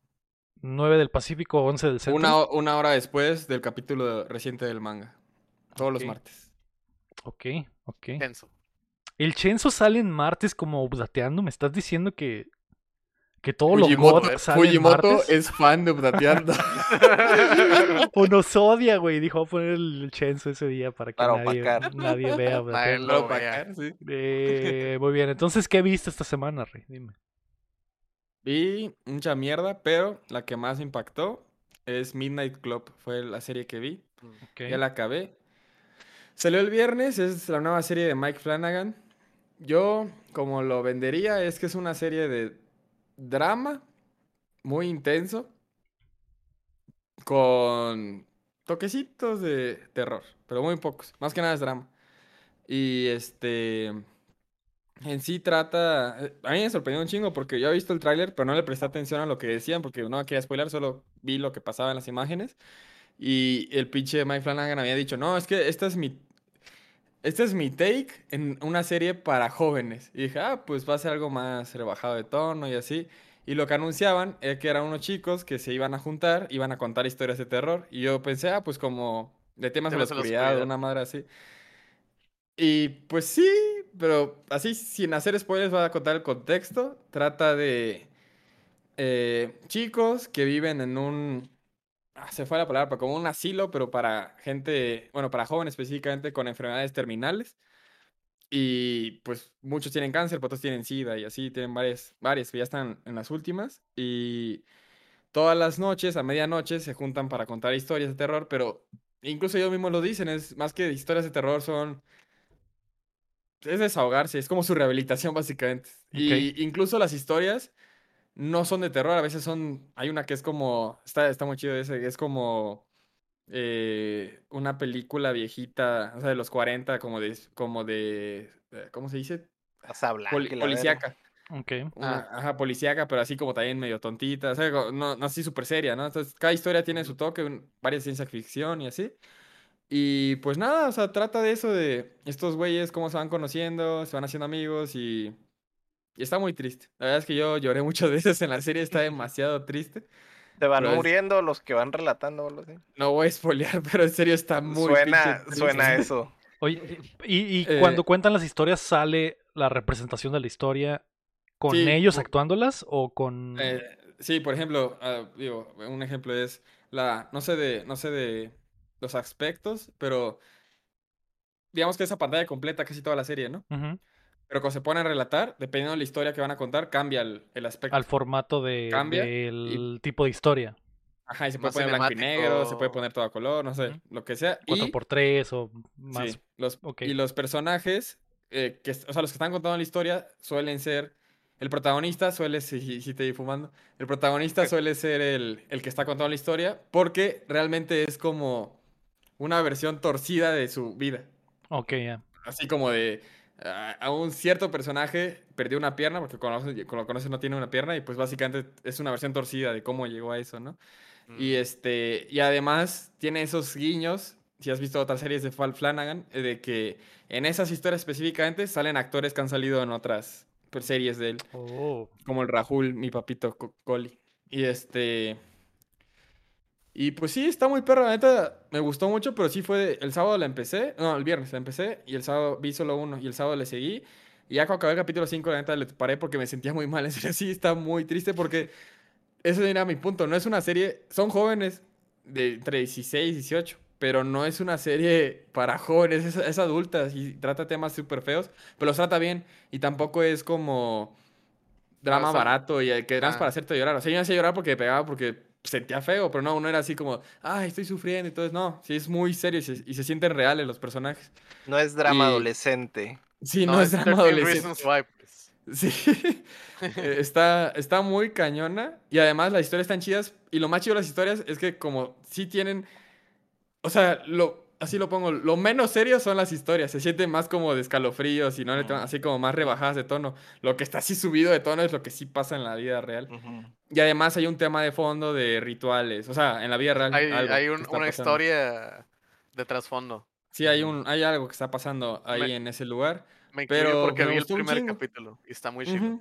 9 del Pacífico, 11 del Centro. Una, una hora después del capítulo reciente del manga. Todos los martes. Ok, ok. Chenzo. El Chenzo sale en martes como updateando. ¿Me estás diciendo que, que todos los Fujimoto, mods salen Fujimoto martes? es fan de Updateando. O nos odia, güey. Dijo, voy a poner el Chenzo ese día para que Para nadie, opacar. nadie vea. Nadie updateando. lo Lo pa' vea. acá, sí. Eh, muy bien. Entonces, ¿qué viste esta semana, Rey? Dime. Vi mucha mierda, pero la que más impactó es Midnight Club. Fue la serie que vi. Ya la acabé. Salió el viernes, es la nueva serie de Mike Flanagan. Yo, como lo vendería, es que es una serie de drama muy intenso con toquecitos de terror, pero muy pocos. Más que nada es drama. Y este, en sí trata... eh, A mí me sorprendió un chingo porque yo he visto el tráiler, pero no le presté atención a lo que decían porque no quería spoiler, solo vi lo que pasaba en las imágenes. Y el pinche Mike Flanagan había dicho, no, es que esta es mi... Este es mi take en una serie para jóvenes. Y dije, ah, pues va a ser algo más rebajado de tono y así. Y lo que anunciaban es que eran unos chicos que se iban a juntar, iban a contar historias de terror. Y yo pensé, ah, pues como de temas de la de oscuridad, oscuridad. una madre así. Y pues sí, pero así sin hacer spoilers voy a contar el contexto. Trata de eh, chicos que viven en un... ah, se fue la palabra, como un asilo, pero para gente, bueno, para jóvenes específicamente con enfermedades terminales. Y pues muchos tienen cáncer, otros tienen SIDA y así, tienen varias, varias que ya están en las últimas. Y todas las noches, a medianoche, se juntan para contar historias de terror, pero incluso ellos mismos lo dicen, es más que historias de terror, son... Es desahogarse, es como su rehabilitación básicamente. Y incluso las historias no son de terror, a veces son... Hay una que es como... Está, está muy chido ese, es como eh, una película viejita, o sea, de los 40, como de... Como de eh, ¿Cómo se dice? Blanca. Verga. policíaca. Ok. Una, ajá, policíaca, pero así como también medio tontita, o sea, no, no así súper seria, ¿no? Entonces, cada historia tiene su toque, un- varias ciencia ficción y así. Y pues nada, o sea, trata de eso, de estos güeyes, cómo se van conociendo, se van haciendo amigos y, y está muy triste. La verdad es que yo lloré muchas veces en la serie, está demasiado triste. Se van Pero es- muriendo los que van relatando o. No voy a spoilear, pero en serio está muy Suena, suena eso. Oye, y, y Eh, cuando cuentan las historias, ¿sale la representación de la historia con Sí, ellos por- actuándolas o con...? Eh, sí, por ejemplo, ah, digo, un ejemplo es la, no sé de, no sé de los aspectos, pero digamos que esa pantalla completa casi toda la serie, ¿no? Ujú. Pero cuando se ponen a relatar, dependiendo de la historia que van a contar, cambia el, el aspecto. Al formato de, Cambia del tipo de historia. Ajá, y se puede poner blanco y negro, se puede poner todo a color, no sé, lo que sea. Y, 4x3 o más. sí, los, y los personajes, eh, que, o sea, los que están contando la historia suelen ser, el protagonista suele, si, si te di fumando, el protagonista suele ser el, el que está contando la historia, porque realmente es como una versión torcida de su vida. Ok, ya. Así como de a un cierto personaje perdió una pierna, porque cuando lo cuando lo conoces no tiene una pierna, y pues básicamente es una versión torcida de cómo llegó a eso, ¿no? Y Mm. este, y además tiene esos guiños, si has visto otras series de Fal Flanagan, eh, de que en esas historias específicamente salen actores que han salido en otras pues, series de él, Oh. como el Rahul, mi papito Co- Coli. Y este. Y pues sí, está muy perra, la neta, me gustó mucho, pero sí fue, de- el sábado la empecé, no, el viernes la empecé, y el sábado vi solo uno, y el sábado le seguí, y ya cuando acabé el capítulo 5, la neta, le paré porque me sentía muy mal, en serio, sí, está muy triste porque ese era mi punto, no es una serie, son jóvenes de entre 16 y 18, pero no es una serie para jóvenes, es, es adulta y trata temas súper feos, pero los trata bien, y tampoco es como drama o sea, barato y que eras ah. para hacerte llorar. O sea, yo me hacía llorar porque pegaba porque sentía feo, pero no, uno era así como, ay, estoy sufriendo y todo. eso. No, sí, es muy serio y se, y se sienten reales los personajes. No es drama Y- adolescente. Sí, no, es drama 13 adolescente. Why, pues. Sí, Eh, está, está muy cañona y además las historias están chidas y lo más chido de las historias es que como sí tienen, o sea, lo, así lo pongo, lo menos serio son las historias, se sienten más como de escalofríos y no le toman- así como más rebajadas de tono. Lo que está así subido de tono es lo que sí pasa en la vida real. Y además hay un tema de fondo de rituales, o sea, en la vida real. Hay, un- una pasando. historia de trasfondo. Sí, hay, un, hay algo que está pasando ahí Me- en ese lugar. Me Pero porque me vi el primer capítulo y está muy chido.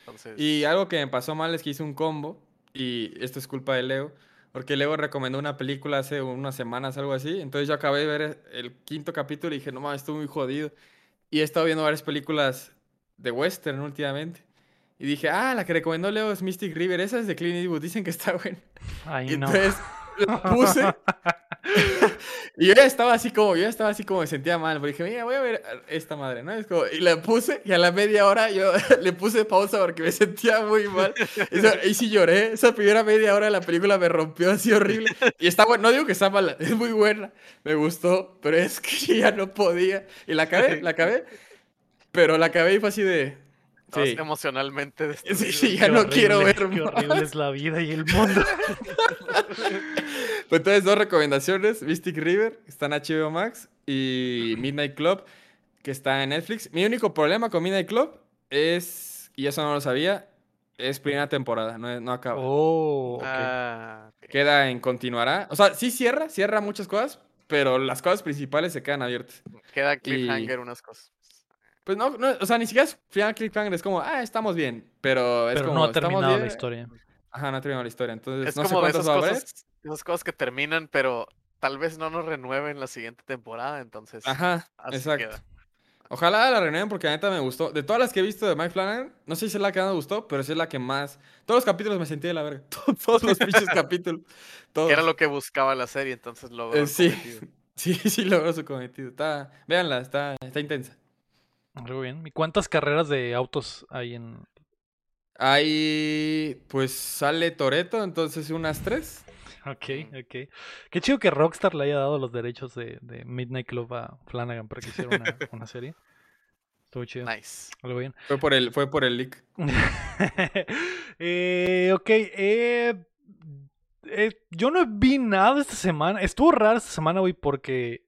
Entonces, Y algo que me pasó mal es que hice un combo, y esto es culpa de Leo, porque Leo recomendó una película hace unas semanas, algo así. Entonces yo acabé de ver el quinto capítulo y dije, no mames, estoy muy jodido. Y he estado viendo varias películas de western últimamente. Y dije, ah, la que recomendó Leo es Mystic River, esa es de Clint Eastwood, dicen que está buena. Ay, Y no. entonces la puse. y yo ya estaba así como, yo ya estaba así como me sentía mal. Porque dije, mira, voy a ver esta madre, ¿no? Es como- y la puse y a la media hora yo le puse pausa porque me sentía muy mal. Y, y sí lloré. Esa primera media hora de la película me rompió así horrible. Y está bueno, no digo que está mala, es muy buena. Me gustó, pero es que ya no podía. Y la acabé, la acabé. Pero la acabé y fue así de. Sí, emocionalmente destruido. sí, sí, ya Qué no quiero ver Qué más. horrible es la vida y el mundo. Pues entonces, dos recomendaciones: Mystic River, está en HBO Max, y Midnight Club, que está en Netflix. Mi único problema con Midnight Club es, y eso no lo sabía, es primera temporada, no, no acaba. Oh, ok. Ah. Queda en continuará. O sea, sí cierra, cierra muchas cosas, pero las cosas principales se quedan abiertas. Queda cliffhanger unas cosas. Pues no, no, o sea, ni siquiera es final cliffhanger, es como, ah, estamos bien, pero es Pero como, no ha terminado la bien. historia. Ajá, no ha terminado la historia, entonces Es no sé como cuántos esas va a haber. cosas, esas cosas que terminan, pero tal vez no nos renueven la siguiente temporada, entonces Ajá, así exacto. queda. Ojalá la renueven porque la neta me gustó. De todas las que he visto de Mike Flanagan, no sé si es la que más me gustó, pero sí es la que más. Todos los capítulos me sentí de la verga. Todos, los pinches capítulos. Todos. Que era lo que buscaba la serie, entonces logró Eh, sí. cometido. Sí, sí logró su cometido. Está, véanla, está, está intensa. Muy bien. ¿Y cuántas carreras de autos hay en...? Ahí, pues sale Toreto, entonces unas tres. Ok, ok. Qué chido que Rockstar le haya dado los derechos de, de Midnight Club a Flanagan para que hiciera una, una serie. Estuvo chido. Nice. Algo bien. Fue por el, fue por el leak. eh, ok, eh, eh, yo no vi nada esta semana. Estuvo raro esta semana, güey, porque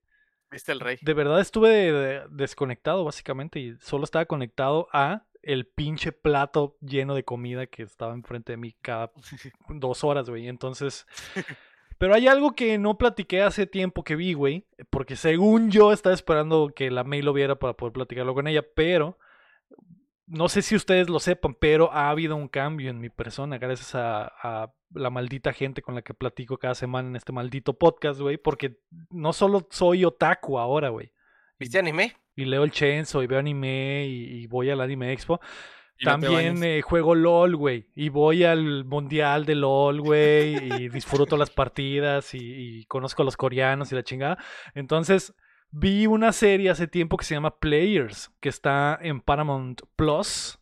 ¿Viste el rey? de verdad estuve de- de- desconectado, básicamente, y solo estaba conectado a el pinche plato lleno de comida que estaba enfrente de mí cada dos horas, güey. Entonces, Pero hay algo que no platiqué hace tiempo que vi, güey. Porque según yo estaba esperando que la May lo viera para poder platicarlo con ella. Pero no sé si ustedes lo sepan, pero ha habido un cambio en mi persona gracias a, a la maldita gente con la que platico cada semana en este maldito podcast, güey. Porque no solo soy otaku ahora, güey. ¿Viste anime? Y leo el Chenzo y veo anime y, y voy al Anime Expo. Y También eh, juego LOL, güey. Y voy al mundial de LOL, güey. Y disfruto las partidas y, y conozco a los coreanos y la chingada. Entonces, vi una serie hace tiempo que se llama Players, que está en Paramount Plus.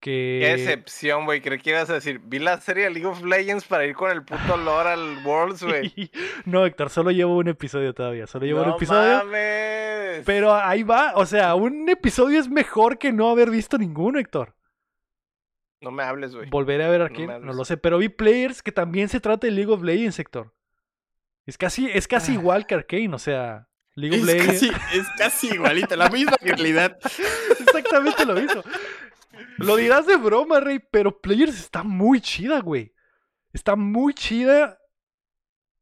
Que... Qué decepción, güey. Creí que ibas a decir, vi la serie de League of Legends para ir con el puto lore al Worlds, güey. no, Héctor, solo llevo un episodio todavía. Solo llevo un No episodio. mames. Pero ahí va. O sea, un episodio es mejor que no haber visto ninguno, Héctor. No me hables, güey. Volveré a ver aquí, no, lo sé, pero vi Players que también se trata de League of Legends, Héctor. Es casi, es casi Ah. igual que Arcane, o sea, League of Es Legends. casi, es casi igualita, la misma realidad. Exactamente lo mismo. Lo dirás de broma, Rey, pero Players está muy chida, güey. Está muy chida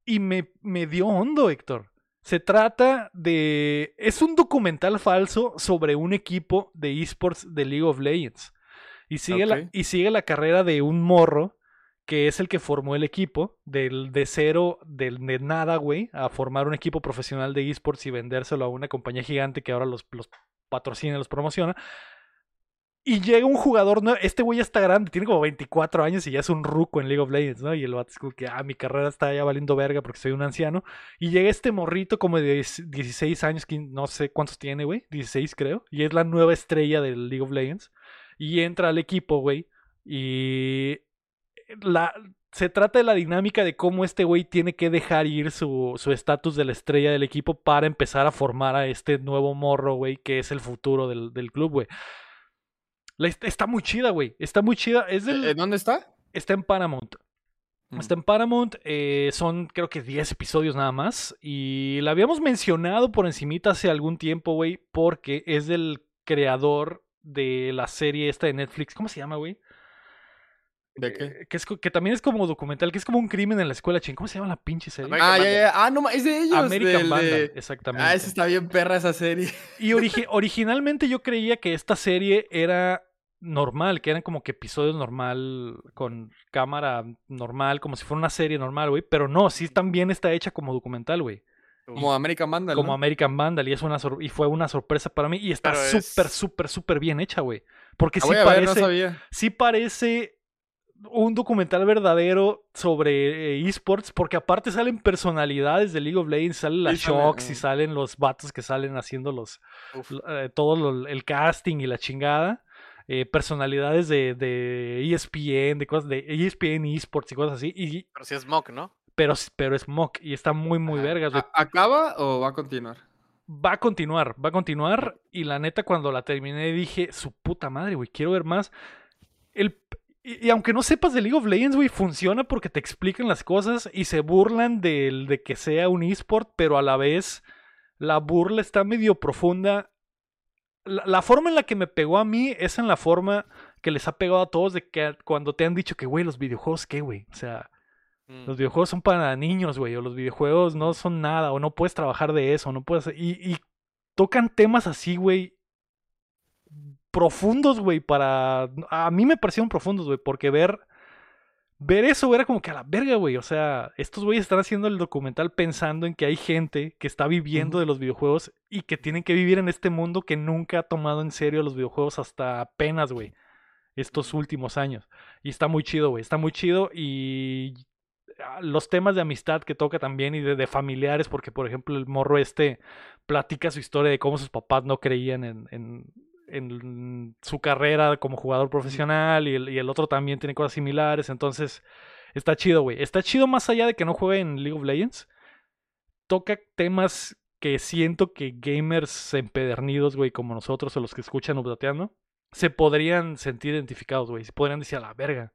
y me, me dio hondo, Héctor. Se trata de... Es un documental falso sobre un equipo de esports de League of Legends. Y sigue, la, y sigue la carrera de un morro que es el que formó el equipo, del, de cero, del, de nada, güey, a formar un equipo profesional de esports y vendérselo a una compañía gigante que ahora los, los patrocina, los promociona. Y llega un jugador nuevo. Este güey ya está grande, tiene como 24 años y ya es un ruco en League of Legends, ¿no? Y el vato que, ah, mi carrera está ya valiendo verga porque soy un anciano. Y llega este morrito como de 10 16 años, 15, no sé cuántos tiene, güey. 16 creo. Y es la nueva estrella del League of Legends. Y entra al equipo, güey. Y la, se trata de la dinámica de cómo este güey tiene que dejar ir su su estatus de la estrella del equipo para empezar a formar a este nuevo morro, güey, que es el futuro del, del club, güey. La está muy chida, güey. Está muy chida. Es del, ¿En dónde está? está en Paramount. Mm. Está en Paramount. eh, son creo que 10 episodios nada más. Y la habíamos mencionado por encimita hace algún tiempo, güey. Porque es del creador de la serie esta de Netflix. ¿Cómo se llama, güey? ¿De qué? Eh, que, es, que también es como documental, que es como un crimen en la escuela, ching. ¿Cómo se llama la pinche serie? American Ah, ya, ya. Ah, no, es de ellos. American del Vandal, de- exactamente. Ah, esa está bien perra esa serie. Y origi- originalmente yo creía que esta serie era normal, que eran como que episodios normal, con cámara normal, como si fuera una serie normal, güey. Pero no, sí también está hecha como documental, güey. Como American Vandal. Como ¿no? American Vandal. Y, es una y fue una sorpresa para mí. Y está súper, es- súper, súper bien hecha, güey. Porque La sí ver, parece, no sabía. sí parece un documental verdadero sobre eh, esports, porque aparte salen personalidades de League of Legends, salen las Sí, Shocks y salen los vatos que salen haciendo los, eh, todo lo- el casting y la chingada. eh, personalidades de, de ESPN, de cosas de ESPN esports y cosas así. Y, Pero sí es mock, ¿no? pero, pero es mock y está muy, muy vergas. güey. ¿A- ¿Acaba o va a continuar? Va a continuar, va a continuar. Y la neta, cuando la terminé, dije, su puta madre, güey, quiero ver más. El, y, y aunque no sepas de League of Legends, güey, funciona porque te explican las cosas y se burlan del, de que sea un esport, pero a la vez la burla está medio profunda. La, la forma en la que me pegó a mí es en la forma que les ha pegado a todos de que cuando te han dicho que, güey, los videojuegos, ¿qué, güey? O sea, Mm. los videojuegos son para niños, güey, o los videojuegos no son nada, o no puedes trabajar de eso, no puedes... Y, y tocan temas así, güey, profundos, güey, para... A mí me parecieron profundos, güey, porque ver... Ver eso era como que a la verga, güey. O sea, estos güeyes están haciendo el documental pensando en que hay gente que está viviendo de los videojuegos y que tienen que vivir en este mundo que nunca ha tomado en serio los videojuegos hasta apenas, güey. Estos últimos años. Y está muy chido, güey. Está muy chido. Y los temas de amistad que toca también y de, de familiares, porque por ejemplo el morro este platica su historia de cómo sus papás no creían en, en- en su carrera como jugador profesional y el, y el otro también tiene cosas similares, entonces está chido, güey. Está chido más allá de que no juegue en League of Legends. Toca temas que siento que gamers empedernidos, güey, como nosotros o los que escuchan Updateando, se podrían sentir identificados, güey. Se podrían decir a la verga.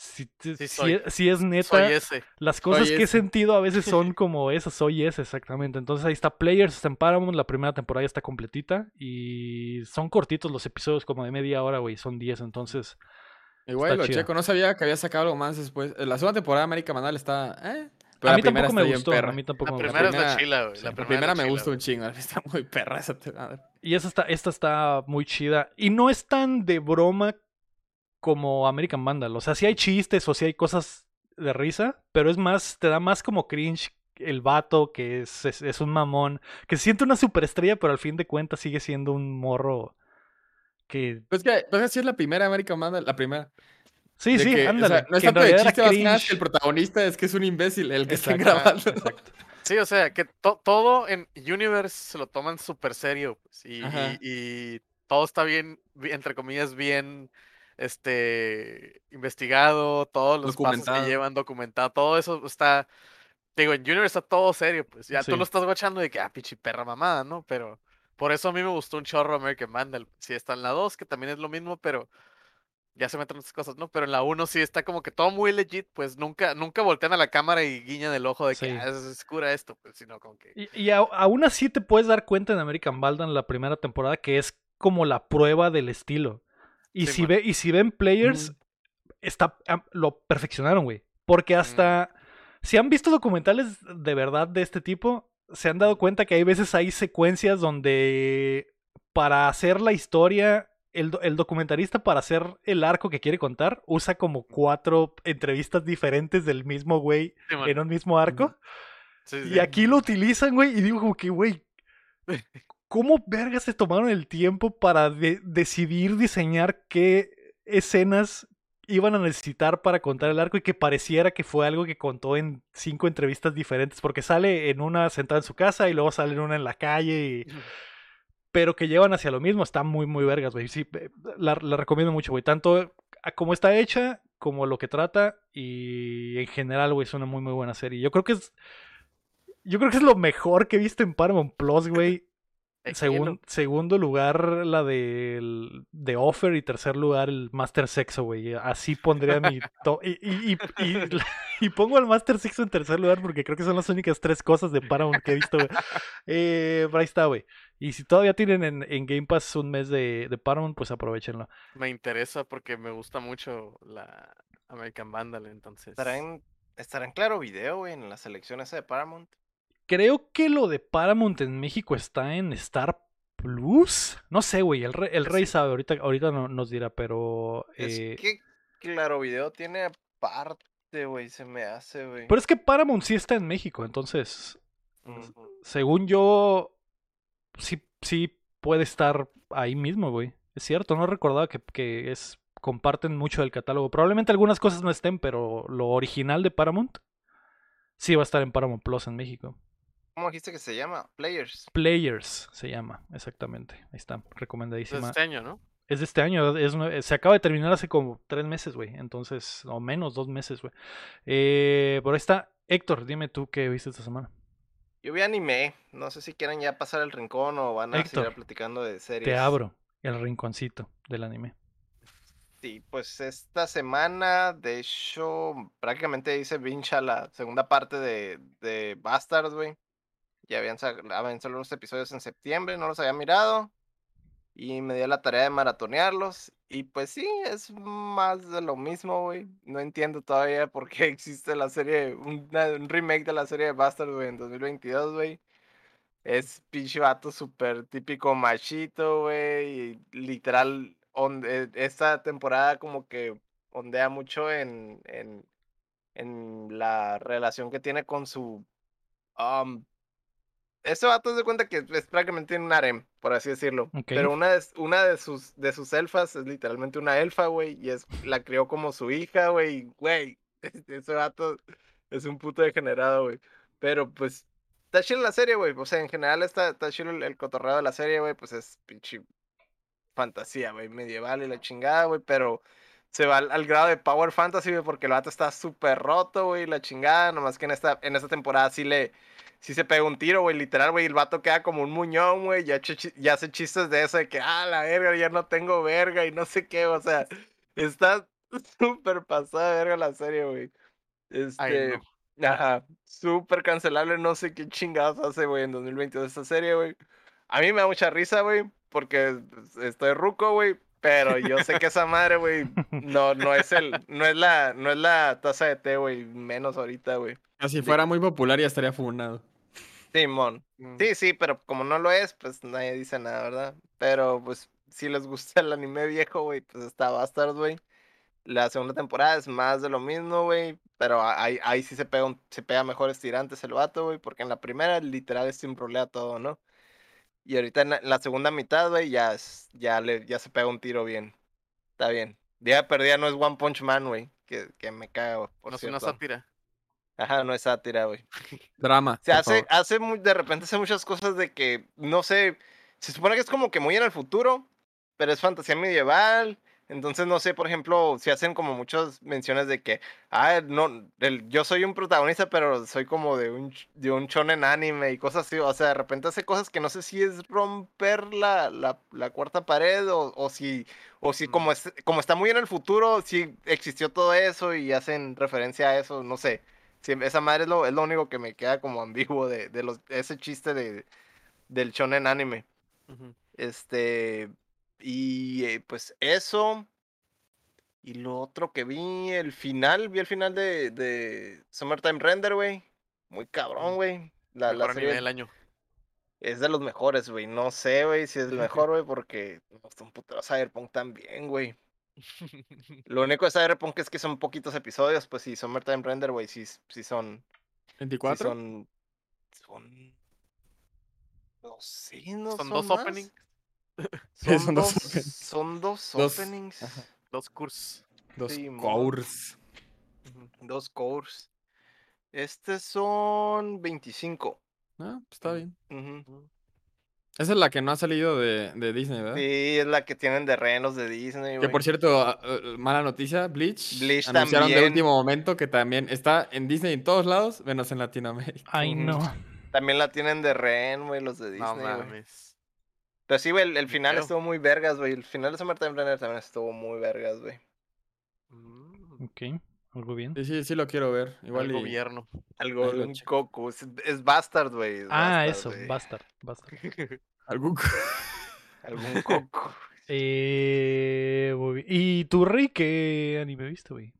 Si, te- Sí si soy. es- si es neta, Soy ese. las cosas Soy que he sentido a veces son como esas, soy ese, exactamente. Entonces ahí está Players, está en Paramount, la primera temporada ya está completita y son cortitos los episodios, como de media hora, güey, son 10, entonces Igual lo checo, no sabía que había sacado algo más después. La segunda temporada de América Mandal está. Eh, Pero a mí primera tampoco me gustó. perra. A mí tampoco La me primera gustó. es la primera- chila, güey. Sí, La La primera, me gusta un chingo. Está muy perra esa temporada. Y esa está, esta está muy chida. Y no es tan de broma como American Vandal. O sea, sí hay chistes o sí hay cosas de risa, pero es más, te da más como cringe el vato que es, es, es un mamón, que se siente una superestrella, pero al fin de cuentas sigue siendo un morro que... Pues que, pues así es la primera American Vandal, la primera. Sí, De sí, que, o ándale. sea, no es tanto de chiste más que nada, que el protagonista es que es un imbécil, el que está grabando. exacto. Sí, o sea, que to- todo en Universe se lo toman súper serio. pues, y, Ajá. y- y todo está bien, bi- entre comillas, bien este investigado, todos los pasos que llevan, documentado, todo eso está. Digo, en Universe está todo serio, pues. Ya Sí. tú lo estás guachando de que, ah, pichi perra mamada, ¿no? Pero por eso a mí me gustó un chorro American Vandal. Sí está en la 2, que también es lo mismo, pero ya se meten otras cosas, ¿no? Pero en la 1 sí está como que todo muy legit, pues nunca, nunca voltean a la cámara y guiñan el ojo de que Sí. "Ah, es, es cura esto, pues, sino como que. Y, y a- aún así te puedes dar cuenta en American Vandal la primera temporada que es como la prueba del estilo. Y, Sí, si, man. ve, y si ven players, está, lo perfeccionaron, güey. Porque hasta... Si han visto documentales de verdad de este tipo, se han dado cuenta que hay veces hay secuencias donde para hacer la historia, el, el documentarista para hacer el arco que quiere contar, usa como cuatro entrevistas diferentes del mismo güey Sí, en un mismo arco. Sí, Y aquí lo utilizan, güey, y digo como que, güey, ¿cómo vergas se tomaron el tiempo para de- decidir diseñar qué escenas iban a necesitar para contar el arco y que pareciera que fue algo que contó en cinco entrevistas diferentes? Porque sale en una sentada en su casa y luego sale en una en la calle y... Pero que llevan hacia lo mismo, está muy, muy vergas, güey. Sí, eh, la, la recomiendo mucho, güey. Tanto a cómo está hecha, como lo que trata, y en general, güey, es una muy, muy buena serie. Yo creo que es. Yo creo que es lo mejor que he visto en Paramount Plus, güey. Segun- segundo lugar, la del de Offer. Y tercer lugar, el Master Sexo, güey. Así pondría mi. to- y, y, y, y- y pongo al Master Sexo en tercer lugar porque creo que son las únicas tres cosas de Paramount que he visto, güey. Eh, pero ahí está, güey. Y si todavía tienen en, en Game Pass un mes de, de Paramount, pues aprovechenlo. Me interesa porque me gusta mucho la American Vandal, entonces. ¿Estará en, estará en claro video, güey, en la selección esa de Paramount? Creo que lo de Paramount en México está en Star Plus. No sé, güey. El, rey- el rey Sí. sabe. Ahorita, ahorita no, nos dirá, pero. eh, Es que claro video tiene aparte, güey, se me hace, güey. Pero es que Paramount sí está en México. Entonces, según yo, sí, sí puede estar ahí mismo, güey. Es cierto, no recordaba que, que es comparten mucho del catálogo. Probablemente algunas cosas no estén, pero lo original de Paramount sí va a estar en Paramount Plus en México. ¿Cómo dijiste que se llama? Players. Players se llama, exactamente. Ahí está, Es de recomendadísima. este año, ¿no? Es de este año, es se acaba de terminar hace como tres meses, güey. Entonces, o menos, dos meses, güey. Eh, por ahí está. Héctor, dime tú qué viste esta semana. Yo vi anime. No sé si quieren ya pasar el rincón o van a Héctor, seguir platicando de series. Te abro el rinconcito del anime. Sí, pues esta semana, de hecho, prácticamente hice vincha la segunda parte de, de Bastards, güey. Ya habían, habían salido unos episodios en septiembre, no los había mirado. Y me dio la tarea de maratonearlos. Y pues sí, es más de lo mismo, güey. No entiendo todavía por qué existe la serie, un remake de la serie de Bastards, güey, en 2022, güey. Es pinche vato súper típico machito, güey. Literal, onde- esta temporada como que ondea mucho en, en, en la relación que tiene con su... Um, este vato se cuenta que es prácticamente un harem, por así decirlo. Pero una de, una de sus de sus elfas es literalmente una elfa, güey. Y es, la crió como su hija, güey. Güey, ese vato es un puto degenerado, güey. Pero pues Está chido la serie, güey. O sea, en general está, está chido el, el cotorreo de la serie, güey. Pues es pinche fantasía, güey. Medieval y la chingada, güey. Pero se va al, al grado de Power Fantasy, güey. Porque el vato está súper roto, güey. La chingada. Nomás que en esta, en esta temporada sí le. Sí se pega un tiro, güey. Literal, güey. El vato queda como un muñón, güey. Ya, ya hace chistes de eso, de que, ah, la verga, ya no tengo verga y no sé qué. O sea, está súper pasada verga la serie, güey. Ay, Este. no. Ajá, súper cancelable, no sé qué chingados hace, güey, en 2022 esta serie, güey. A mí me da mucha risa, güey, porque pues, estoy ruco, güey, Pero yo sé que esa madre, güey, no, no es el, no es la, no es la taza de té, güey, menos ahorita, güey. Si fuera muy popular ya estaría funado. Simón. Mm. Sí, sí, pero como no lo es, pues nadie dice nada, ¿verdad? Pero pues si les gusta el anime viejo, güey, pues está Bastard, güey. La segunda temporada es más de lo mismo, güey. Pero ahí, ahí sí se pega, un- se pega mejores tirantes el vato, güey. Porque en la primera literal es rolea todo, ¿no? Y ahorita en la, en la segunda mitad, güey, ya, es- ya, le, ya se pega un tiro bien. Está bien. Día perdida no es One Punch Man, güey. Que, que me caga, por No es una sátira. Ajá, no es sátira, güey. Drama. Se hace, favor. hace muy, de repente hace muchas cosas de que, no sé, se supone que es como que muy en el futuro, pero es fantasía medieval. Entonces, no sé, por ejemplo, si hacen como muchas menciones de que, ah, no, el- yo soy un protagonista, pero soy como de un, de un shonen anime y cosas así. O sea, de repente hace cosas que no sé si es romper la, la, la cuarta pared o, o si, o si como, es, como está muy en el futuro, si existió todo eso y hacen referencia a eso, no sé. Sí, esa madre es lo, es lo único que me queda como ambiguo de, de los, ese chiste de, del shonen anime. Este, y eh, pues eso. Y lo otro que vi, el final, vi el final de, de Summertime Render, güey. Muy cabrón, Mm. güey. La, la Mejor anime serie del año. es de los mejores, güey. No sé, güey, si es el mejor, güey, porque me gusta un putero Cyberpunk también, güey. Lo único de Cyberpunk es que son poquitos episodios, pues sí, Summertime Render, güey, sí, sí son Sí 24. son. Son. No sé, no Son son, dos más. openings. Son, Son dos dos, openings. son dos Dos, openings. ajá. Dos cursos. Dos Sí. Dos cores. Estos son 25. Ah, pues está bien. Esa es la que no ha salido de, de Disney, ¿verdad? Sí, es la que tienen de renos de Disney, Que por cierto, ah, eh, mala noticia, Bleach, Bleach anunciaron de último momento que también está en Disney en todos lados, menos en Latinoamérica. Ay, no. También la tienen de rehén, güey, los de No Disney, güey. mames. Pero sí, güey, el, el final estuvo muy vergas, güey. El final de Summertime Runner también estuvo muy vergas, güey. Mm, Ok, algo bien. Sí, sí, sí lo quiero ver. Igual al y- gobierno. Algo, lo un coco. Es, es Bastard, güey. es Ah, Bastard, eso, güey. Bastard. Bastard. algún- Algún coco. Eh, muy bien. ¿Y tú, Rey, qué anime viste, güey?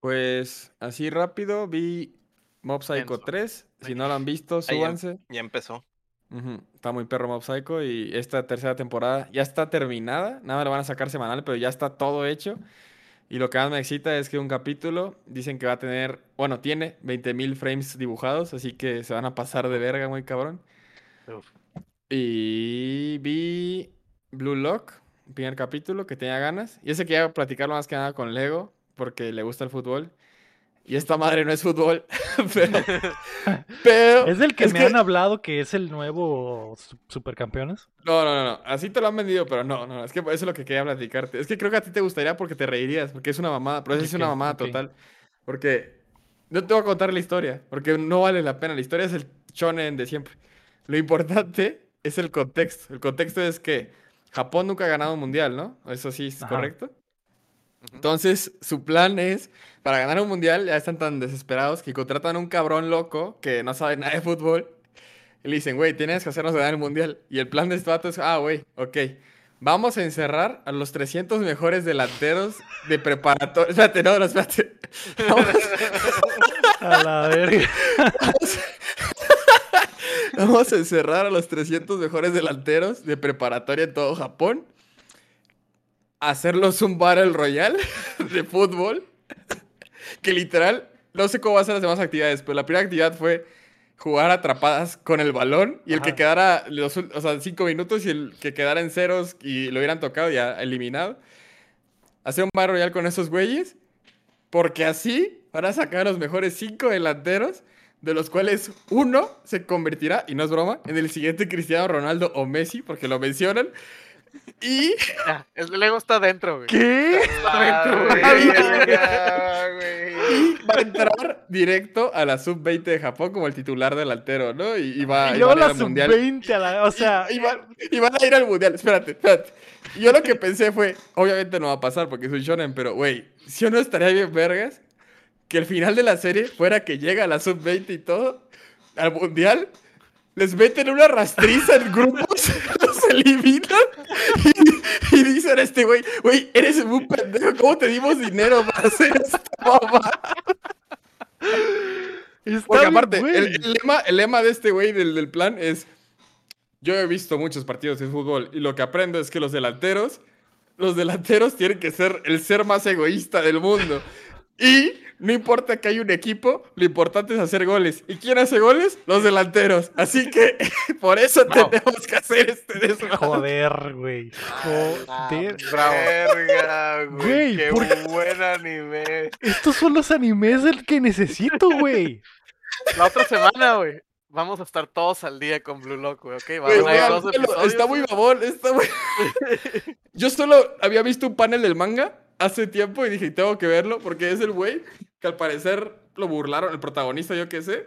Pues así rápido vi Mob Psycho Denso. 3. Si no lo han visto, Ahí em- súbanse. Ya empezó. Ujú, Está muy perro Mob Psycho y esta tercera temporada ya está terminada. Nada más lo van a sacar semanal, pero ya está todo hecho. Y lo que más me excita es que un capítulo dicen que va a tener, bueno, tiene 20.000 frames dibujados, así que se van a pasar de verga muy cabrón. Uf. Y vi Blue Lock, primer capítulo, que tenía ganas. Y ese quería platicarlo más que nada con Lego, porque le gusta el fútbol. Y esta madre no es fútbol, pero... pero Es del que es me que- han hablado que es el nuevo su- Supercampeones. No, no, no, no. Así te lo han vendido, pero no, no. Es que eso es lo que quería platicarte. Es que creo que a ti te gustaría porque te reirías, porque es una mamada. Pero es una mamada total. Porque no te voy a contar la historia, porque no vale la pena. La historia es el shonen de siempre. Lo importante es el contexto. El contexto es que Japón nunca ha ganado un mundial, ¿no? Eso sí es Ajá. correcto. Entonces, su plan es, para ganar un mundial, ya están tan desesperados que contratan a un cabrón loco que no sabe nada de fútbol. Y le dicen, güey, tienes que hacernos ganar el mundial. Y el plan de este vato es, ah, güey, ok. Vamos a encerrar a los 300 mejores delanteros de preparatoria. Espérate, no, no, espérate. Vamos, A la verga. vamos a encerrar a los 300 mejores delanteros de preparatoria en todo Japón. Hacerlos un Battle Royale de fútbol. Que literal, no sé cómo va a ser las demás actividades, pero la primera actividad fue jugar atrapadas con el balón y el que quedara, los, o sea, cinco minutos y el que quedara en ceros y lo hubieran tocado ya eliminado. Hacer un Battle Royale con esos güeyes, porque así van a sacar a los mejores cinco delanteros, de los cuales uno se convertirá, y no es broma, en el siguiente Cristiano Ronaldo o Messi, porque lo mencionan. Y Ya, el Lego está adentro, güey. ¿Qué? Ah, güey. verga, güey. y va a entrar directo a la sub-20 de Japón como el titular delantero, ¿no? Y, y va, Y y a ir la al mundial. sub-20 a la... O sea... y, y van, y van a ir al mundial. Espérate, espérate. Yo lo que pensé fue, obviamente no va a pasar porque es un shonen, pero güey, si o no estaría bien vergas que el final de la serie fuera que llega a la sub-20 y todo al mundial, les meten una rastriza en grupos, eliminan y, Y dicen a este güey, güey, eres un pendejo, ¿cómo te dimos dinero para hacer esta mamá? Está Porque aparte, el, el lema, el lema de este güey del, del plan es, yo he visto muchos partidos de fútbol y lo que aprendo es que los delanteros, los delanteros tienen que ser el ser más egoísta del mundo. Y no importa que haya un equipo, lo importante es hacer goles. ¿Y quién hace goles? Los delanteros. Así que por eso tenemos que hacer este desmadre. Joder, güey. Joder. Verga, Güey, güey. Qué ¿por buen anime. Estos son los animes del que necesito, güey. La otra semana, güey. Vamos a estar todos al día con Blue Lock, güey, ¿ok? Güey, Vamos a dos episodios. está muy babón, está muy... Yo solo había visto un panel del manga hace tiempo y dije, tengo que verlo porque es el güey que al parecer lo burlaron, el protagonista, yo qué sé,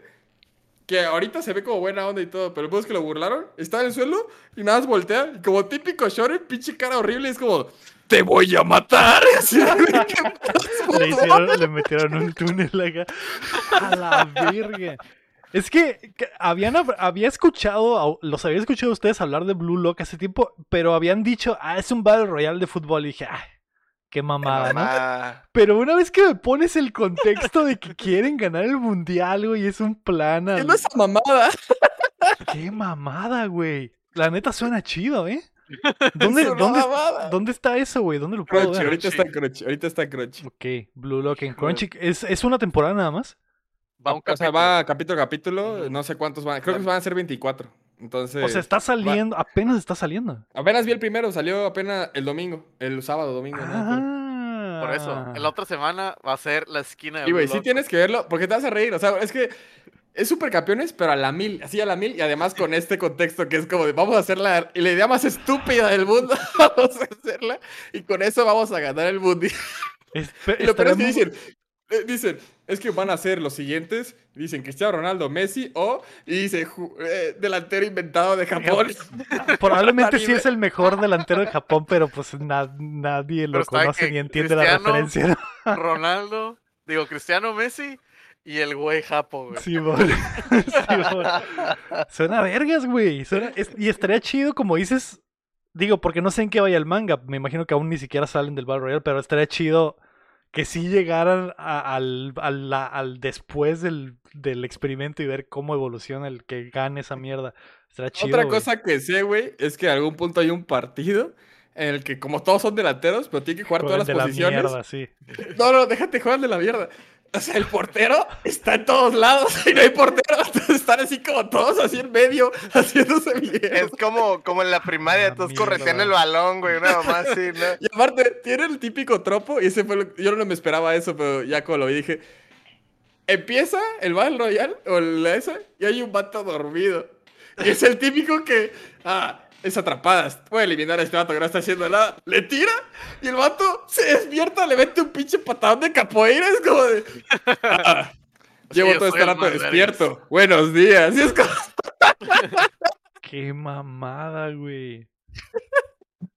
que ahorita se ve como buena onda y todo, pero es que lo burlaron, está en el suelo y nada más voltea y como típico shonen, pinche cara horrible, es como, te voy a matar. Le, hicieron, le metieron un túnel acá. A la verga. Es que, que habían, hab- había escuchado, los había escuchado a ustedes hablar de Blue Lock hace tiempo, pero habían dicho, ah, es un Battle Royale de fútbol. Y dije, ay, qué mamada, ¿no? Pero una vez que me pones el contexto de que quieren ganar el mundial, güey, es un plan. ¿Qué al- es esa mamada? Qué mamada, güey. La neta suena chido, ¿eh? ¿Dónde, Es una dónde, mamada. ¿dónde está eso, güey? ¿Dónde lo puedo Crunchy, ver? ahorita está en Crunchy, ahorita está en Crunchy. Ok, Blue Lock en Crunchy. ¿Es, ¿Es una temporada nada más? Va un o sea, capítulo. va capítulo a capítulo, no sé cuántos van, creo que van a ser 24. Entonces, O sea, está saliendo, apenas está saliendo. apenas vi el primero, salió apenas el domingo, el sábado, domingo. ¿no? Ah. Por eso, en la otra semana va a ser la esquina de Y güey, sí tienes que verlo, porque te vas a reír, o sea, es que es supercampeones, pero a la mil, así a la mil, y además con este contexto que es como de vamos a hacer la, y la idea más estúpida del mundo, vamos a hacerla, y con eso vamos a ganar el mundial. Espe- Y lo peor es que dicen, eh, dicen, es que van a ser los siguientes, dicen Cristiano Ronaldo, Messi, o, y dice, eh, delantero inventado de Japón. Probablemente sí es el mejor delantero de Japón, pero pues na- nadie lo conoce ni entiende la referencia. ¿no? Ronaldo, digo, Cristiano Messi y el güey Japo, güey. Sí, bon. Sí. Suena vergas, güey. Suena- es- Y estaría chido, como dices. Digo, porque no sé en qué vaya el manga. Me imagino que aún ni siquiera salen del Battle Royale, pero estaría chido que sí llegaran a- al, al, al después del, del experimento y ver cómo evoluciona el que gane esa mierda. Estaría chido. Otra cosa que sé, güey, es que en algún punto hay un partido en el que como todos son delanteros, pero tienen que jugar Juegan todas de las la posiciones. mierda, sí. No, no, déjate jugar de la mierda. O sea, el portero está en todos lados y no hay portero. Entonces están así como todos así en medio, haciéndose mierda. Es como, como en la primaria, Ah, todos correteando el balón, güey, una mamá así, ¿no? Y aparte, tiene el típico tropo, y ese fue lo Yo no me esperaba eso, pero ya como lo vi, dije. Empieza el Battle Royale, o la esa, y hay un vato dormido. Y es el típico que. Ah, es atrapada. Puede eliminar a este vato que no está haciendo nada. Le tira, y el vato se despierta, le mete un pinche patadón de capoeira. Es como de. "Ah, llevo yo todo este el rato despierto. Buenos días. Y es como. Qué mamada, güey.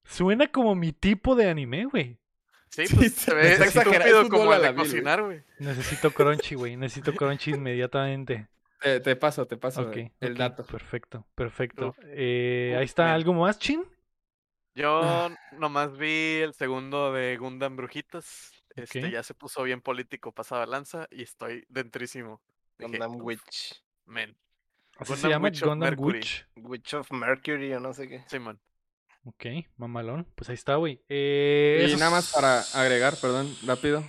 Suena como mi tipo de anime, güey. Sí, pues sí, se ve estúpido como a el la de cocinar, güey. Necesito crunchy, güey. Necesito crunchy inmediatamente. Eh, te paso, te paso Ok, el dato. Perfecto, perfecto. Eh, ahí está. ¿algo más, Chin? Yo nomás vi el segundo de Gundam Brujitas. Este ya se puso bien político pasada lanza y estoy dentrísimo. Gundam "Uf, Witch. Men, Así se Gundam llama Witch of Gundam Mercury. Witch. Witch of Mercury o no sé qué. Simón. Ok, mamalón. Pues ahí está, güey. Eh, Y esos- nada más para agregar, perdón, rápido.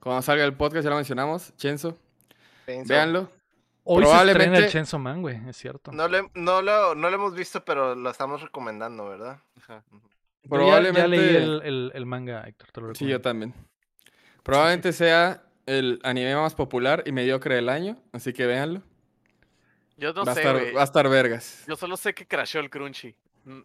Cuando salga el podcast, ya lo mencionamos, Chenzo, véanlo. Hoy se estrena el probablemente- Chainsaw Man, güey, es cierto. No, le- no, lo, no lo hemos visto, pero lo estamos recomendando, ¿verdad? Ajá. Yo ya- Ya, Probablemente. leí el, el- el manga, Héctor, te lo Sí, yo también. Probablemente sea el anime más popular y mediocre del año, así que véanlo. Yo no va, a sé, estar, va a estar vergas. Yo solo sé que crashó el Crunchy. Mm,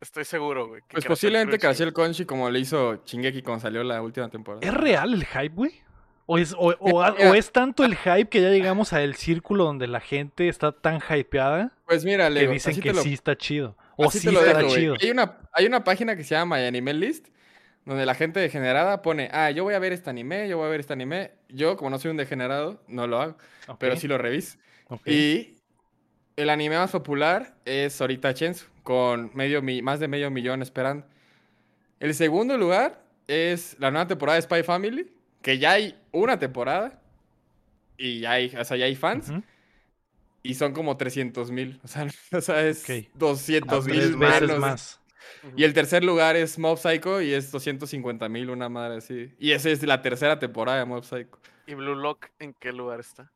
Estoy seguro, güey. Pues posiblemente Crunchy. crashó el Conchi como le hizo Shingeki cuando salió la última temporada. ¿Es real el hype, güey? ¿O es, o, o a- mira. o es tanto el hype que ya llegamos al círculo donde la gente está tan hypeada Pues mira, que Leo, dicen que te lo, sí está chido? O sí güey. chido. Hay una, hay una página que se llama My Anime List, donde la gente degenerada pone, ah, yo voy a ver este anime, yo voy a ver este anime. Yo, como no soy un degenerado, no lo hago, pero sí lo reviso. Y el anime más popular es ahorita Chensu, con medio mi- más de medio millón esperando. El segundo lugar es la nueva temporada de Spy Family, que ya hay una temporada y ya hay, o sea, ya hay fans. Y son como 300 mil. O sea, o sea, es Ok. 200 Tres mil más. Y el tercer lugar es Mob Psycho y es 250 mil, una madre así. Y esa es la tercera temporada de Mob Psycho. ¿Y Blue Lock en qué lugar está?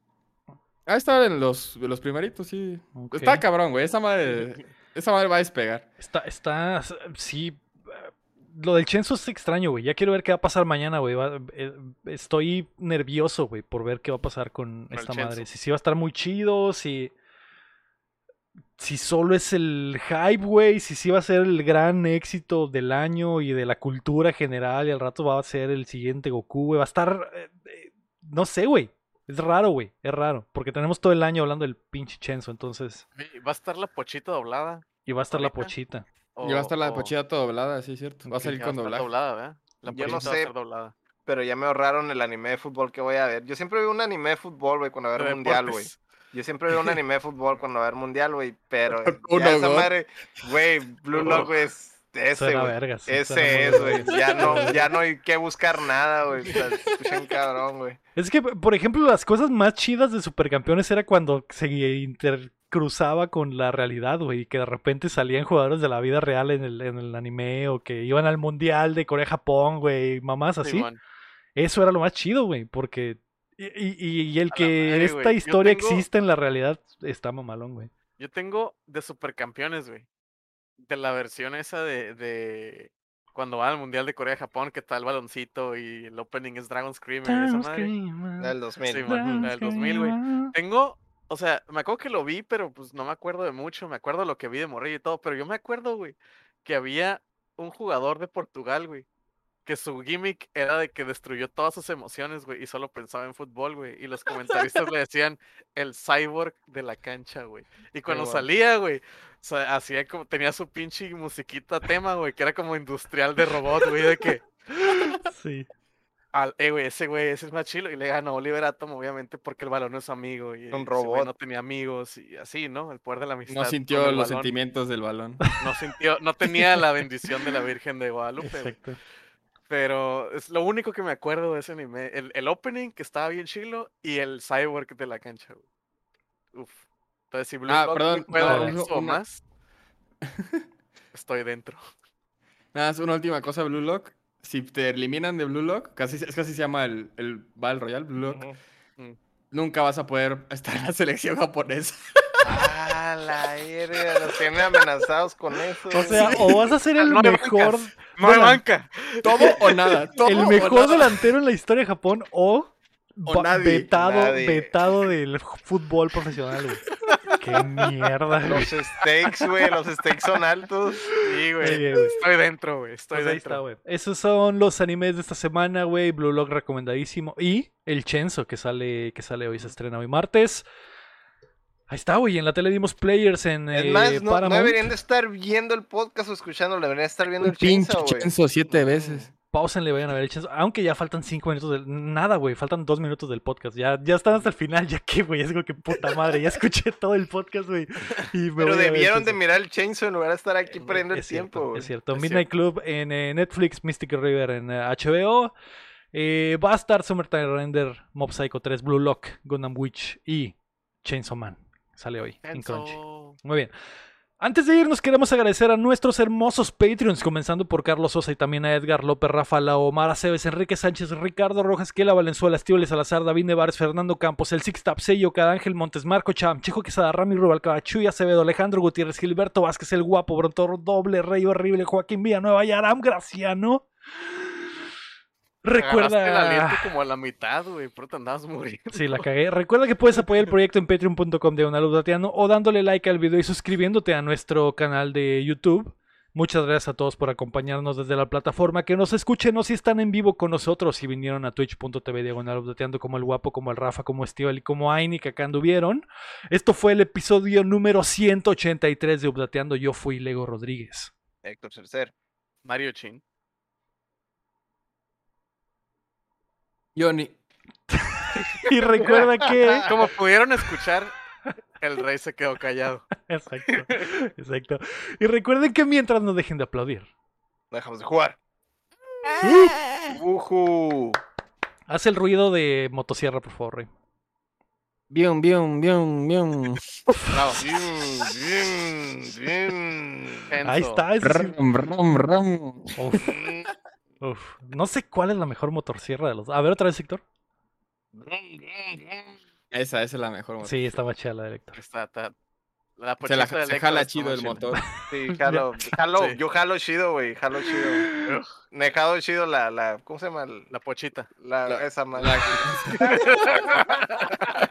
Ah, está en los, los primeritos, sí. Está cabrón, güey. Esa madre, esa madre va a despegar. Está, está, sí. Lo del Chenzo es extraño, güey. Ya quiero ver qué va a pasar mañana, güey. Eh, Estoy nervioso, güey, por ver qué va a pasar con esta madre. Si sí va a estar muy chido, si. Si solo es el hype, güey. Si sí va a ser el gran éxito del año y de la cultura general. Y al rato va a ser el siguiente Goku, güey. Va a estar. eh, eh, no sé, güey. Es raro, güey. Es raro. Porque tenemos todo el año hablando del pinche Chenzo. Entonces. ¿Va a estar la pochita doblada? Y va a estar la ¿Ahorita? Y va a estar la pochita toda doblada, sí, cierto. Va a salir con doblaje. doblada, ¿verdad? La Yo no sé. doblada. Pero ya me ahorraron el anime de fútbol que voy a ver. Yo siempre veo un anime de fútbol, güey, cuando va a De haber mundial, güey. Yo siempre veo un anime de fútbol cuando va a haber mundial, güey. Pero ya esa God. madre, güey, Blue Lock, güey, es ese, güey. Ese es, güey. Ya no, ya no hay que buscar nada, güey. O sea, escuchan cabrón, güey. Es que, por ejemplo, las cosas más chidas de Supercampeones era cuando se intercruzaba con la realidad, güey, y que de repente salían jugadores de la vida real en el, en el anime, o que iban al Mundial de Corea-Japón, güey, mamás así. Eso era lo más chido, güey, porque... Y, y- y el A que madre, esta historia tengo- exista en la realidad está mamalón, güey. Yo tengo de supercampeones, güey. De la versión esa de, de cuando van al Mundial de Corea-Japón, que está el baloncito y el opening es Dragon Screamer y esa madre. Del 2000. Sí, man, la del 2000, güey. Tengo, o sea, me acuerdo que lo vi, pero pues no me acuerdo de mucho. Me acuerdo lo que vi de Morrillo y todo, pero yo me acuerdo, güey, que había un jugador de Portugal, güey, que su gimmick era de que destruyó todas sus emociones, güey, y solo pensaba en fútbol, güey. Y los comentaristas le decían el cyborg de la cancha, güey. Y cuando salía, güey, o sea, hacía como, tenía su pinche musiquita tema, güey, que era como industrial de robot, güey, de que, Sí. Al, eh, güey, ese güey, ese es más chilo. Y le ganó Oliver Atom, obviamente, porque el balón es su amigo. Y Un robot. no tenía amigos y así, ¿no? El poder de la amistad. No sintió los balón. sentimientos del balón. No sintió, no tenía la bendición de la Virgen de Guadalupe. Exacto. Pero es lo único que me acuerdo de ese anime. El, el opening, que estaba bien chilo, y el cyborg de la cancha, güey. Uf. Entonces, si Blue Ah, Lock perdón, me puede no, dar una- eso o una- más, estoy dentro. Nada, más una última cosa, Blue Lock. Si te eliminan de Blue Lock, casi, es casi se llama el, el Battle Royale, Blue Lock. Ujú. Nunca vas a poder estar en la selección japonesa. Ah, la verga, los tienen amenazados con eso. O sea, o vas a ser el No hay mejor... bancas, No hay banca. Todo o nada. Todo el mejor nada. delantero en la historia de Japón o, O ba- nadie. vetado, Nadie. vetado del fútbol profesional, güey. Qué mierda, güey. Los stakes, güey, los stakes son altos. Sí, güey. Estoy dentro, güey. Estoy Pues ahí dentro. está, güey. Esos son los animes de esta semana, güey. Blue Lock recomendadísimo. Y el Chenzo, que sale, que sale hoy, se estrena hoy martes. Ahí está, güey. En la tele dimos players en Es eh, más, no, no Paramount. deberían de estar viendo el podcast o escuchándolo, deberían estar viendo el Pinche Chinzo, güey. Chenzo siete veces. Pausenle, vayan a ver el Chenzo. Aunque ya faltan cinco minutos del... Nada, güey. Faltan dos minutos del podcast. Ya, ya están hasta el final. Ya que, güey. Es como que puta madre. Ya escuché todo el podcast, güey. Pero debieron de mirar el Chainsaw en lugar de estar aquí Eh, perdiendo el cierto, tiempo, güey. Es cierto. Es Midnight Club en eh, Netflix, Mystic River en eh, HBO. Eh, va a estar Summertime Render, Mob Psycho 3, Blue Lock, Gundam Witch y Chainsaw Man. Sale hoy en Crunchy. Muy bien. Antes de irnos, queremos agradecer a nuestros hermosos Patreons, comenzando por Carlos Sosa y también a Edgar López, Rafa Lao, Omar Aceves, Enrique Sánchez, Ricardo Rojas, Kela Valenzuela, Estíbal Salazar, David Nevares, Fernando Campos, El Six Tap, Sello, Cada Ángel Montes, Marco Cham, Chico Quesada, Rami Rubalcaba, Chuy Acevedo, Alejandro Gutiérrez, Gilberto Vázquez, El Guapo, Brontor, Doble, Rey Horrible, Joaquín Villanueva y Aram Graciano. Agarraste el aliento Recuerda... como a la mitad, güey. Pero te andabas muriendo. Sí, la cagué. Recuerda que puedes apoyar el proyecto en patreon.com de Dateando o dándole like al video y suscribiéndote a nuestro canal de YouTube. Muchas gracias a todos por acompañarnos desde la plataforma. Que nos escuchen o si están en vivo con nosotros y vinieron a twitch.tv diagonal updateando como el guapo, como el Rafa, como Estival y como Aini que acá anduvieron. Esto fue el episodio número 183 de Updateando. Yo fui Lego Rodríguez. Héctor Cercer. Mario Chin. Johnny. Y recuerda que... Como pudieron escuchar, El rey se quedó callado. Exacto. Exacto. Y recuerden que mientras no dejen de aplaudir, No dejamos de jugar. Ujú. haz el ruido de motosierra, por favor, Rey. Bium, bium, bium, bium. Bravo. Bien, bien, bien. Ahí está. rum. Uf. No sé cuál es la mejor motosierra de los. A ver otra vez, Héctor. Esa, esa es la mejor. moto. Sí, estaba chida la de Héctor. Está, está- La Se, la, se jala está chido el motor. Sí, jalo, jalo, Sí. yo jalo chido, güey, jalo chido. Me jalo chido la, la, ¿cómo se llama? La pochita. La, La- esa madre. La-